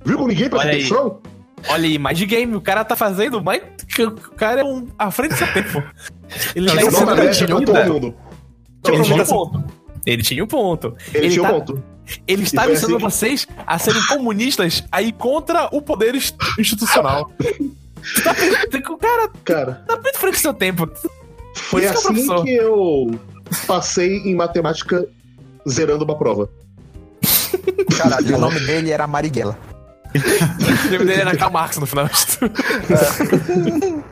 Viu como ninguém presta Olha aí. Olha aí, mais de game. O cara tá fazendo mais. O cara é um à frente do seu tempo. Ele Não, tá não, ensinando não, a não, gente não, vida. todo mundo. Ele tinha um ponto. Ele tinha um ponto. Ele tinha um tá- ponto. Ele está foi ensinando assim vocês a serem comunistas aí contra o poder inst- institucional. Tá o cara Cara, tá muito frente do seu tempo. foi é o assim que eu passei em matemática zerando uma prova. Caralho, o nome dele era Marighella. O nome dele era Karl Marx no final.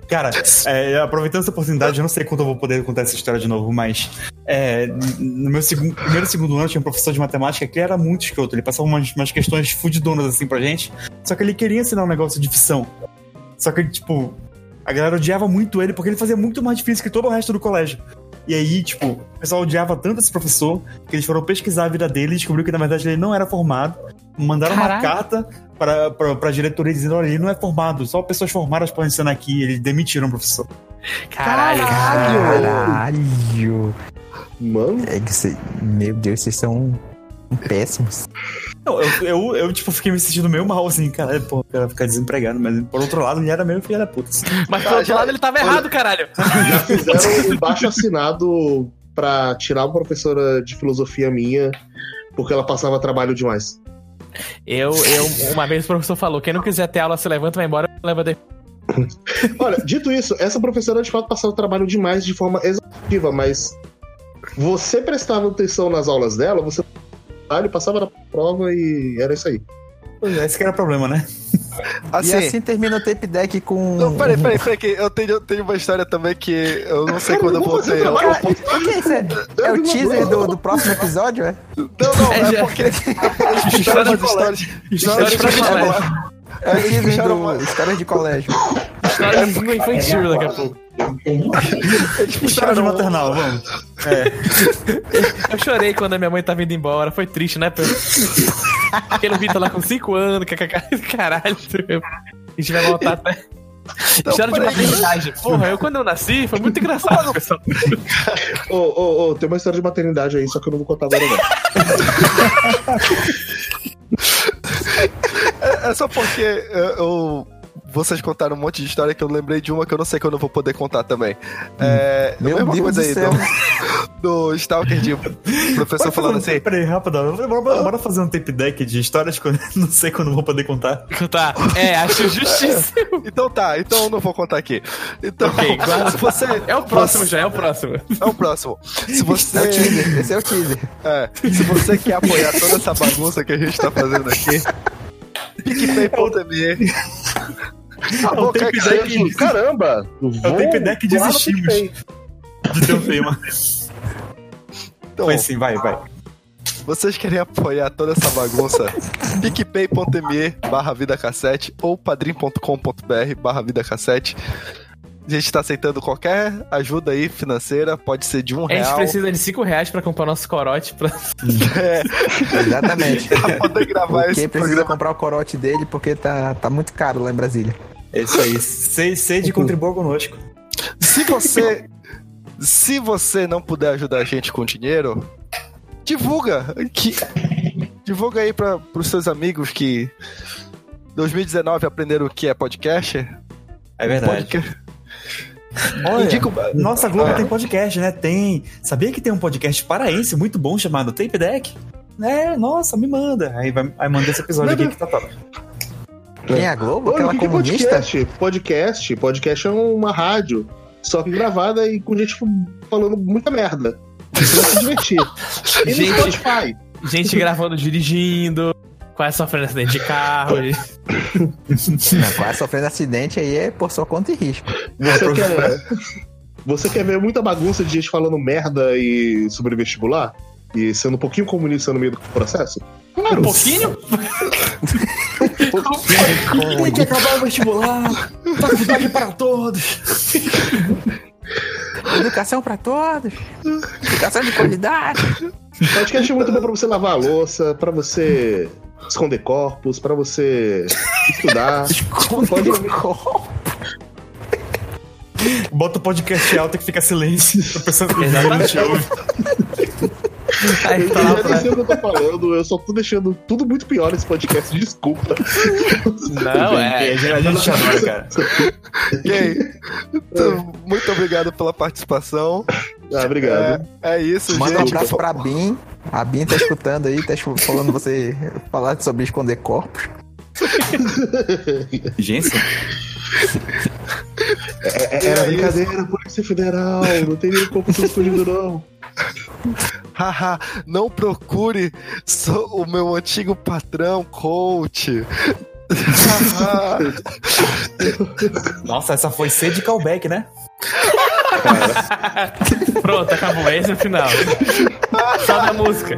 Cara, é, aproveitando essa oportunidade, eu não sei quando eu vou poder contar essa história de novo, mas é, no meu segundo, primeiro e segundo ano tinha um professor de matemática que era muito escroto. Ele passava umas, umas questões fudidonas assim pra gente, só que ele queria ensinar um negócio de ficção. Só que, tipo, a galera odiava muito ele porque ele fazia muito mais difícil que todo o resto do colégio. E aí, tipo, o pessoal odiava tanto esse professor que eles foram pesquisar a vida dele e descobriu que na verdade ele não era formado. Mandaram uma Caralho. carta para, para, pra diretoria dizendo: olha, ele não é formado, só pessoas formadas podem ensinar aqui. Eles demitiram o professor. Caralho. Caralho. Mano. É que cê- Meu Deus, vocês são péssimos. Não, eu, eu, eu, tipo, fiquei me sentindo meio mal, assim, cara, pô, o cara ficar desempregado, mas por outro lado, ele era meio filho da puta. assim. Mas por outro lado, ele tava errado, caralho. Já fizeram um baixo assinado pra tirar uma professora de filosofia minha porque ela passava trabalho demais. Eu, eu, uma vez o professor falou: quem não quiser ter aula se levanta, vai embora, leva de... Olha, dito isso, essa professora de fato passava trabalho demais de forma exaustiva, mas você prestava atenção nas aulas dela, você passava na prova e era isso aí. Pois é, esse que era o problema, né? Assim, E assim termina o tape deck com. Não, peraí, peraí, peraí, que eu tenho, eu tenho uma história também que eu não sei quando eu vou ter. Cara, o que é isso? É, é o teaser do, do próximo episódio, é? Não, não, É, é, porque eles puxaram umas histórias. Histórias. É o teaser puxaram do uma- Histórias de Colégio. História de língua infantil daqui a pouco. História de maternal, vamos. É. Eu chorei quando a minha mãe tava indo embora. Foi triste, né, Pedro? Aquele Vitor lá com 5 anos, kkk, caralho. A gente vai voltar até. História de maternidade. Porra, eu quando eu nasci foi muito engraçado, pessoal. Ô, ô, ô, tem uma história de maternidade aí, só que eu não vou contar agora não. É, é só porque é, eu. Vocês contaram um monte de história que eu lembrei de uma que eu não sei quando eu vou poder contar também. É, Meu a mesma Deus coisa do aí do, do Stalker de professor falando um- assim. Peraí, rápido. Bora, bora fazer um tape deck de histórias que eu não sei quando vou poder contar. Tá, é, acho justíssimo. Então tá, então eu não vou contar aqui. Então, Ok, guarda. se você. É o próximo já, é o próximo. É o próximo. Se É o você. teaser, esse é o teaser. É, se você quer apoiar toda essa bagunça que a gente tá fazendo aqui, PicPay.me. A boca tape é deck- grande, caramba! É o tape deck desistimos de ter um tema. Então, Foi assim, vai, vai. vocês querem apoiar toda essa bagunça? PicPay.me barra vida cassete ou padrim.com.br barra vida cassete. A gente tá aceitando qualquer ajuda aí financeira, pode ser de um A gente real. precisa de 5 reais pra comprar nosso corote. Pra... É, Exatamente. pra poder gravar Porque esse precisa programa. comprar o corote dele porque tá, tá muito caro lá em Brasília. É isso aí. Se- Sede contribua conosco. Se você. se você não puder ajudar a gente com dinheiro, divulga. Que, divulga aí para os seus amigos que 2019 aprenderam o que é podcast. É verdade. Podcast. Olha, Indica o- Nossa Globo Ah. tem podcast, né? Tem. Sabia que tem um podcast paraense muito bom chamado Tape Deck? É, nossa, me manda. Aí, vai, aí manda esse episódio aqui que tá top. Quem é a Globo? Olha, Aquela o que que é comunista? podcast? Podcast. Podcast é uma rádio, só que gravada e com gente falando muita merda. Você vai se divertir. E no Gente. Spotify. Gente gravando dirigindo, quase sofrendo acidente de carro. e- Não, quase sofrendo acidente aí é por sua conta e risco. Você quer, você quer ver muita bagunça de gente falando merda e sobre vestibular? E sendo um pouquinho comunista no meio do processo? Claro. Um pouquinho? Tem que acabar o vestibular. Faculdade para todos. Educação pra todos. Educação de qualidade. Podcast é muito bom pra você lavar a louça, pra você esconder corpos, pra você estudar. Esconder corpos. Bota o podcast alto que fica silêncio. A pessoa realmente ouve. Aí Eu tá lá pra... sei o que eu tô falando, eu só tô deixando tudo muito pior nesse podcast, desculpa. Não, é. A gente te adora, cara. Ok. Então, muito obrigado pela participação. Ah, obrigado. É, é isso, Manda um gente. abraço pra Bin. A Bin tá escutando aí, tá falando você falar sobre esconder corpos. Gente, É- é- Era brincadeira, Polícia Federal, não tem nenhum corpo todo escondido, não. Haha, não procure o meu antigo patrão, coach. Nossa, essa foi C de callback, né? Pronto, acabou. Esse é o final. Sobe a música.